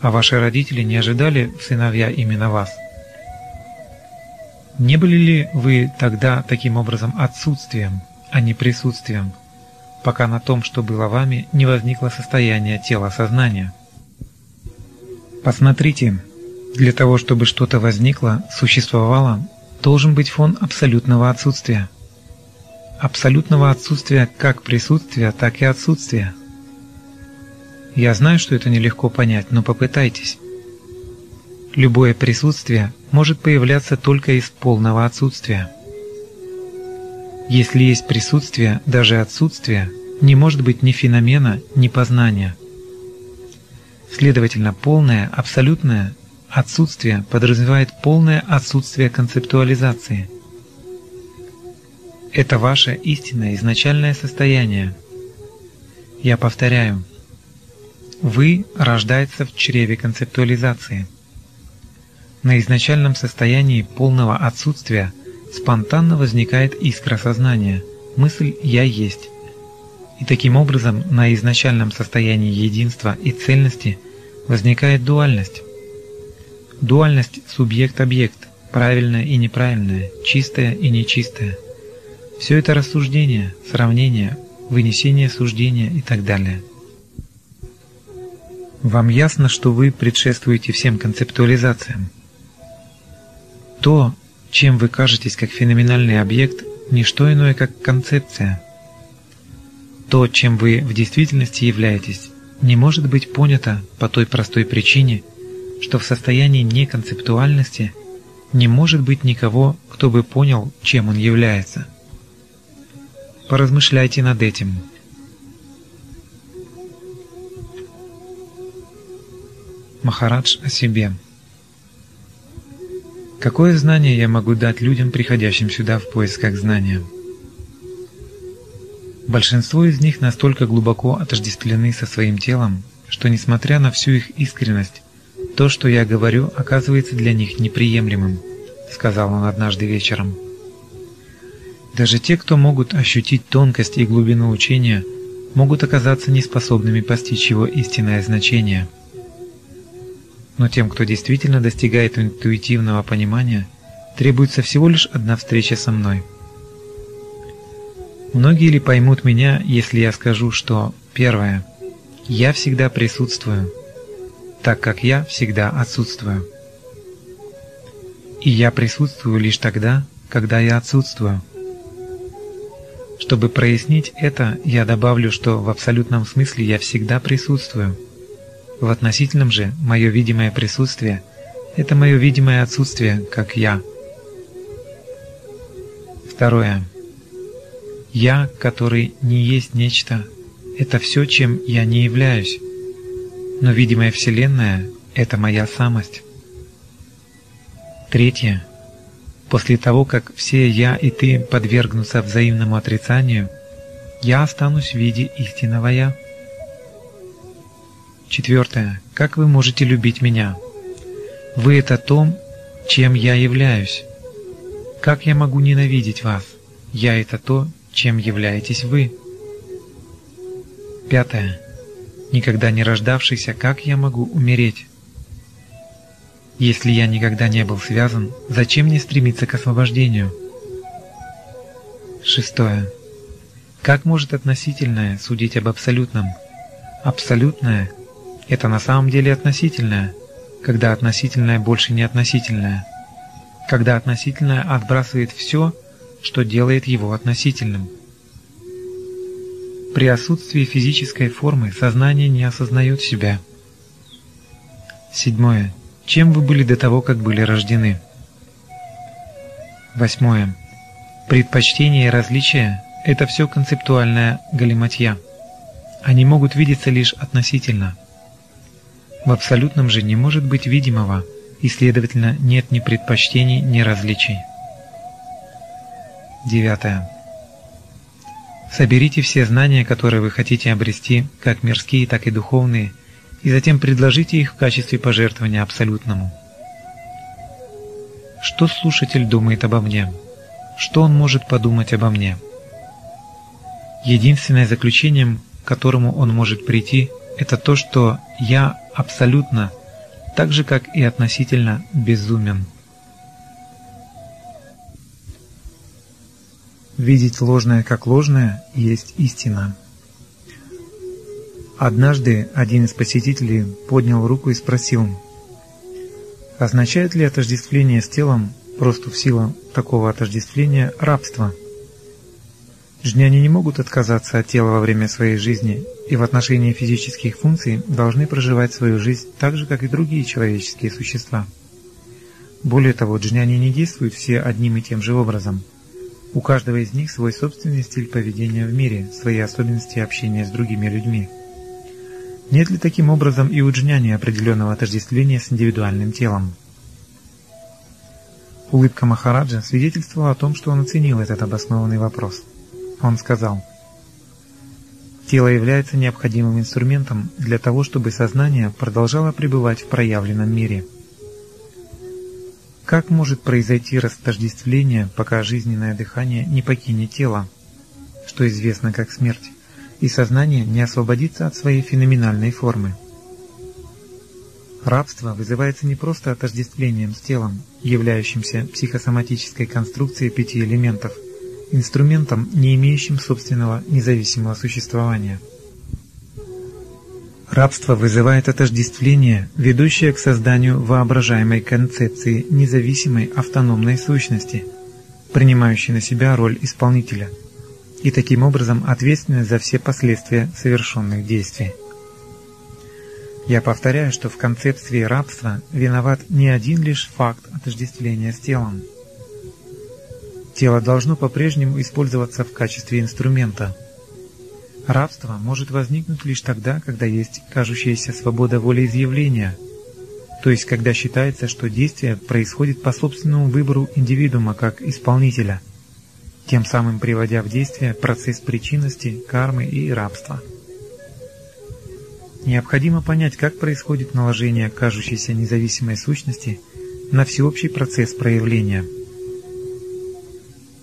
а ваши родители не ожидали сыновья именно вас. Не были ли вы тогда таким образом отсутствием, а не присутствием, пока на том, что было вами, не возникло состояние тела-сознания? Посмотрите, для того, чтобы что-то возникло, существовало, должен быть фон абсолютного отсутствия. Абсолютного отсутствия как присутствия, так и отсутствия. Я знаю, что это нелегко понять, но попытайтесь. Любое присутствие может появляться только из полного отсутствия. Если есть присутствие, даже отсутствие, не может быть ни феномена, ни познания. Следовательно, полное, абсолютное отсутствие подразумевает полное отсутствие концептуализации. Это ваше истинное изначальное состояние. Я повторяю, вы рождается в чреве концептуализации – на изначальном состоянии полного отсутствия спонтанно возникает искра сознания, мысль «я есть». И таким образом на изначальном состоянии единства и цельности возникает дуальность. Дуальность субъект-объект, правильное и неправильное, чистое и нечистое. Все это рассуждение, сравнение, вынесение суждения и так далее. Вам ясно, что вы предшествуете всем концептуализациям. То, чем вы кажетесь как феноменальный объект, не что иное, как концепция. То, чем вы в действительности являетесь, не может быть понято по той простой причине, что в состоянии неконцептуальности не может быть никого, кто бы понял, чем он является. Поразмышляйте над этим. Махарадж о себе. Какое знание я могу дать людям, приходящим сюда в поисках знания? Большинство из них настолько глубоко отождествлены со своим телом, что несмотря на всю их искренность, то, что я говорю, оказывается для них неприемлемым, сказал он однажды вечером. Даже те, кто могут ощутить тонкость и глубину учения, могут оказаться неспособными постичь его истинное значение – но тем, кто действительно достигает интуитивного понимания, требуется всего лишь одна встреча со мной. Многие ли поймут меня, если я скажу, что первое я всегда присутствую, так как я всегда отсутствую. И я присутствую лишь тогда, когда я отсутствую. Чтобы прояснить это, я добавлю, что в абсолютном смысле я всегда присутствую – в относительном же мое видимое присутствие – это мое видимое отсутствие, как «я». Второе. Я, который не есть нечто, это все, чем я не являюсь, но видимая Вселенная – это моя самость. Третье. После того, как все «я» и «ты» подвергнутся взаимному отрицанию, я останусь в виде истинного «я». Четвертое. Как вы можете любить меня? Вы – это то, чем я являюсь. Как я могу ненавидеть вас? Я – это то, чем являетесь вы. Пятое. Никогда не рождавшийся, как я могу умереть? Если я никогда не был связан, зачем мне стремиться к освобождению? Шестое. Как может относительное судить об абсолютном? Абсолютное – это на самом деле относительное, когда относительное больше не относительное, когда относительное отбрасывает все, что делает его относительным. При отсутствии физической формы сознание не осознает себя. Седьмое. Чем вы были до того, как были рождены? Восьмое. Предпочтение и различия – это все концептуальная галиматья. Они могут видеться лишь относительно. В абсолютном же не может быть видимого, и, следовательно, нет ни предпочтений, ни различий. Девятое. Соберите все знания, которые вы хотите обрести, как мирские, так и духовные, и затем предложите их в качестве пожертвования абсолютному. Что слушатель думает обо мне? Что он может подумать обо мне? Единственное заключением, к которому он может прийти, это то, что «я» абсолютно, так же, как и относительно, безумен. Видеть ложное как ложное есть истина. Однажды один из посетителей поднял руку и спросил, означает ли отождествление с телом, просто в силу такого отождествления, рабство? Джняни не могут отказаться от тела во время своей жизни и в отношении физических функций должны проживать свою жизнь так же, как и другие человеческие существа. Более того, джняни не действуют все одним и тем же образом. У каждого из них свой собственный стиль поведения в мире, свои особенности общения с другими людьми – нет ли таким образом и у джняни определенного отождествления с индивидуальным телом? Улыбка Махараджа свидетельствовала о том, что он оценил этот обоснованный вопрос. Он сказал, «Тело является необходимым инструментом для того, чтобы сознание продолжало пребывать в проявленном мире». Как может произойти растождествление, пока жизненное дыхание не покинет тело, что известно как смерть? и сознание не освободится от своей феноменальной формы. Рабство вызывается не просто отождествлением с телом, являющимся психосоматической конструкцией пяти элементов, инструментом, не имеющим собственного независимого существования. Рабство вызывает отождествление, ведущее к созданию воображаемой концепции независимой автономной сущности, принимающей на себя роль исполнителя – и таким образом ответственны за все последствия совершенных действий. Я повторяю, что в концепции рабства виноват не один лишь факт отождествления с телом. Тело должно по-прежнему использоваться в качестве инструмента. Рабство может возникнуть лишь тогда, когда есть кажущаяся свобода волеизъявления, то есть когда считается, что действие происходит по собственному выбору индивидуума как исполнителя – тем самым приводя в действие процесс причинности, кармы и рабства. Необходимо понять, как происходит наложение кажущейся независимой сущности на всеобщий процесс проявления.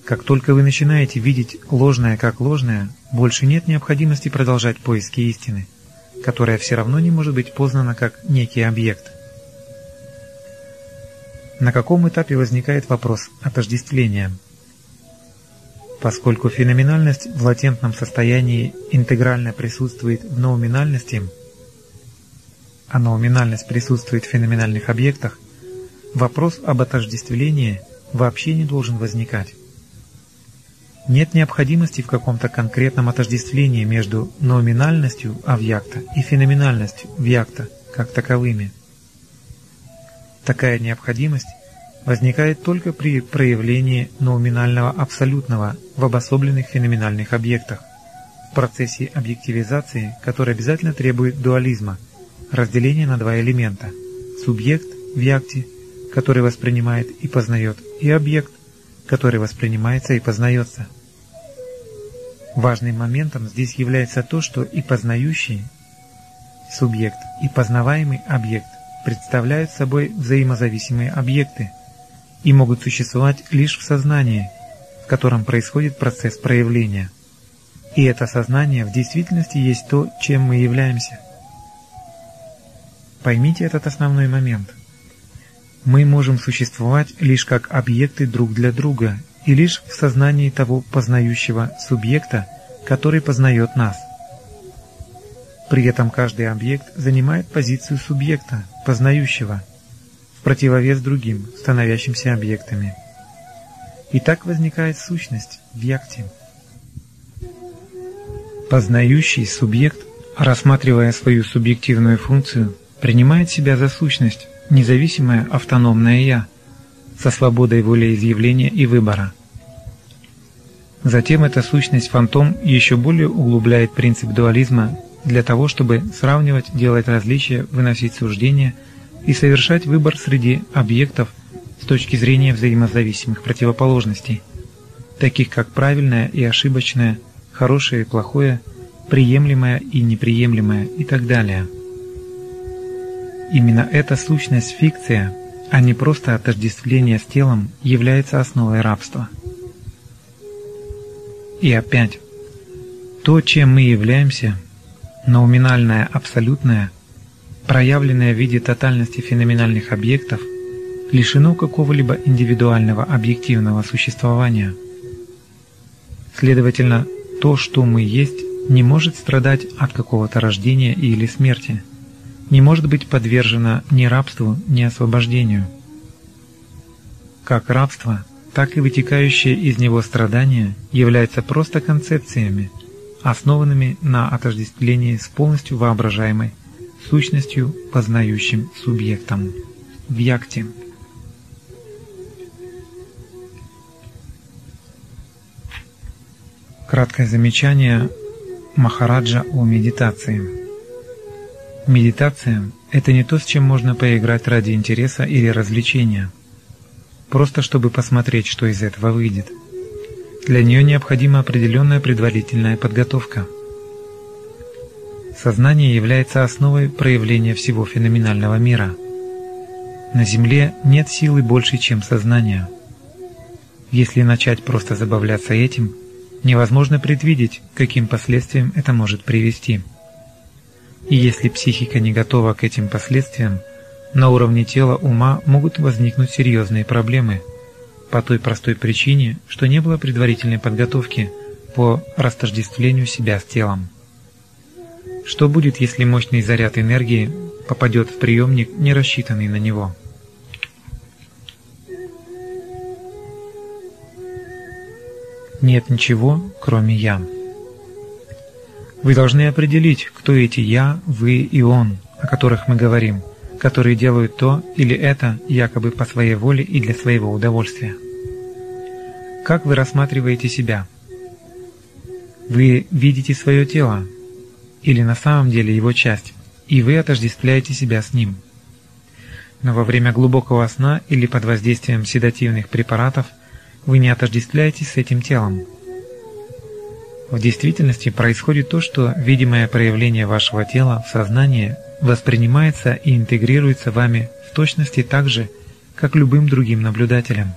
Как только вы начинаете видеть ложное как ложное, больше нет необходимости продолжать поиски истины, которая все равно не может быть познана как некий объект. На каком этапе возникает вопрос отождествления – Поскольку феноменальность в латентном состоянии интегрально присутствует в ноуминальности, а ноуминальность присутствует в феноменальных объектах, вопрос об отождествлении вообще не должен возникать. Нет необходимости в каком-то конкретном отождествлении между номинальностью авьякта и феноменальностью вьякта как таковыми. Такая необходимость возникает только при проявлении номинального абсолютного в обособленных феноменальных объектах, в процессе объективизации, который обязательно требует дуализма, разделения на два элемента – субъект в якте, который воспринимает и познает, и объект, который воспринимается и познается. Важным моментом здесь является то, что и познающий субъект, и познаваемый объект представляют собой взаимозависимые объекты, и могут существовать лишь в сознании, в котором происходит процесс проявления. И это сознание в действительности есть то, чем мы являемся. Поймите этот основной момент. Мы можем существовать лишь как объекты друг для друга и лишь в сознании того познающего субъекта, который познает нас. При этом каждый объект занимает позицию субъекта, познающего, в противовес другим, становящимся объектами. И так возникает сущность в якте. Познающий субъект, рассматривая свою субъективную функцию, принимает себя за сущность, независимое автономное «я», со свободой волеизъявления и выбора. Затем эта сущность фантом еще более углубляет принцип дуализма для того, чтобы сравнивать, делать различия, выносить суждения и совершать выбор среди объектов с точки зрения взаимозависимых противоположностей, таких как правильное и ошибочное, хорошее и плохое, приемлемое и неприемлемое и так далее. Именно эта сущность фикция, а не просто отождествление с телом, является основой рабства. И опять, то, чем мы являемся, Науминальное абсолютное, проявленное в виде тотальности феноменальных объектов, лишено какого-либо индивидуального объективного существования. Следовательно, то, что мы есть, не может страдать от какого-то рождения или смерти, не может быть подвержено ни рабству, ни освобождению. Как рабство, так и вытекающие из него страдания являются просто концепциями – основанными на отождествлении с полностью воображаемой сущностью познающим субъектом в якте. Краткое замечание Махараджа о медитации. Медитация – это не то, с чем можно поиграть ради интереса или развлечения, просто чтобы посмотреть, что из этого выйдет – для нее необходима определенная предварительная подготовка. Сознание является основой проявления всего феноменального мира. На Земле нет силы больше, чем сознание. Если начать просто забавляться этим, невозможно предвидеть, каким последствиям это может привести. И если психика не готова к этим последствиям, на уровне тела ума могут возникнуть серьезные проблемы – по той простой причине, что не было предварительной подготовки по растождествлению себя с телом. Что будет, если мощный заряд энергии попадет в приемник, не рассчитанный на него? Нет ничего, кроме «я». Вы должны определить, кто эти «я», «вы» и «он», о которых мы говорим – которые делают то или это якобы по своей воле и для своего удовольствия. Как вы рассматриваете себя? Вы видите свое тело, или на самом деле его часть, и вы отождествляете себя с ним. Но во время глубокого сна или под воздействием седативных препаратов вы не отождествляетесь с этим телом. В действительности происходит то, что видимое проявление вашего тела в сознании воспринимается и интегрируется вами в точности так же, как любым другим наблюдателем.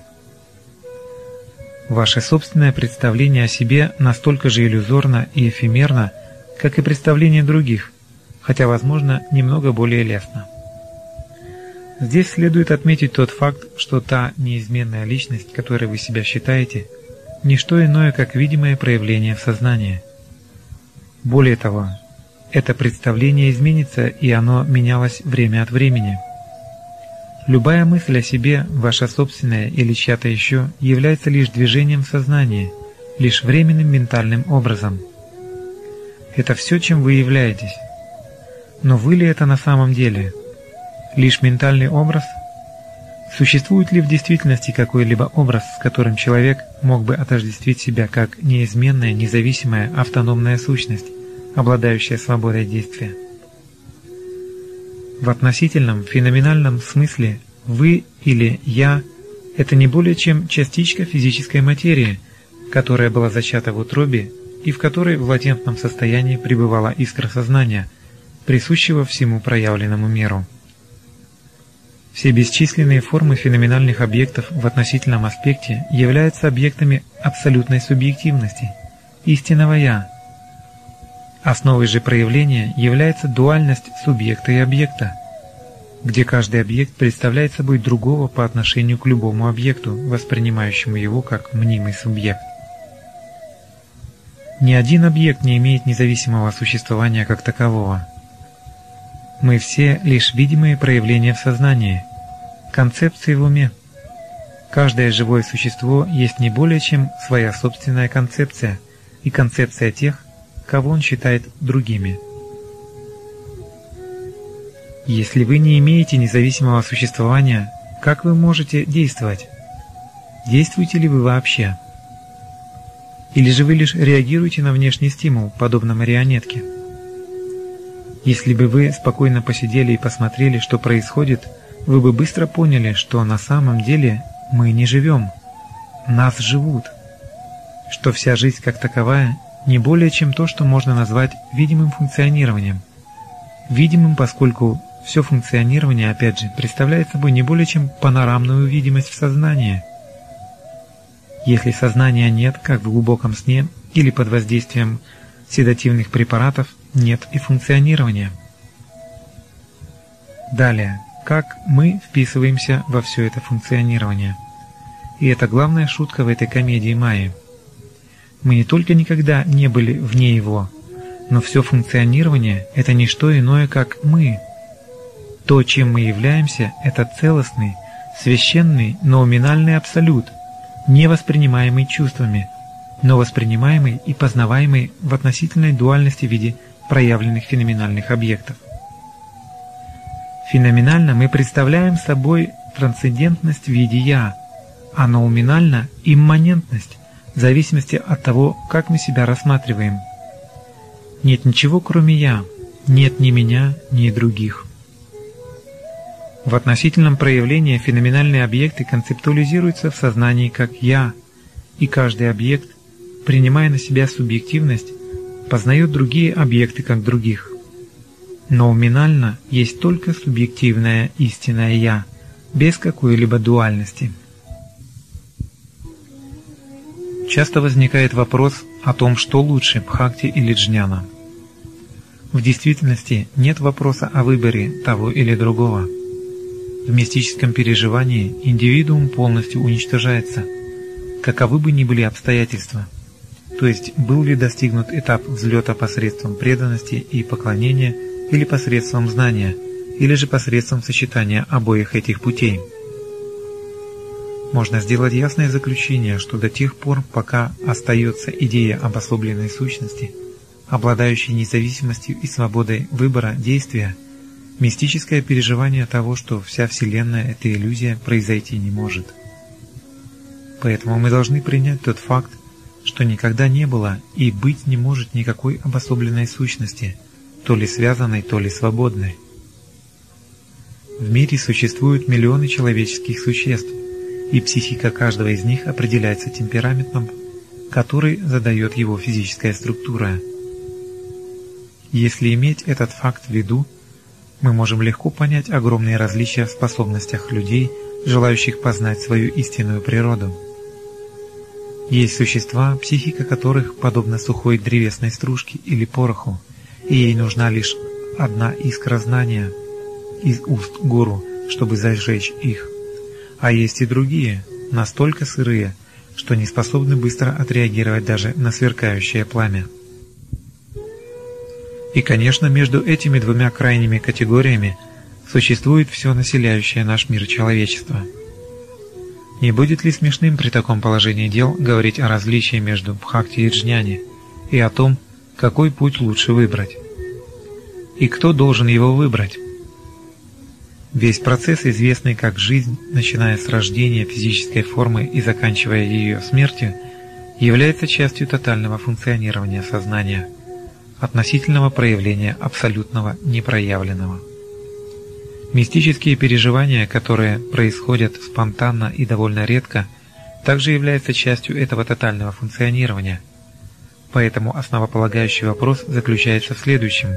Ваше собственное представление о себе настолько же иллюзорно и эфемерно, как и представление других, хотя, возможно, немного более лестно. Здесь следует отметить тот факт, что та неизменная личность, которой вы себя считаете, не что иное, как видимое проявление в сознании. Более того, это представление изменится, и оно менялось время от времени. Любая мысль о себе, ваша собственная или чья-то еще, является лишь движением сознания, лишь временным ментальным образом. Это все, чем вы являетесь. Но вы ли это на самом деле? Лишь ментальный образ? Существует ли в действительности какой-либо образ, с которым человек мог бы отождествить себя как неизменная, независимая, автономная сущность? обладающая свободой действия. В относительном, феноменальном смысле «вы» или «я» — это не более чем частичка физической материи, которая была зачата в утробе и в которой в латентном состоянии пребывала искра сознания, присущего всему проявленному миру. Все бесчисленные формы феноменальных объектов в относительном аспекте являются объектами абсолютной субъективности, истинного «я», Основой же проявления является дуальность субъекта и объекта, где каждый объект представляет собой другого по отношению к любому объекту, воспринимающему его как мнимый субъект. Ни один объект не имеет независимого существования как такового. Мы все лишь видимые проявления в сознании, концепции в уме. Каждое живое существо есть не более чем своя собственная концепция и концепция тех, кого он считает другими. Если вы не имеете независимого существования, как вы можете действовать? Действуете ли вы вообще? Или же вы лишь реагируете на внешний стимул, подобно марионетке? Если бы вы спокойно посидели и посмотрели, что происходит, вы бы быстро поняли, что на самом деле мы не живем. Нас живут. Что вся жизнь как таковая не более чем то, что можно назвать видимым функционированием. Видимым, поскольку все функционирование, опять же, представляет собой не более чем панорамную видимость в сознании – если сознания нет, как в глубоком сне или под воздействием седативных препаратов, нет и функционирования. Далее, как мы вписываемся во все это функционирование. И это главная шутка в этой комедии Майи. Мы не только никогда не были вне его, но все функционирование – это не что иное, как мы. То, чем мы являемся, это целостный, священный, ноуминальный абсолют – не воспринимаемый чувствами, но воспринимаемый и познаваемый в относительной дуальности в виде проявленных феноменальных объектов. Феноменально мы представляем собой трансцендентность в виде «я», а ноуминально – имманентность, в зависимости от того, как мы себя рассматриваем. Нет ничего, кроме «я», нет ни меня, ни других. В относительном проявлении феноменальные объекты концептуализируются в сознании как «я», и каждый объект, принимая на себя субъективность, познает другие объекты как других. Но уминально есть только субъективное истинное «я», без какой-либо дуальности. Часто возникает вопрос о том, что лучше, Бхакти или Джняна. В действительности нет вопроса о выборе того или другого – в мистическом переживании индивидуум полностью уничтожается, каковы бы ни были обстоятельства. То есть, был ли достигнут этап взлета посредством преданности и поклонения или посредством знания, или же посредством сочетания обоих этих путей. Можно сделать ясное заключение, что до тех пор, пока остается идея обособленной сущности, обладающей независимостью и свободой выбора действия – Мистическое переживание того, что вся Вселенная – это иллюзия, произойти не может. Поэтому мы должны принять тот факт, что никогда не было и быть не может никакой обособленной сущности, то ли связанной, то ли свободной. В мире существуют миллионы человеческих существ, и психика каждого из них определяется темпераментом, который задает его физическая структура. Если иметь этот факт в виду, мы можем легко понять огромные различия в способностях людей, желающих познать свою истинную природу. Есть существа, психика которых подобна сухой древесной стружке или пороху, и ей нужна лишь одна искра знания из уст гуру, чтобы зажечь их. А есть и другие, настолько сырые, что не способны быстро отреагировать даже на сверкающее пламя. И, конечно, между этими двумя крайними категориями существует все населяющее наш мир человечество. Не будет ли смешным при таком положении дел говорить о различии между Бхакти и Джняни и о том, какой путь лучше выбрать? И кто должен его выбрать? Весь процесс, известный как жизнь, начиная с рождения физической формы и заканчивая ее смертью, является частью тотального функционирования сознания – относительного проявления абсолютного непроявленного. Мистические переживания, которые происходят спонтанно и довольно редко, также являются частью этого тотального функционирования. Поэтому основополагающий вопрос заключается в следующем.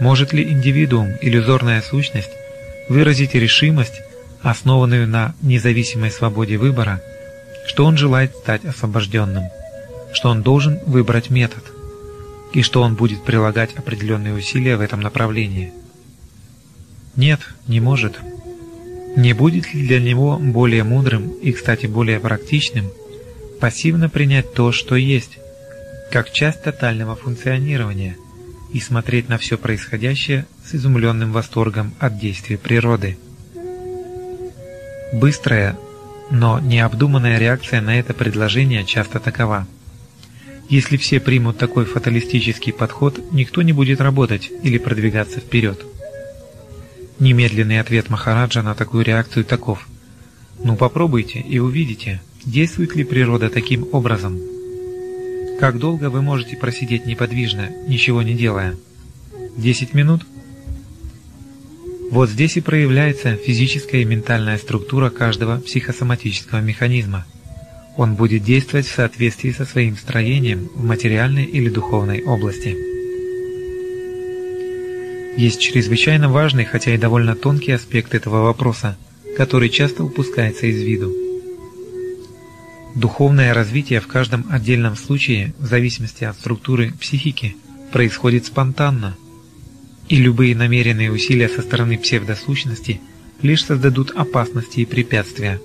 Может ли индивидуум, иллюзорная сущность, выразить решимость, основанную на независимой свободе выбора, что он желает стать освобожденным, что он должен выбрать метод – и что он будет прилагать определенные усилия в этом направлении. Нет, не может. Не будет ли для него более мудрым и, кстати, более практичным пассивно принять то, что есть, как часть тотального функционирования и смотреть на все происходящее с изумленным восторгом от действий природы. Быстрая, но необдуманная реакция на это предложение часто такова. Если все примут такой фаталистический подход, никто не будет работать или продвигаться вперед. Немедленный ответ Махараджа на такую реакцию таков. Ну попробуйте и увидите, действует ли природа таким образом. Как долго вы можете просидеть неподвижно, ничего не делая? Десять минут? Вот здесь и проявляется физическая и ментальная структура каждого психосоматического механизма. Он будет действовать в соответствии со своим строением в материальной или духовной области. Есть чрезвычайно важный, хотя и довольно тонкий аспект этого вопроса, который часто упускается из виду. Духовное развитие в каждом отдельном случае, в зависимости от структуры психики, происходит спонтанно, и любые намеренные усилия со стороны псевдосущности лишь создадут опасности и препятствия.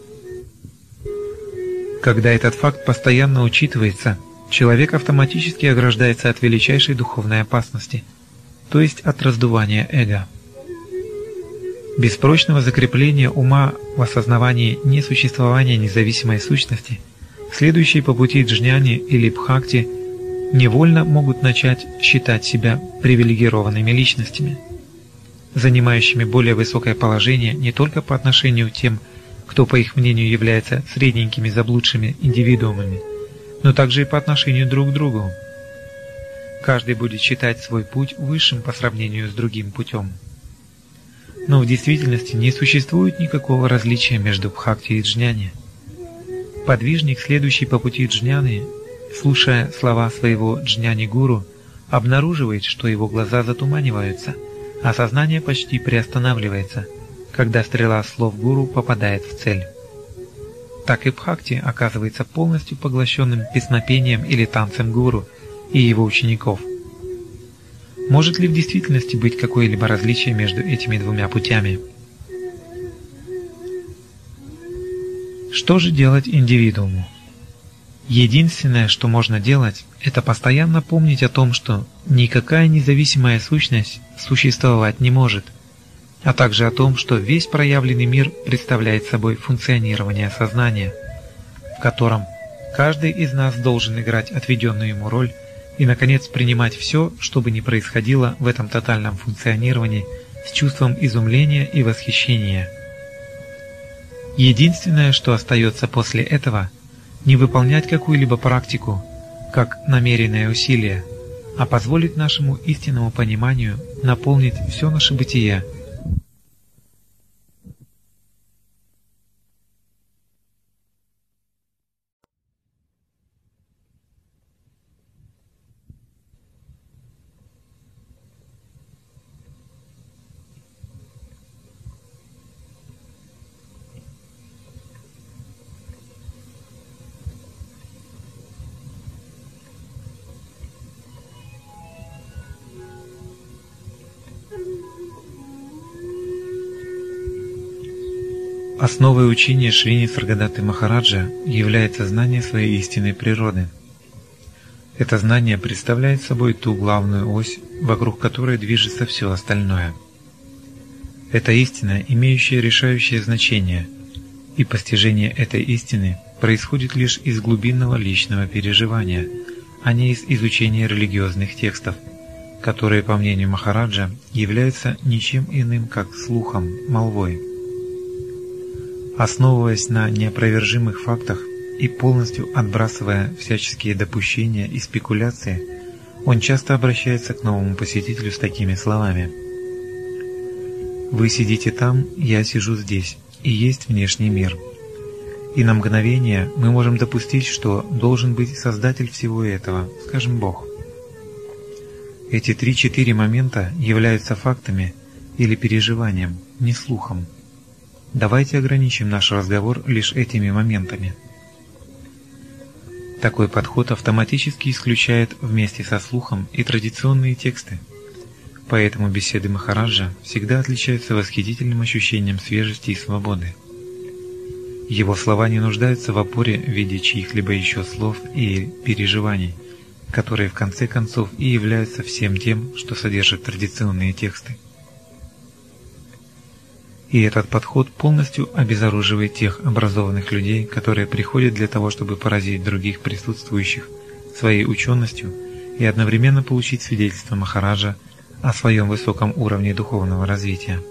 Когда этот факт постоянно учитывается, человек автоматически ограждается от величайшей духовной опасности – то есть от раздувания эго. Без прочного закрепления ума в осознавании несуществования независимой сущности, следующие по пути джняни или бхакти невольно могут начать считать себя привилегированными личностями, занимающими более высокое положение не только по отношению к тем, кто, по их мнению, является средненькими заблудшими индивидуумами, но также и по отношению друг к другу, Каждый будет считать свой путь высшим по сравнению с другим путем. Но в действительности не существует никакого различия между бхакти и джняни. Подвижник, следующий по пути джняны, слушая слова своего джняни-гуру, обнаруживает, что его глаза затуманиваются, а сознание почти приостанавливается, когда стрела слов гуру попадает в цель. Так и бхакти оказывается полностью поглощенным песнопением или танцем гуру – и его учеников. Может ли в действительности быть какое-либо различие между этими двумя путями? Что же делать индивидууму? Единственное, что можно делать, это постоянно помнить о том, что никакая независимая сущность существовать не может, а также о том, что весь проявленный мир представляет собой функционирование сознания, в котором каждый из нас должен играть отведенную ему роль и, наконец, принимать все, что бы ни происходило в этом тотальном функционировании, с чувством изумления и восхищения. Единственное, что остается после этого, не выполнять какую-либо практику, как намеренное усилие, а позволить нашему истинному пониманию наполнить все наше бытие – Основой учения Шрини Саргадаты Махараджа является знание своей истинной природы. Это знание представляет собой ту главную ось, вокруг которой движется все остальное. Это истина, имеющая решающее значение, и постижение этой истины происходит лишь из глубинного личного переживания, а не из изучения религиозных текстов, которые, по мнению Махараджа, являются ничем иным, как слухом, молвой. Основываясь на неопровержимых фактах и полностью отбрасывая всяческие допущения и спекуляции, он часто обращается к новому посетителю с такими словами. «Вы сидите там, я сижу здесь, и есть внешний мир. И на мгновение мы можем допустить, что должен быть Создатель всего этого, скажем, Бог. Эти три-четыре момента являются фактами или переживанием, не слухом. Давайте ограничим наш разговор лишь этими моментами. Такой подход автоматически исключает вместе со слухом и традиционные тексты. Поэтому беседы Махараджа всегда отличаются восхитительным ощущением свежести и свободы. Его слова не нуждаются в опоре в виде чьих-либо еще слов и переживаний, которые в конце концов и являются всем тем, что содержат традиционные тексты. И этот подход полностью обезоруживает тех образованных людей, которые приходят для того, чтобы поразить других присутствующих своей ученостью и одновременно получить свидетельство Махараджа о своем высоком уровне духовного развития.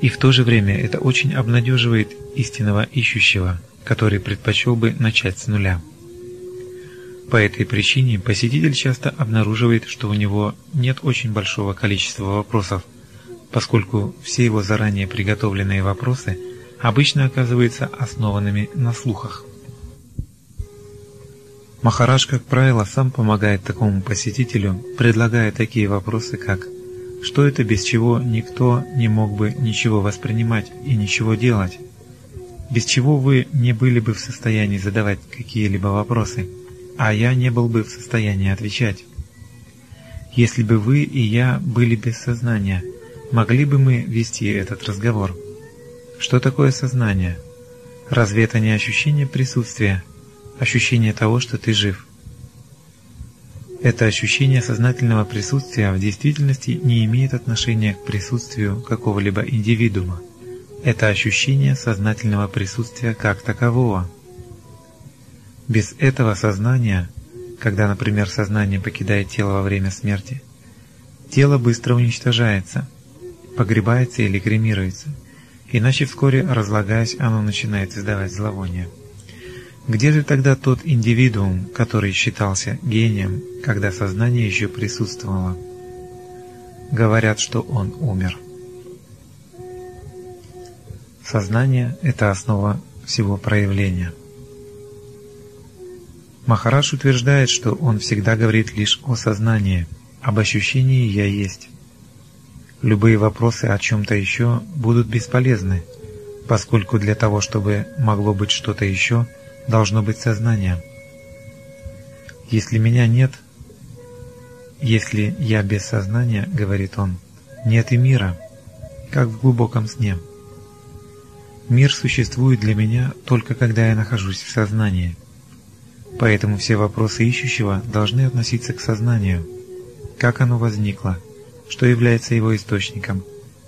И в то же время это очень обнадеживает истинного ищущего, который предпочел бы начать с нуля. По этой причине посетитель часто обнаруживает, что у него нет очень большого количества вопросов, поскольку все его заранее приготовленные вопросы обычно оказываются основанными на слухах. Махарадж, как правило, сам помогает такому посетителю, предлагая такие вопросы, как «Что это, без чего никто не мог бы ничего воспринимать и ничего делать?» «Без чего вы не были бы в состоянии задавать какие-либо вопросы?» а я не был бы в состоянии отвечать. Если бы вы и я были без сознания, могли бы мы вести этот разговор? Что такое сознание? Разве это не ощущение присутствия, ощущение того, что ты жив? Это ощущение сознательного присутствия в действительности не имеет отношения к присутствию какого-либо индивидуума. Это ощущение сознательного присутствия как такового – без этого сознания, когда, например, сознание покидает тело во время смерти, тело быстро уничтожается, погребается или кремируется, иначе вскоре, разлагаясь, оно начинает издавать зловоние. Где же тогда тот индивидуум, который считался гением, когда сознание еще присутствовало? Говорят, что он умер. Сознание – это основа всего проявления – Махарадж утверждает, что он всегда говорит лишь о сознании, об ощущении «я есть». Любые вопросы о чем-то еще будут бесполезны, поскольку для того, чтобы могло быть что-то еще, должно быть сознание. Если меня нет, если я без сознания, говорит он, нет и мира, как в глубоком сне. Мир существует для меня только когда я нахожусь в сознании – Поэтому все вопросы ищущего должны относиться к сознанию. Как оно возникло? Что является его источником?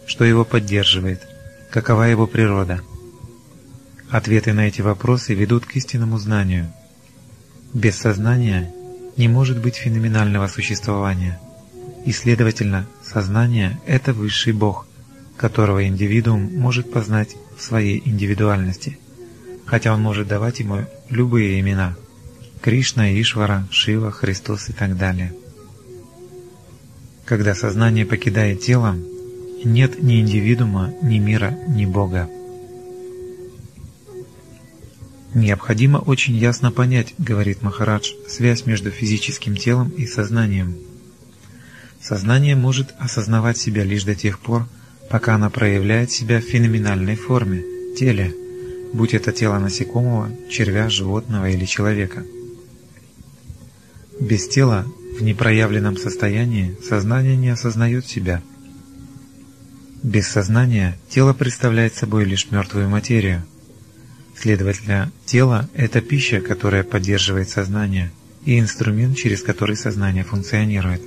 Что его поддерживает? Какова его природа? Ответы на эти вопросы ведут к истинному знанию. Без сознания не может быть феноменального существования. И, следовательно, сознание – это высший Бог, которого индивидуум может познать в своей индивидуальности, хотя он может давать ему любые имена – Кришна, Ишвара, Шива, Христос и так далее. Когда сознание покидает тело, нет ни индивидуума, ни мира, ни Бога. Необходимо очень ясно понять, говорит Махарадж, связь между физическим телом и сознанием. Сознание может осознавать себя лишь до тех пор, пока оно проявляет себя в феноменальной форме, теле, будь это тело насекомого, червя, животного или человека – без тела, в непроявленном состоянии, сознание не осознает себя. Без сознания тело представляет собой лишь мертвую материю. Следовательно, тело – это пища, которая поддерживает сознание, и инструмент, через который сознание функционирует.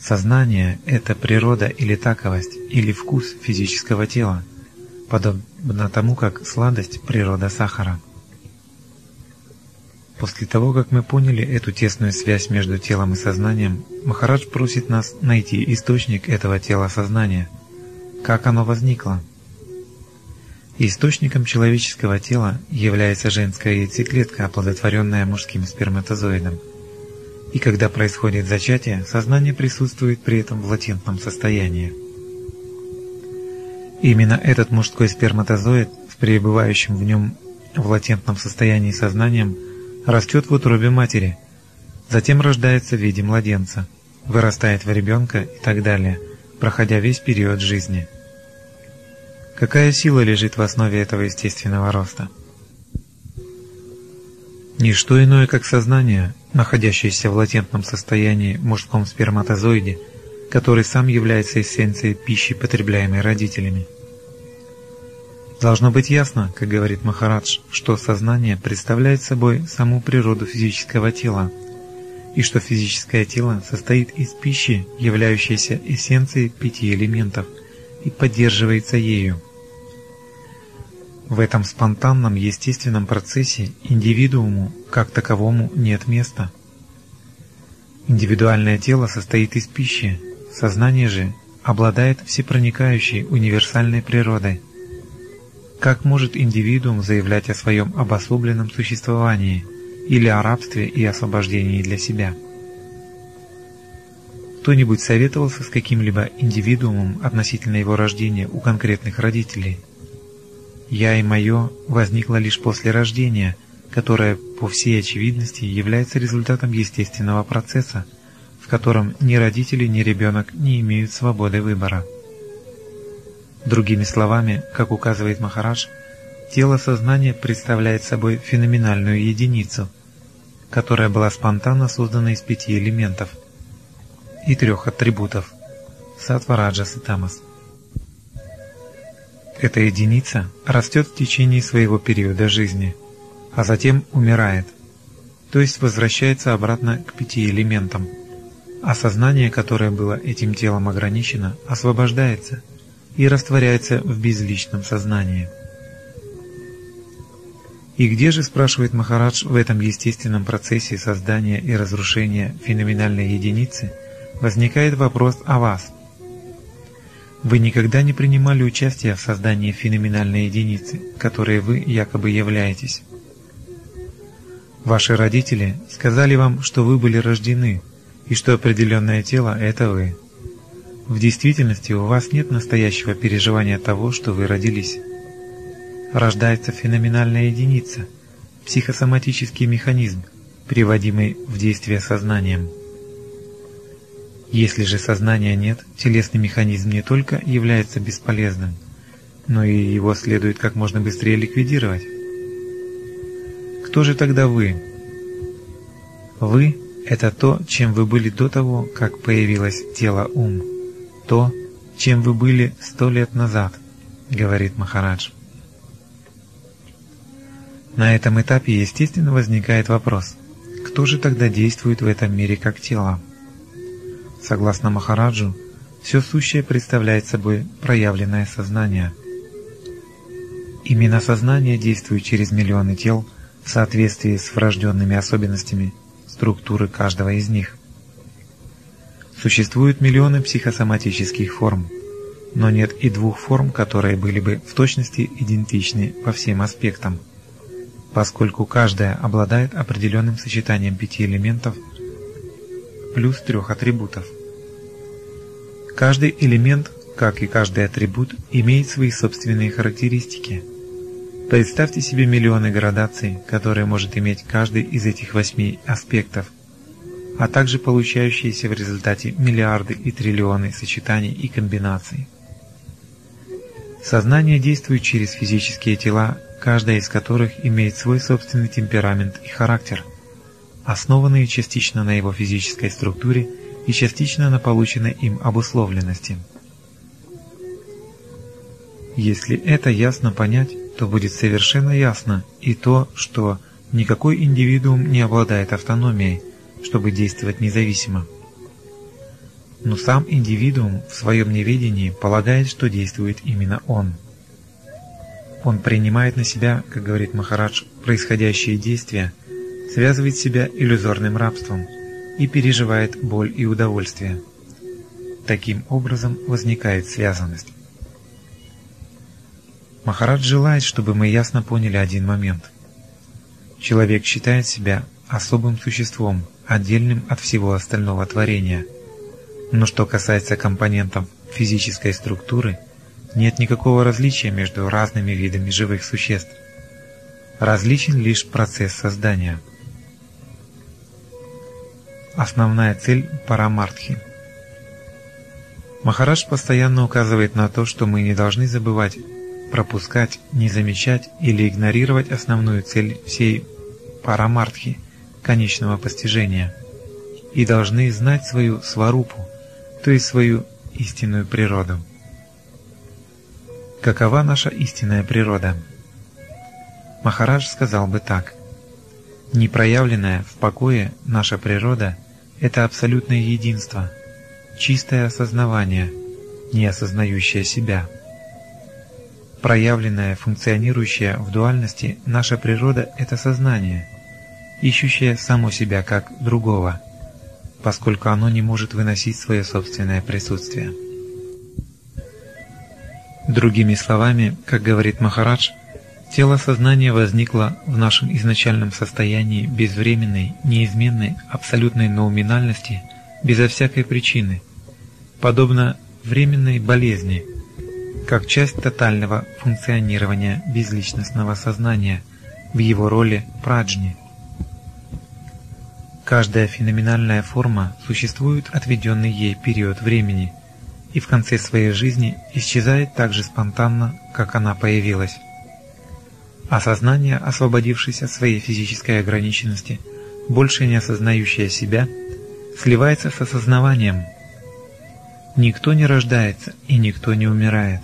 Сознание – это природа или таковость, или вкус физического тела, подобно тому, как сладость – природа сахара. После того, как мы поняли эту тесную связь между телом и сознанием, Махарадж просит нас найти источник этого тела сознания. Как оно возникло? Источником человеческого тела является женская яйцеклетка, оплодотворенная мужским сперматозоидом. И когда происходит зачатие, сознание присутствует при этом в латентном состоянии. Именно этот мужской сперматозоид, в пребывающем в нем в латентном состоянии сознанием, растет в утробе матери, затем рождается в виде младенца, вырастает в ребенка и так далее, проходя весь период жизни. Какая сила лежит в основе этого естественного роста? Ничто иное, как сознание, находящееся в латентном состоянии в мужском сперматозоиде, который сам является эссенцией пищи, потребляемой родителями. Должно быть ясно, как говорит Махарадж, что сознание представляет собой саму природу физического тела, и что физическое тело состоит из пищи, являющейся эссенцией пяти элементов, и поддерживается ею. В этом спонтанном естественном процессе индивидууму как таковому нет места. Индивидуальное тело состоит из пищи, сознание же обладает всепроникающей универсальной природой. Как может индивидуум заявлять о своем обособленном существовании или о рабстве и освобождении для себя? Кто-нибудь советовался с каким-либо индивидуумом относительно его рождения у конкретных родителей? «Я и мое» возникло лишь после рождения, которое, по всей очевидности, является результатом естественного процесса, в котором ни родители, ни ребенок не имеют свободы выбора. Другими словами, как указывает Махарадж, тело сознания представляет собой феноменальную единицу, которая была спонтанно создана из пяти элементов и трех атрибутов – сатвараджас и тамас. Эта единица растет в течение своего периода жизни, а затем умирает, то есть возвращается обратно к пяти элементам, а сознание, которое было этим телом ограничено, освобождается – и растворяется в безличном сознании. И где же, спрашивает Махарадж, в этом естественном процессе создания и разрушения феноменальной единицы возникает вопрос о вас? Вы никогда не принимали участие в создании феноменальной единицы, которой вы якобы являетесь. Ваши родители сказали вам, что вы были рождены, и что определенное тело – это вы. В действительности у вас нет настоящего переживания того, что вы родились. Рождается феноменальная единица, психосоматический механизм, приводимый в действие сознанием. Если же сознания нет, телесный механизм не только является бесполезным, но и его следует как можно быстрее ликвидировать. Кто же тогда вы? Вы – это то, чем вы были до того, как появилось тело-ум то, чем вы были сто лет назад, говорит Махарадж. На этом этапе естественно возникает вопрос, кто же тогда действует в этом мире как тело? Согласно Махараджу, все сущее представляет собой проявленное сознание. Именно сознание действует через миллионы тел в соответствии с врожденными особенностями структуры каждого из них – Существуют миллионы психосоматических форм, но нет и двух форм, которые были бы в точности идентичны по всем аспектам, поскольку каждая обладает определенным сочетанием пяти элементов плюс трех атрибутов. Каждый элемент, как и каждый атрибут, имеет свои собственные характеристики. Представьте себе миллионы градаций, которые может иметь каждый из этих восьми аспектов, а также получающиеся в результате миллиарды и триллионы сочетаний и комбинаций. Сознание действует через физические тела, каждая из которых имеет свой собственный темперамент и характер, основанные частично на его физической структуре и частично на полученной им обусловленности. Если это ясно понять, то будет совершенно ясно и то, что никакой индивидуум не обладает автономией, чтобы действовать независимо. Но сам индивидуум в своем неведении полагает, что действует именно он. Он принимает на себя, как говорит Махарадж, происходящие действия, связывает себя иллюзорным рабством и переживает боль и удовольствие. Таким образом возникает связанность. Махарадж желает, чтобы мы ясно поняли один момент. Человек считает себя особым существом, отдельным от всего остального творения. Но что касается компонентов физической структуры, нет никакого различия между разными видами живых существ. Различен лишь процесс создания. Основная цель Парамартхи Махарадж постоянно указывает на то, что мы не должны забывать, пропускать, не замечать или игнорировать основную цель всей Парамартхи – конечного постижения и должны знать свою сварупу, то есть свою истинную природу. Какова наша истинная природа? Махарадж сказал бы так. Непроявленная в покое наша природа – это абсолютное единство, чистое осознавание, не осознающее себя. Проявленная, функционирующая в дуальности наша природа – это сознание, ищущее само себя как другого, поскольку оно не может выносить свое собственное присутствие. Другими словами, как говорит Махарадж, тело сознания возникло в нашем изначальном состоянии безвременной, неизменной, абсолютной ноуминальности, безо всякой причины, подобно временной болезни, как часть тотального функционирования безличностного сознания в его роли праджни. Каждая феноменальная форма существует отведенный ей период времени – и в конце своей жизни исчезает так же спонтанно, как она появилась. Осознание, освободившись от своей физической ограниченности, больше не осознающее себя, сливается с осознаванием. Никто не рождается и никто не умирает.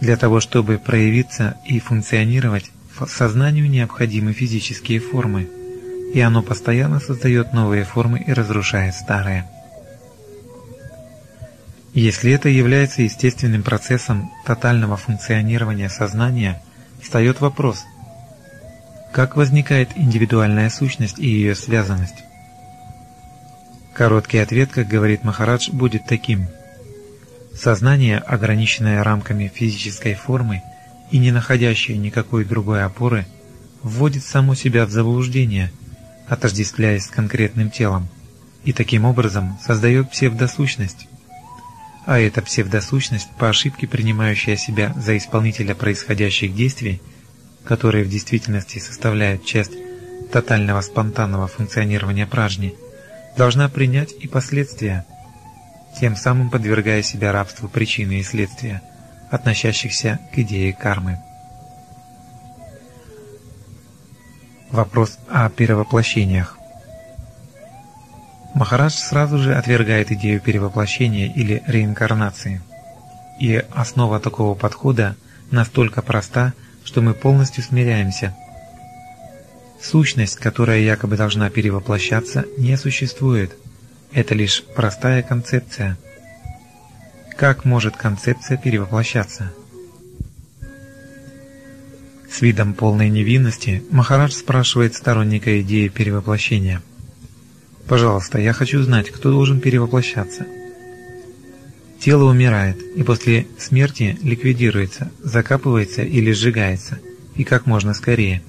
Для того, чтобы проявиться и функционировать, сознанию необходимы физические формы, и оно постоянно создает новые формы и разрушает старые. Если это является естественным процессом тотального функционирования сознания, встает вопрос, как возникает индивидуальная сущность и ее связанность? Короткий ответ, как говорит Махарадж, будет таким. Сознание, ограниченное рамками физической формы и не находящее никакой другой опоры, вводит само себя в заблуждение, отождествляясь с конкретным телом, и таким образом создает псевдосущность, а эта псевдосущность, по ошибке принимающая себя за исполнителя происходящих действий, которые в действительности составляют часть тотального спонтанного функционирования пражни, должна принять и последствия, тем самым подвергая себя рабству причины и следствия, относящихся к идее кармы. Вопрос о перевоплощениях. Махарадж сразу же отвергает идею перевоплощения или реинкарнации. И основа такого подхода настолько проста, что мы полностью смиряемся. Сущность, которая якобы должна перевоплощаться, не существует. Это лишь простая концепция. Как может концепция перевоплощаться? С видом полной невинности Махарадж спрашивает сторонника идеи перевоплощения – Пожалуйста, я хочу знать, кто должен перевоплощаться. Тело умирает и после смерти ликвидируется, закапывается или сжигается, и как можно скорее.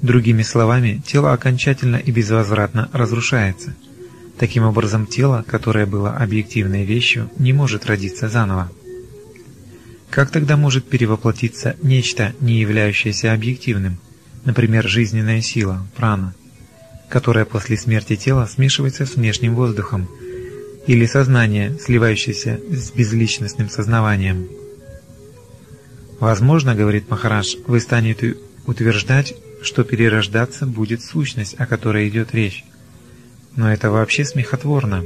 Другими словами, тело окончательно и безвозвратно разрушается. Таким образом, тело, которое было объективной вещью, не может родиться заново. Как тогда может перевоплотиться нечто, не являющееся объективным, например, жизненная сила, прана? которое после смерти тела смешивается с внешним воздухом, или сознание, сливающееся с безличностным сознаванием. Возможно, говорит Махарадж, вы станете утверждать, что перерождаться будет сущность, о которой идет речь. Но это вообще смехотворно.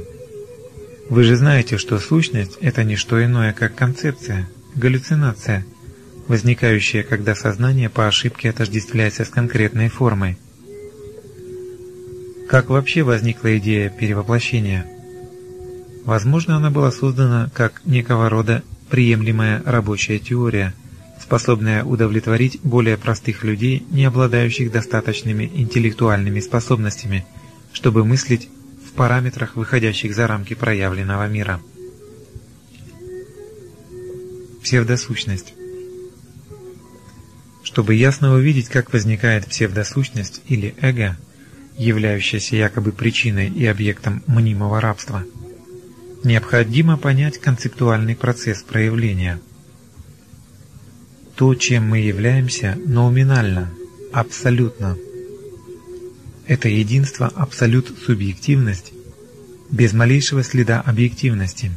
Вы же знаете, что сущность – это не что иное, как концепция, галлюцинация, возникающая, когда сознание по ошибке отождествляется с конкретной формой – как вообще возникла идея перевоплощения? Возможно, она была создана как некого рода приемлемая рабочая теория, способная удовлетворить более простых людей, не обладающих достаточными интеллектуальными способностями, чтобы мыслить в параметрах, выходящих за рамки проявленного мира. Псевдосущность Чтобы ясно увидеть, как возникает псевдосущность или эго – являющаяся якобы причиной и объектом мнимого рабства, необходимо понять концептуальный процесс проявления. То, чем мы являемся, номинально, абсолютно. Это единство абсолют-субъективность, без малейшего следа объективности.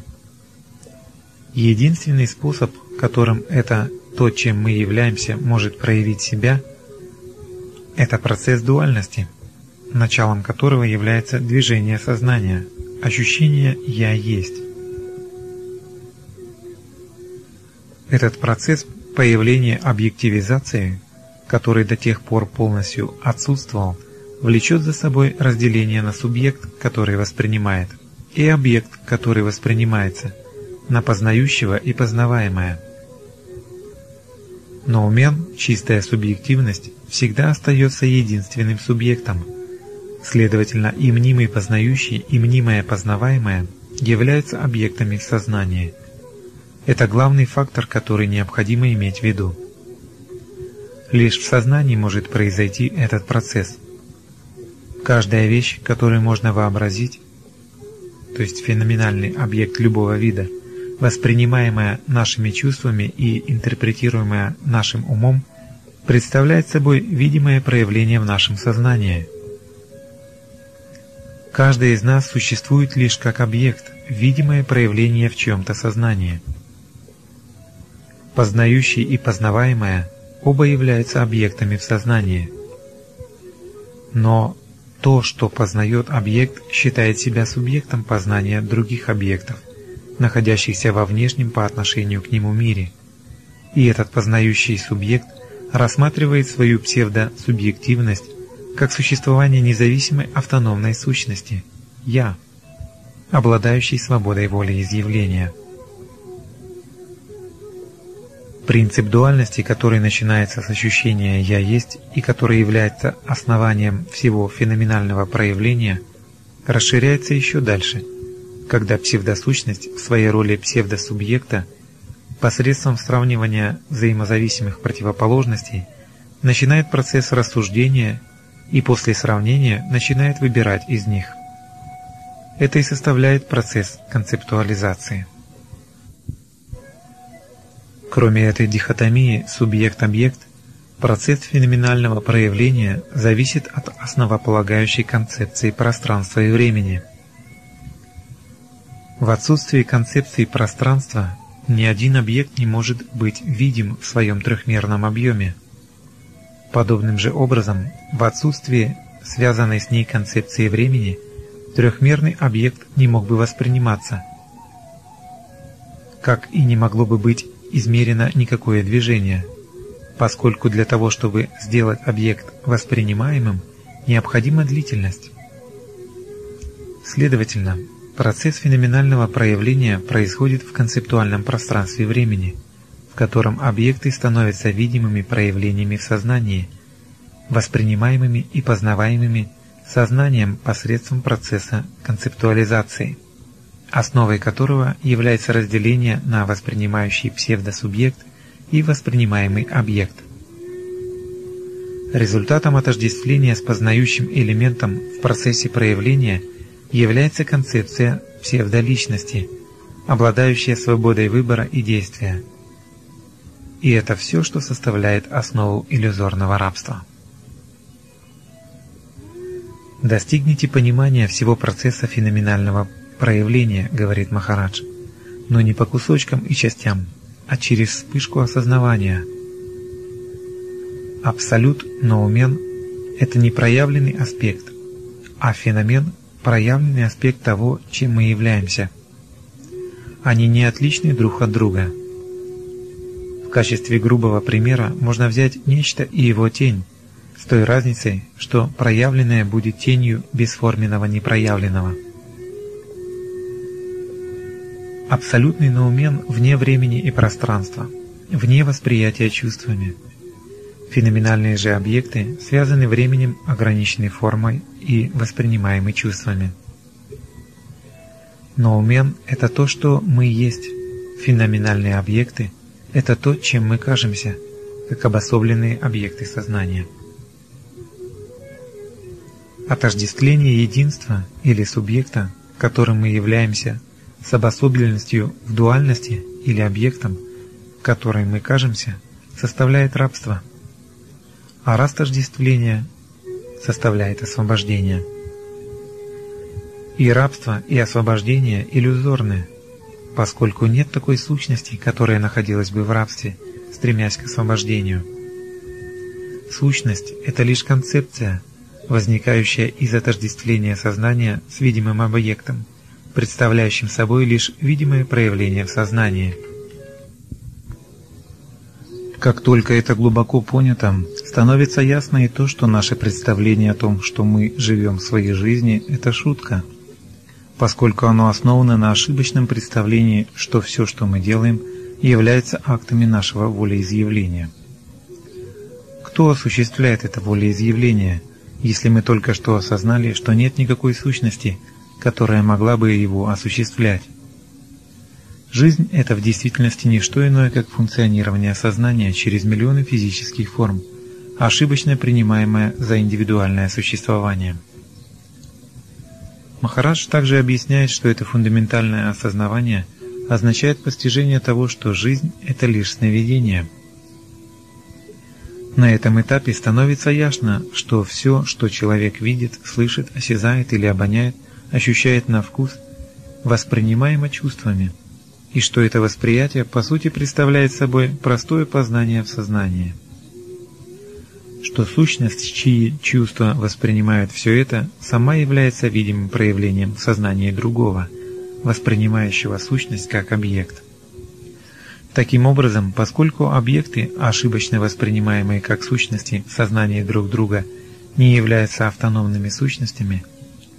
Единственный способ, которым это то, чем мы являемся, может проявить себя, это процесс дуальности – началом которого является движение сознания, ощущение «я есть». Этот процесс появления объективизации, который до тех пор полностью отсутствовал, влечет за собой разделение на субъект, который воспринимает, и объект, который воспринимается, на познающего и познаваемое. Но умен, чистая субъективность, всегда остается единственным субъектом. Следовательно, и мнимый познающий, и мнимое познаваемое являются объектами сознания. Это главный фактор, который необходимо иметь в виду. Лишь в сознании может произойти этот процесс. Каждая вещь, которую можно вообразить, то есть феноменальный объект любого вида, воспринимаемая нашими чувствами и интерпретируемая нашим умом, представляет собой видимое проявление в нашем сознании. Каждый из нас существует лишь как объект, видимое проявление в чьем-то сознании. Познающий и познаваемое оба являются объектами в сознании. Но то, что познает объект, считает себя субъектом познания других объектов, находящихся во внешнем по отношению к нему мире. И этот познающий субъект рассматривает свою псевдосубъективность как существование независимой автономной сущности – «я», обладающей свободой воли изъявления – Принцип дуальности, который начинается с ощущения «я есть» и который является основанием всего феноменального проявления, расширяется еще дальше, когда псевдосущность в своей роли псевдосубъекта посредством сравнивания взаимозависимых противоположностей начинает процесс рассуждения и после сравнения начинает выбирать из них. Это и составляет процесс концептуализации. Кроме этой дихотомии субъект-объект, процесс феноменального проявления зависит от основополагающей концепции пространства и времени. В отсутствии концепции пространства ни один объект не может быть видим в своем трехмерном объеме. Подобным же образом, в отсутствии связанной с ней концепции времени, трехмерный объект не мог бы восприниматься, как и не могло бы быть измерено никакое движение, поскольку для того, чтобы сделать объект воспринимаемым, необходима длительность. Следовательно, процесс феноменального проявления происходит в концептуальном пространстве времени, в котором объекты становятся видимыми проявлениями в сознании, воспринимаемыми и познаваемыми сознанием посредством процесса концептуализации основой которого является разделение на воспринимающий псевдосубъект и воспринимаемый объект. Результатом отождествления с познающим элементом в процессе проявления является концепция псевдоличности, обладающая свободой выбора и действия. И это все, что составляет основу иллюзорного рабства. Достигните понимания всего процесса феноменального проявление, говорит Махарадж, но не по кусочкам и частям, а через вспышку осознавания. Абсолют наумен – это не проявленный аспект, а феномен – проявленный аспект того, чем мы являемся. Они не отличны друг от друга. В качестве грубого примера можно взять нечто и его тень, с той разницей, что проявленное будет тенью бесформенного непроявленного. Абсолютный наумен вне времени и пространства, вне восприятия чувствами. Феноменальные же объекты связаны временем, ограниченной формой и воспринимаемы чувствами. Ноумен – это то, что мы есть. Феноменальные объекты – это то, чем мы кажемся, как обособленные объекты сознания. Отождествление единства или субъекта, которым мы являемся – с обособленностью в дуальности или объектом, которой мы кажемся, составляет рабство, а растождествление составляет освобождение. И рабство, и освобождение иллюзорны, поскольку нет такой сущности, которая находилась бы в рабстве, стремясь к освобождению. Сущность – это лишь концепция, возникающая из отождествления сознания с видимым объектом – представляющим собой лишь видимое проявление в сознании. Как только это глубоко понято, становится ясно и то, что наше представление о том, что мы живем своей жизни, это шутка, поскольку оно основано на ошибочном представлении, что все, что мы делаем, является актами нашего волеизъявления. Кто осуществляет это волеизъявление, если мы только что осознали, что нет никакой сущности, которая могла бы его осуществлять? Жизнь – это в действительности не что иное, как функционирование сознания через миллионы физических форм, ошибочно принимаемое за индивидуальное существование. Махарадж также объясняет, что это фундаментальное осознавание означает постижение того, что жизнь – это лишь сновидение. На этом этапе становится ясно, что все, что человек видит, слышит, осязает или обоняет, ощущает на вкус, воспринимаемо чувствами – и что это восприятие по сути представляет собой простое познание в сознании. Что сущность, чьи чувства воспринимают все это, сама является видимым проявлением сознания другого, воспринимающего сущность как объект. Таким образом, поскольку объекты, ошибочно воспринимаемые как сущности в сознании друг друга, не являются автономными сущностями,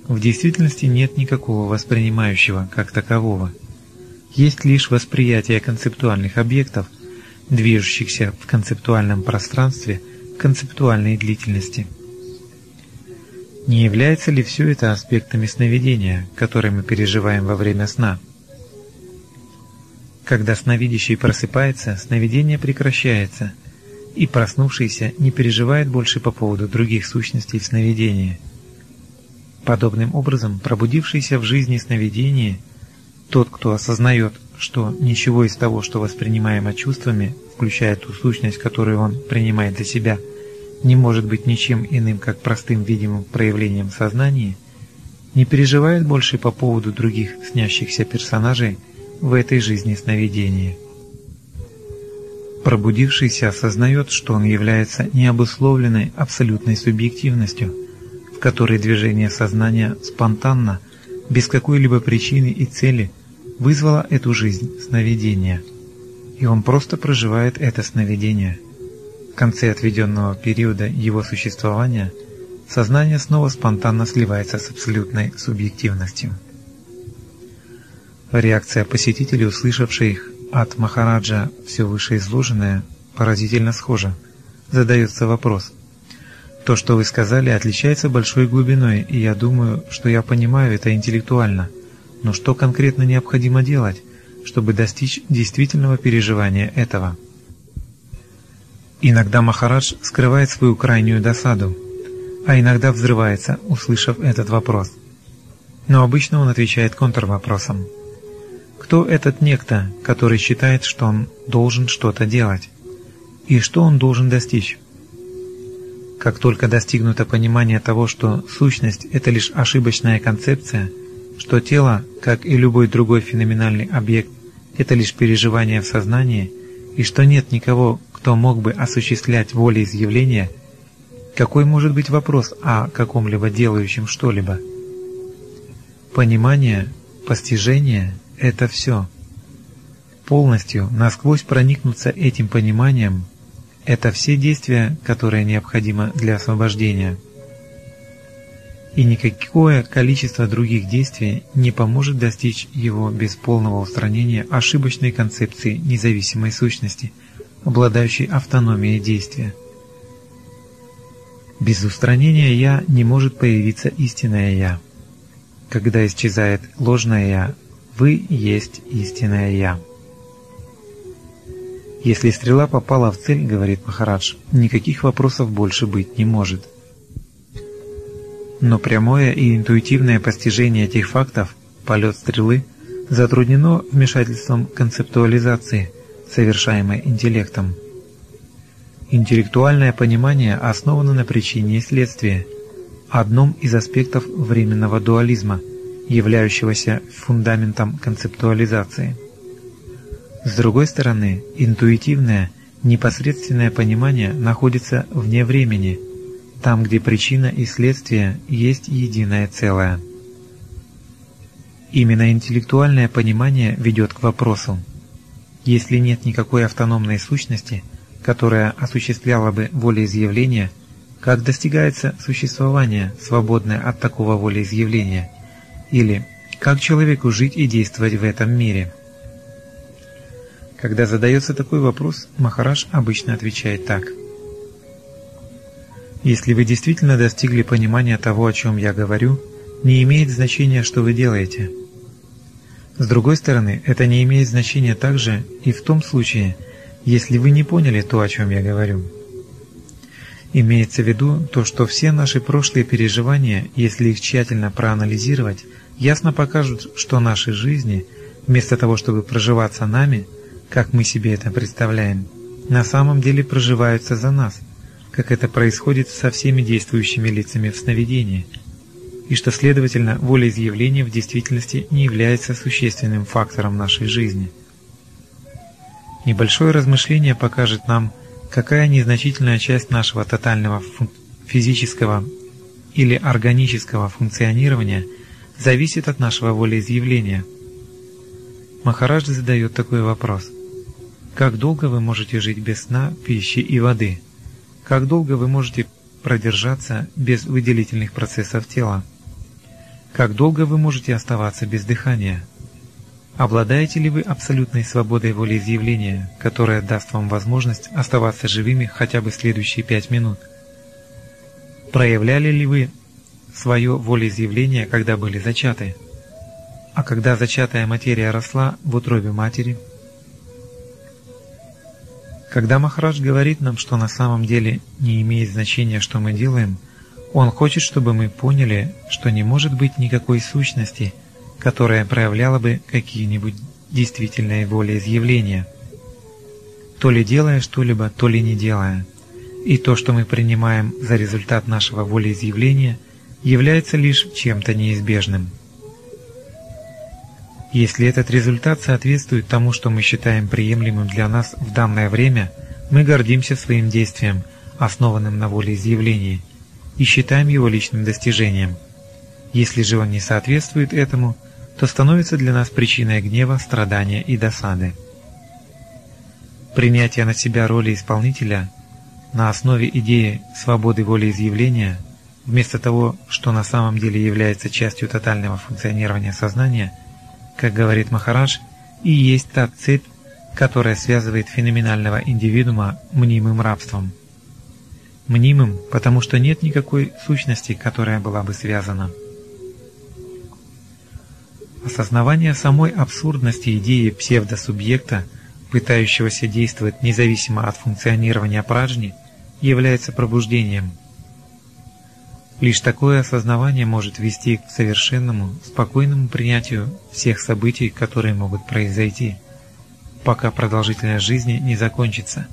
в действительности нет никакого воспринимающего как такового – есть лишь восприятие концептуальных объектов, движущихся в концептуальном пространстве концептуальной длительности. Не является ли все это аспектами сновидения, которые мы переживаем во время сна? Когда сновидящий просыпается, сновидение прекращается, и проснувшийся не переживает больше по поводу других сущностей в сновидении. Подобным образом, пробудившийся в жизни сновидение – тот, кто осознает, что ничего из того, что воспринимаемо чувствами, включая ту сущность, которую он принимает за себя, не может быть ничем иным, как простым видимым проявлением сознания, не переживает больше по поводу других снящихся персонажей в этой жизни сновидения. Пробудившийся осознает, что он является необусловленной абсолютной субъективностью, в которой движение сознания спонтанно – без какой-либо причины и цели вызвало эту жизнь сновидения, и он просто проживает это сновидение. В конце отведенного периода его существования сознание снова спонтанно сливается с абсолютной субъективностью. Реакция посетителей, услышавших от Махараджа все вышеизложенное, поразительно схожа. Задается вопрос – то, что вы сказали, отличается большой глубиной, и я думаю, что я понимаю это интеллектуально. Но что конкретно необходимо делать, чтобы достичь действительного переживания этого? Иногда Махарадж скрывает свою крайнюю досаду, а иногда взрывается, услышав этот вопрос. Но обычно он отвечает контрвопросом. Кто этот некто, который считает, что он должен что-то делать? И что он должен достичь? Как только достигнуто понимание того, что сущность – это лишь ошибочная концепция, что тело, как и любой другой феноменальный объект, это лишь переживание в сознании, и что нет никого, кто мог бы осуществлять волеизъявление, какой может быть вопрос о каком-либо делающем что-либо? Понимание, постижение – это все. Полностью, насквозь проникнуться этим пониманием – это все действия, которые необходимы для освобождения. И никакое количество других действий не поможет достичь его без полного устранения ошибочной концепции независимой сущности, обладающей автономией действия. Без устранения «я» не может появиться истинное «я». Когда исчезает ложное «я», вы есть истинное «я». Если стрела попала в цель, говорит Махарадж, никаких вопросов больше быть не может. Но прямое и интуитивное постижение этих фактов, полет стрелы, затруднено вмешательством концептуализации, совершаемой интеллектом. Интеллектуальное понимание основано на причине и следствии, одном из аспектов временного дуализма, являющегося фундаментом концептуализации – с другой стороны, интуитивное, непосредственное понимание находится вне времени, там, где причина и следствие есть единое целое. Именно интеллектуальное понимание ведет к вопросу. Если нет никакой автономной сущности, которая осуществляла бы волеизъявление, как достигается существование, свободное от такого волеизъявления, или как человеку жить и действовать в этом мире. Когда задается такой вопрос, Махараш обычно отвечает так. Если вы действительно достигли понимания того, о чем я говорю, не имеет значения, что вы делаете. С другой стороны, это не имеет значения также и в том случае, если вы не поняли то, о чем я говорю. Имеется в виду то, что все наши прошлые переживания, если их тщательно проанализировать, ясно покажут, что наши жизни, вместо того, чтобы проживаться нами, как мы себе это представляем, на самом деле проживаются за нас, как это происходит со всеми действующими лицами в сновидении, и что, следовательно, волеизъявление в действительности не является существенным фактором нашей жизни – Небольшое размышление покажет нам, какая незначительная часть нашего тотального физического или органического функционирования зависит от нашего волеизъявления. Махарадж задает такой вопрос. Как долго вы можете жить без сна, пищи и воды? Как долго вы можете продержаться без выделительных процессов тела? Как долго вы можете оставаться без дыхания? Обладаете ли вы абсолютной свободой волеизъявления, которая даст вам возможность оставаться живыми хотя бы следующие пять минут? Проявляли ли вы свое волеизъявление, когда были зачаты? А когда зачатая материя росла в утробе матери? Когда Махарадж говорит нам, что на самом деле не имеет значения, что мы делаем, он хочет, чтобы мы поняли, что не может быть никакой сущности – которая проявляла бы какие-нибудь действительные волеизъявления. То ли делая что-либо, то ли не делая. И то, что мы принимаем за результат нашего волеизъявления, является лишь чем-то неизбежным. Если этот результат соответствует тому, что мы считаем приемлемым для нас в данное время, мы гордимся своим действием, основанным на волеизъявлении, и считаем его личным достижением. Если же он не соответствует этому, то становится для нас причиной гнева, страдания и досады. Принятие на себя роли исполнителя на основе идеи свободы волеизъявления, вместо того, что на самом деле является частью тотального функционирования сознания, как говорит Махарадж, и есть та цепь, которая связывает феноменального индивидуума мнимым рабством. Мнимым, потому что нет никакой сущности, которая была бы связана. Осознавание самой абсурдности идеи псевдосубъекта, пытающегося действовать независимо от функционирования праджни, является пробуждением. Лишь такое осознавание может вести к совершенному, спокойному принятию всех событий, которые могут произойти, пока продолжительность жизни не закончится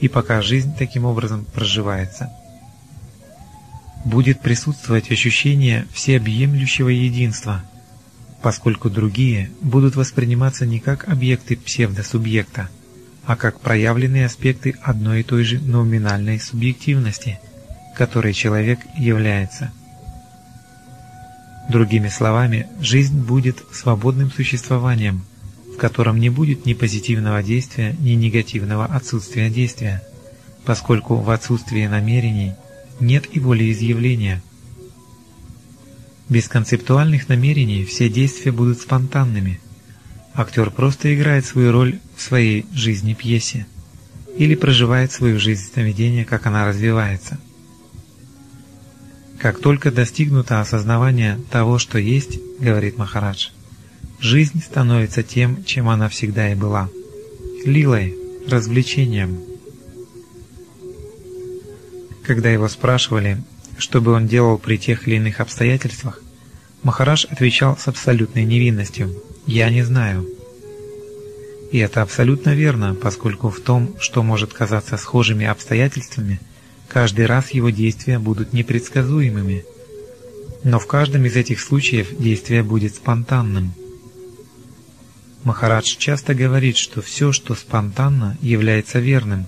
и пока жизнь таким образом проживается. Будет присутствовать ощущение всеобъемлющего единства – поскольку другие будут восприниматься не как объекты псевдосубъекта, а как проявленные аспекты одной и той же номинальной субъективности, которой человек является. Другими словами, жизнь будет свободным существованием, в котором не будет ни позитивного действия, ни негативного отсутствия действия, поскольку в отсутствии намерений нет и волеизъявления – без концептуальных намерений все действия будут спонтанными. Актер просто играет свою роль в своей жизни-пьесе или проживает свою жизнь сновидения, как она развивается. Как только достигнуто осознавание того, что есть, говорит Махарадж, жизнь становится тем, чем она всегда и была – лилой, развлечением. Когда его спрашивали, что бы он делал при тех или иных обстоятельствах, Махараш отвечал с абсолютной невинностью «Я не знаю». И это абсолютно верно, поскольку в том, что может казаться схожими обстоятельствами, каждый раз его действия будут непредсказуемыми. Но в каждом из этих случаев действие будет спонтанным. Махарадж часто говорит, что все, что спонтанно, является верным,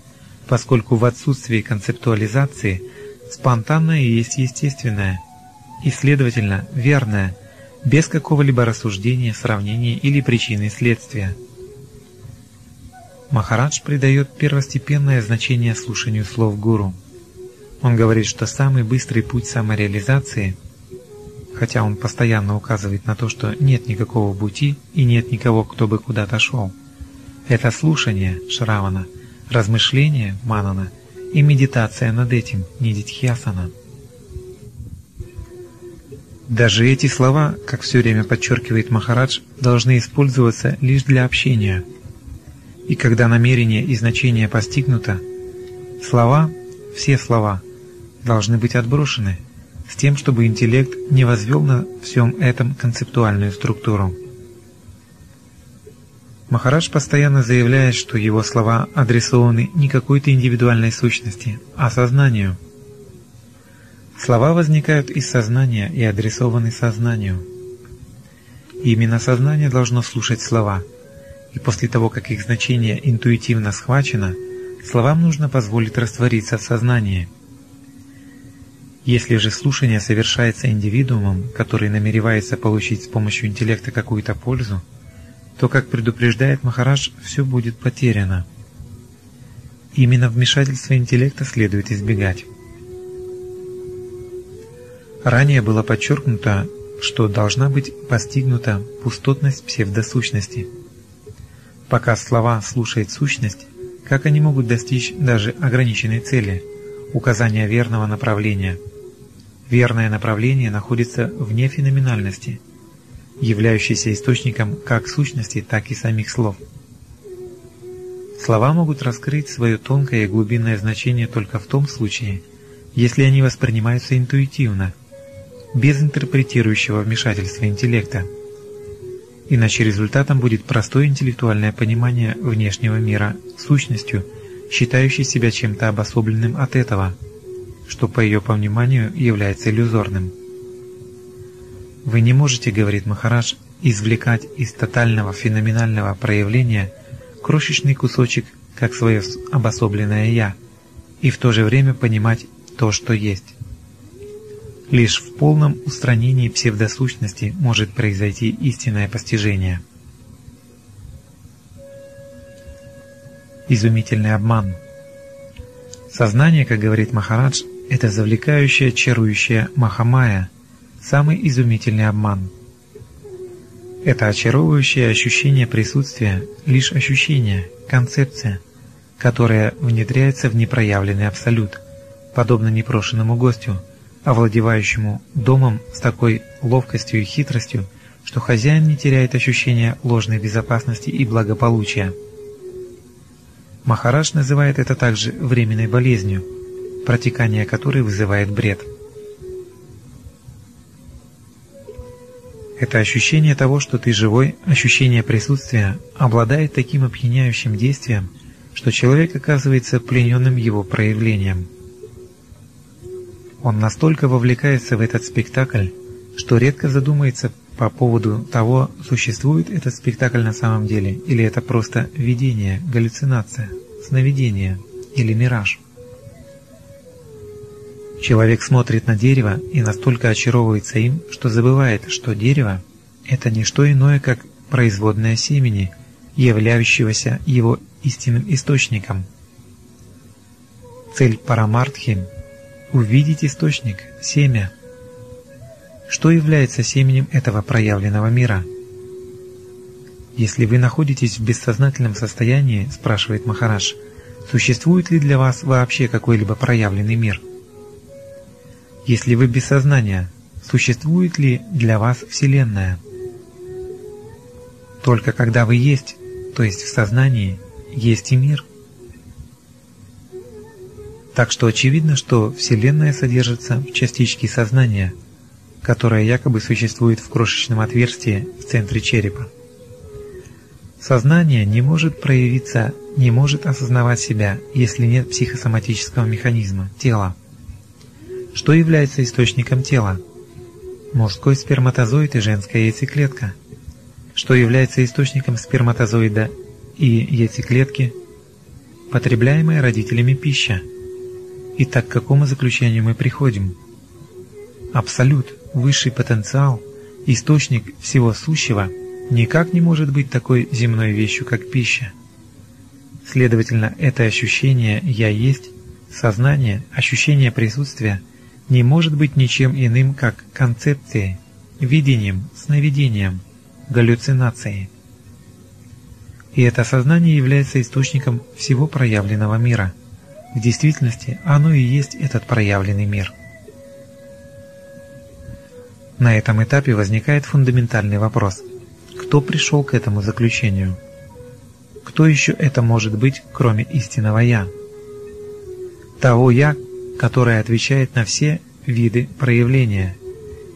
поскольку в отсутствии концептуализации – Спонтанное есть естественное, и, следовательно, верное, без какого-либо рассуждения, сравнения или причины и следствия. Махарадж придает первостепенное значение слушанию слов гуру. Он говорит, что самый быстрый путь самореализации, хотя он постоянно указывает на то, что нет никакого пути и нет никого, кто бы куда-то шел, это слушание Шравана, размышление Манана и медитация над этим Нидитхьясана. Даже эти слова, как все время подчеркивает Махарадж, должны использоваться лишь для общения – и когда намерение и значение постигнуто, слова, все слова, должны быть отброшены, с тем, чтобы интеллект не возвел на всем этом концептуальную структуру. Махарадж постоянно заявляет, что его слова адресованы не какой-то индивидуальной сущности, а сознанию. Слова возникают из сознания и адресованы сознанию. именно сознание должно слушать слова – и после того, как их значение интуитивно схвачено, словам нужно позволить раствориться в сознании. Если же слушание совершается индивидуумом, который намеревается получить с помощью интеллекта какую-то пользу, то, как предупреждает Махарадж, все будет потеряно. Именно вмешательство интеллекта следует избегать. Ранее было подчеркнуто, что должна быть постигнута пустотность псевдосущности – Пока слова слушает сущность, как они могут достичь даже ограниченной цели – указания верного направления? Верное направление находится вне феноменальности, являющейся источником как сущности, так и самих слов. Слова могут раскрыть свое тонкое и глубинное значение только в том случае, если они воспринимаются интуитивно, без интерпретирующего вмешательства интеллекта – Иначе результатом будет простое интеллектуальное понимание внешнего мира сущностью, считающей себя чем-то обособленным от этого, что по ее пониманию является иллюзорным. Вы не можете, говорит Махарадж, извлекать из тотального феноменального проявления крошечный кусочек как свое обособленное «я» и в то же время понимать то, что есть. Лишь в полном устранении псевдосущности может произойти истинное постижение. Изумительный обман. Сознание, как говорит Махарадж, это завлекающая, чарующая Махамая, самый изумительный обман. Это очаровывающее ощущение присутствия, лишь ощущение, концепция, которая внедряется в непроявленный абсолют, подобно непрошенному гостю – овладевающему домом с такой ловкостью и хитростью, что хозяин не теряет ощущения ложной безопасности и благополучия. Махарадж называет это также временной болезнью, протекание которой вызывает бред. Это ощущение того, что ты живой, ощущение присутствия, обладает таким опьяняющим действием, что человек оказывается плененным его проявлением – он настолько вовлекается в этот спектакль, что редко задумается по поводу того, существует этот спектакль на самом деле, или это просто видение, галлюцинация, сновидение или мираж. Человек смотрит на дерево и настолько очаровывается им, что забывает, что дерево – это не что иное, как производное семени, являющегося его истинным источником. Цель Парамартхи увидеть источник, семя. Что является семенем этого проявленного мира? Если вы находитесь в бессознательном состоянии, спрашивает Махараш, существует ли для вас вообще какой-либо проявленный мир? Если вы без сознания, существует ли для вас Вселенная? Только когда вы есть, то есть в сознании, есть и мир – так что очевидно, что Вселенная содержится в частичке сознания, которая якобы существует в крошечном отверстии в центре черепа. Сознание не может проявиться, не может осознавать себя, если нет психосоматического механизма, тела. Что является источником тела? Мужской сперматозоид и женская яйцеклетка. Что является источником сперматозоида и яйцеклетки? Потребляемая родителями пища – Итак, к какому заключению мы приходим? Абсолют, высший потенциал, источник всего сущего, никак не может быть такой земной вещью, как пища. Следовательно, это ощущение «я есть», сознание, ощущение присутствия не может быть ничем иным, как концепцией, видением, сновидением, галлюцинацией. И это сознание является источником всего проявленного мира. В действительности оно и есть этот проявленный мир. На этом этапе возникает фундаментальный вопрос. Кто пришел к этому заключению? Кто еще это может быть, кроме истинного «Я»? Того «Я», которое отвечает на все виды проявления.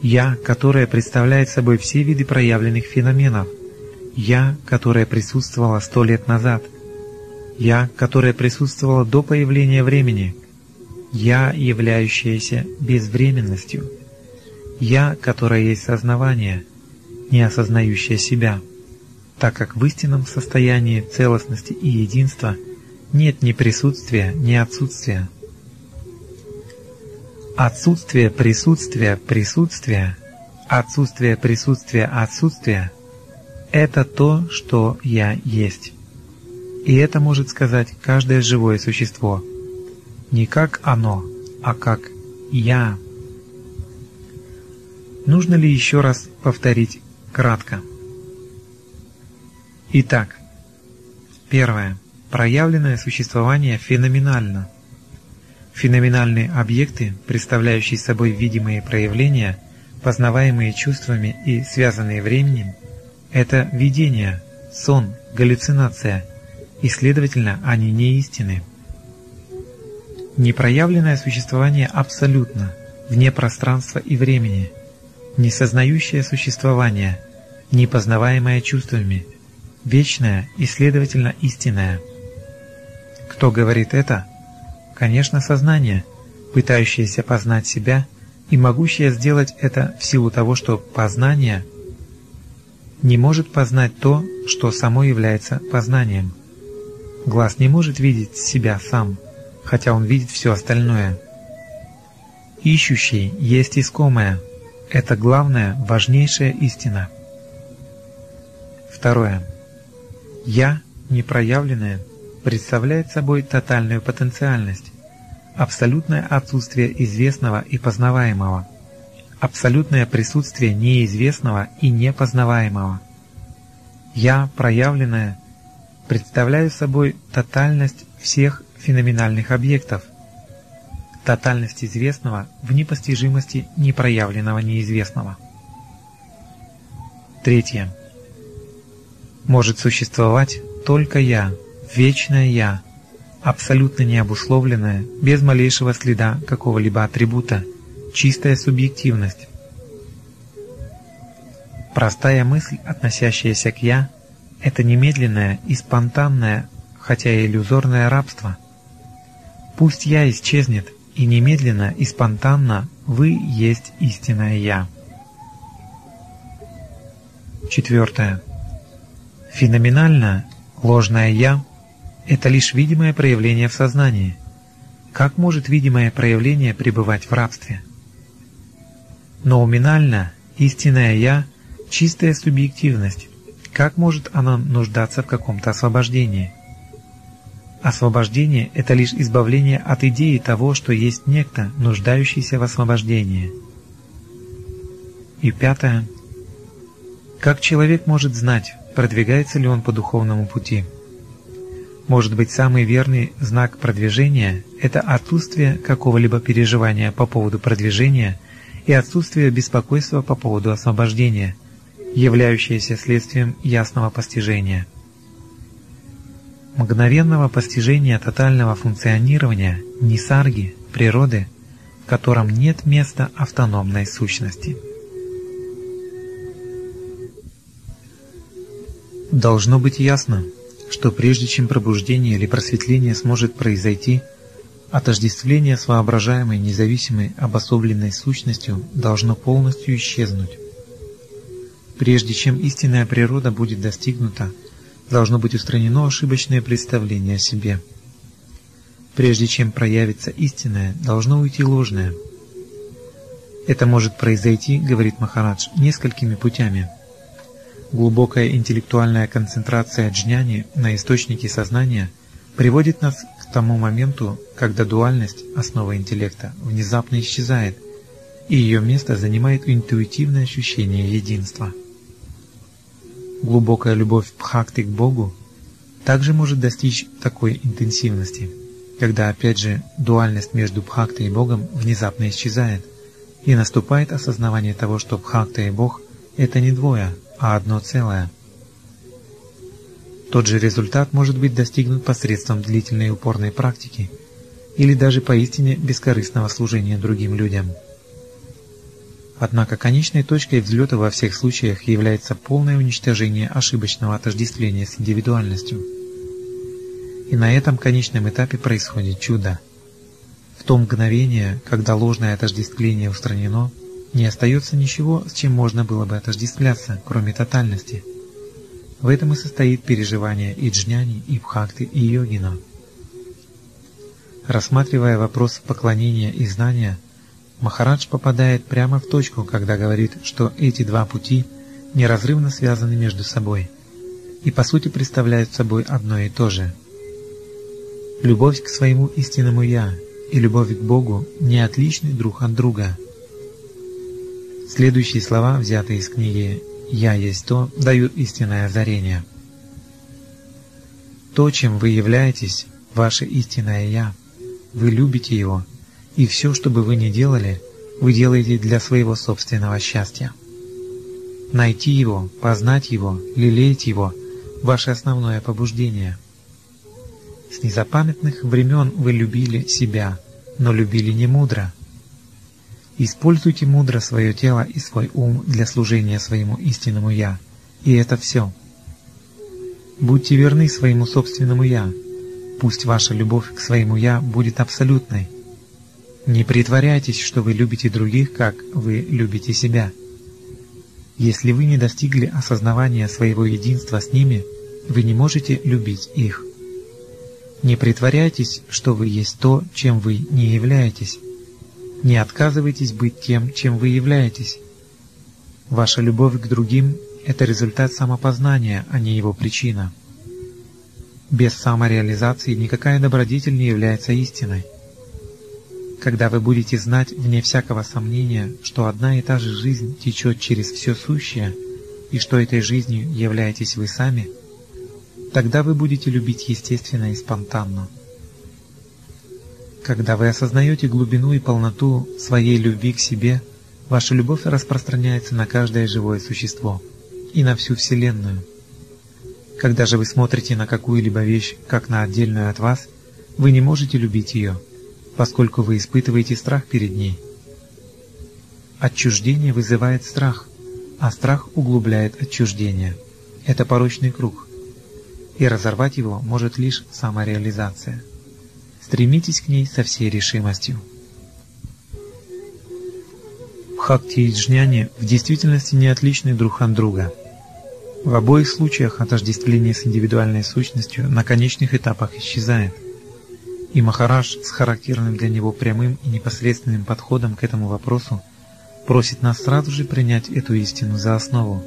«Я», которое представляет собой все виды проявленных феноменов. «Я», которое присутствовало сто лет назад. «Я», которое присутствовало до появления времени. «Я», являющееся безвременностью. «Я», которое есть сознавание, не осознающее себя так как в истинном состоянии целостности и единства нет ни присутствия, ни отсутствия. Отсутствие присутствия присутствия, отсутствие присутствия отсутствия – это то, что я есть. И это может сказать каждое живое существо. Не как оно, а как я. Нужно ли еще раз повторить кратко? Итак, первое. Проявленное существование феноменально. Феноменальные объекты, представляющие собой видимые проявления, познаваемые чувствами и связанные временем, это видение, сон, галлюцинация, и, следовательно, они не истины. Непроявленное существование абсолютно, вне пространства и времени, несознающее существование, непознаваемое чувствами – вечное и, следовательно, истинное. Кто говорит это? Конечно, сознание, пытающееся познать себя и могущее сделать это в силу того, что познание не может познать то, что само является познанием. Глаз не может видеть себя сам, хотя он видит все остальное. Ищущий есть искомое. Это главная, важнейшая истина. Второе. «Я», непроявленное, представляет собой тотальную потенциальность, абсолютное отсутствие известного и познаваемого, абсолютное присутствие неизвестного и непознаваемого. «Я», проявленное, представляю собой тотальность всех феноменальных объектов, тотальность известного в непостижимости непроявленного неизвестного. Третье может существовать только Я, вечное Я, абсолютно необусловленное, без малейшего следа какого-либо атрибута, чистая субъективность. Простая мысль, относящаяся к «я», это немедленное и спонтанное, хотя и иллюзорное рабство. Пусть «я» исчезнет, и немедленно и спонтанно вы есть истинное «я». Четвертое. Феноменально ложное «я» — это лишь видимое проявление в сознании. Как может видимое проявление пребывать в рабстве? Ноуминально истинное «я» — чистая субъективность. Как может она нуждаться в каком-то освобождении? Освобождение – это лишь избавление от идеи того, что есть некто, нуждающийся в освобождении. И пятое. Как человек может знать, продвигается ли он по духовному пути. Может быть, самый верный знак продвижения – это отсутствие какого-либо переживания по поводу продвижения и отсутствие беспокойства по поводу освобождения, являющееся следствием ясного постижения. Мгновенного постижения тотального функционирования нисарги, природы, в котором нет места автономной сущности. Должно быть ясно, что прежде чем пробуждение или просветление сможет произойти, отождествление с воображаемой независимой обособленной сущностью должно полностью исчезнуть. Прежде чем истинная природа будет достигнута, должно быть устранено ошибочное представление о себе. Прежде чем проявится истинное, должно уйти ложное. Это может произойти, говорит Махарадж, несколькими путями – Глубокая интеллектуальная концентрация джняни на источнике сознания приводит нас к тому моменту, когда дуальность, основа интеллекта, внезапно исчезает, и ее место занимает интуитивное ощущение единства. Глубокая любовь Бхакти к Богу также может достичь такой интенсивности, когда опять же дуальность между Бхакти и Богом внезапно исчезает, и наступает осознавание того, что Бхакти и Бог – это не двое, а одно целое. Тот же результат может быть достигнут посредством длительной упорной практики или даже поистине бескорыстного служения другим людям. Однако конечной точкой взлета во всех случаях является полное уничтожение ошибочного отождествления с индивидуальностью. И на этом конечном этапе происходит чудо. В то мгновение, когда ложное отождествление устранено, не остается ничего, с чем можно было бы отождествляться, кроме тотальности. В этом и состоит переживание и джняни, и бхакти, и йогина. Рассматривая вопрос поклонения и знания – Махарадж попадает прямо в точку, когда говорит, что эти два пути неразрывно связаны между собой и по сути представляют собой одно и то же. Любовь к своему истинному «Я» и любовь к Богу не отличны друг от друга. Следующие слова, взятые из книги «Я есть то», дают истинное озарение. То, чем вы являетесь, ваше истинное «Я», вы любите его – и все, что бы вы ни делали, вы делаете для своего собственного счастья. Найти его, познать его, лелеять его – ваше основное побуждение. С незапамятных времен вы любили себя, но любили не мудро. Используйте мудро свое тело и свой ум для служения своему истинному «Я», и это все. Будьте верны своему собственному «Я», пусть ваша любовь к своему «Я» будет абсолютной – не притворяйтесь, что вы любите других, как вы любите себя. Если вы не достигли осознавания своего единства с ними, вы не можете любить их. Не притворяйтесь, что вы есть то, чем вы не являетесь. Не отказывайтесь быть тем, чем вы являетесь. Ваша любовь к другим – это результат самопознания, а не его причина. Без самореализации никакая добродетель не является истиной. Когда вы будете знать, вне всякого сомнения, что одна и та же жизнь течет через все сущее, и что этой жизнью являетесь вы сами, тогда вы будете любить естественно и спонтанно. Когда вы осознаете глубину и полноту своей любви к себе, ваша любовь распространяется на каждое живое существо и на всю Вселенную. Когда же вы смотрите на какую-либо вещь, как на отдельную от вас, вы не можете любить ее – поскольку вы испытываете страх перед ней. Отчуждение вызывает страх, а страх углубляет отчуждение. Это порочный круг. И разорвать его может лишь самореализация. Стремитесь к ней со всей решимостью. Бхакти и джняни в действительности не отличны друг от друга. В обоих случаях отождествление с индивидуальной сущностью на конечных этапах исчезает – и Махарадж с характерным для него прямым и непосредственным подходом к этому вопросу просит нас сразу же принять эту истину за основу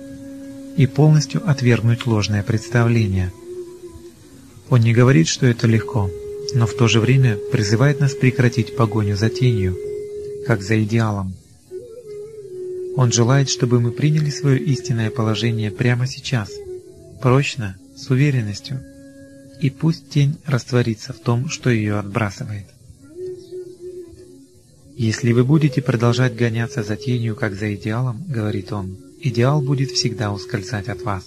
и полностью отвергнуть ложное представление. Он не говорит, что это легко, но в то же время призывает нас прекратить погоню за тенью, как за идеалом. Он желает, чтобы мы приняли свое истинное положение прямо сейчас, прочно, с уверенностью – и пусть тень растворится в том, что ее отбрасывает. «Если вы будете продолжать гоняться за тенью, как за идеалом, — говорит он, — идеал будет всегда ускользать от вас».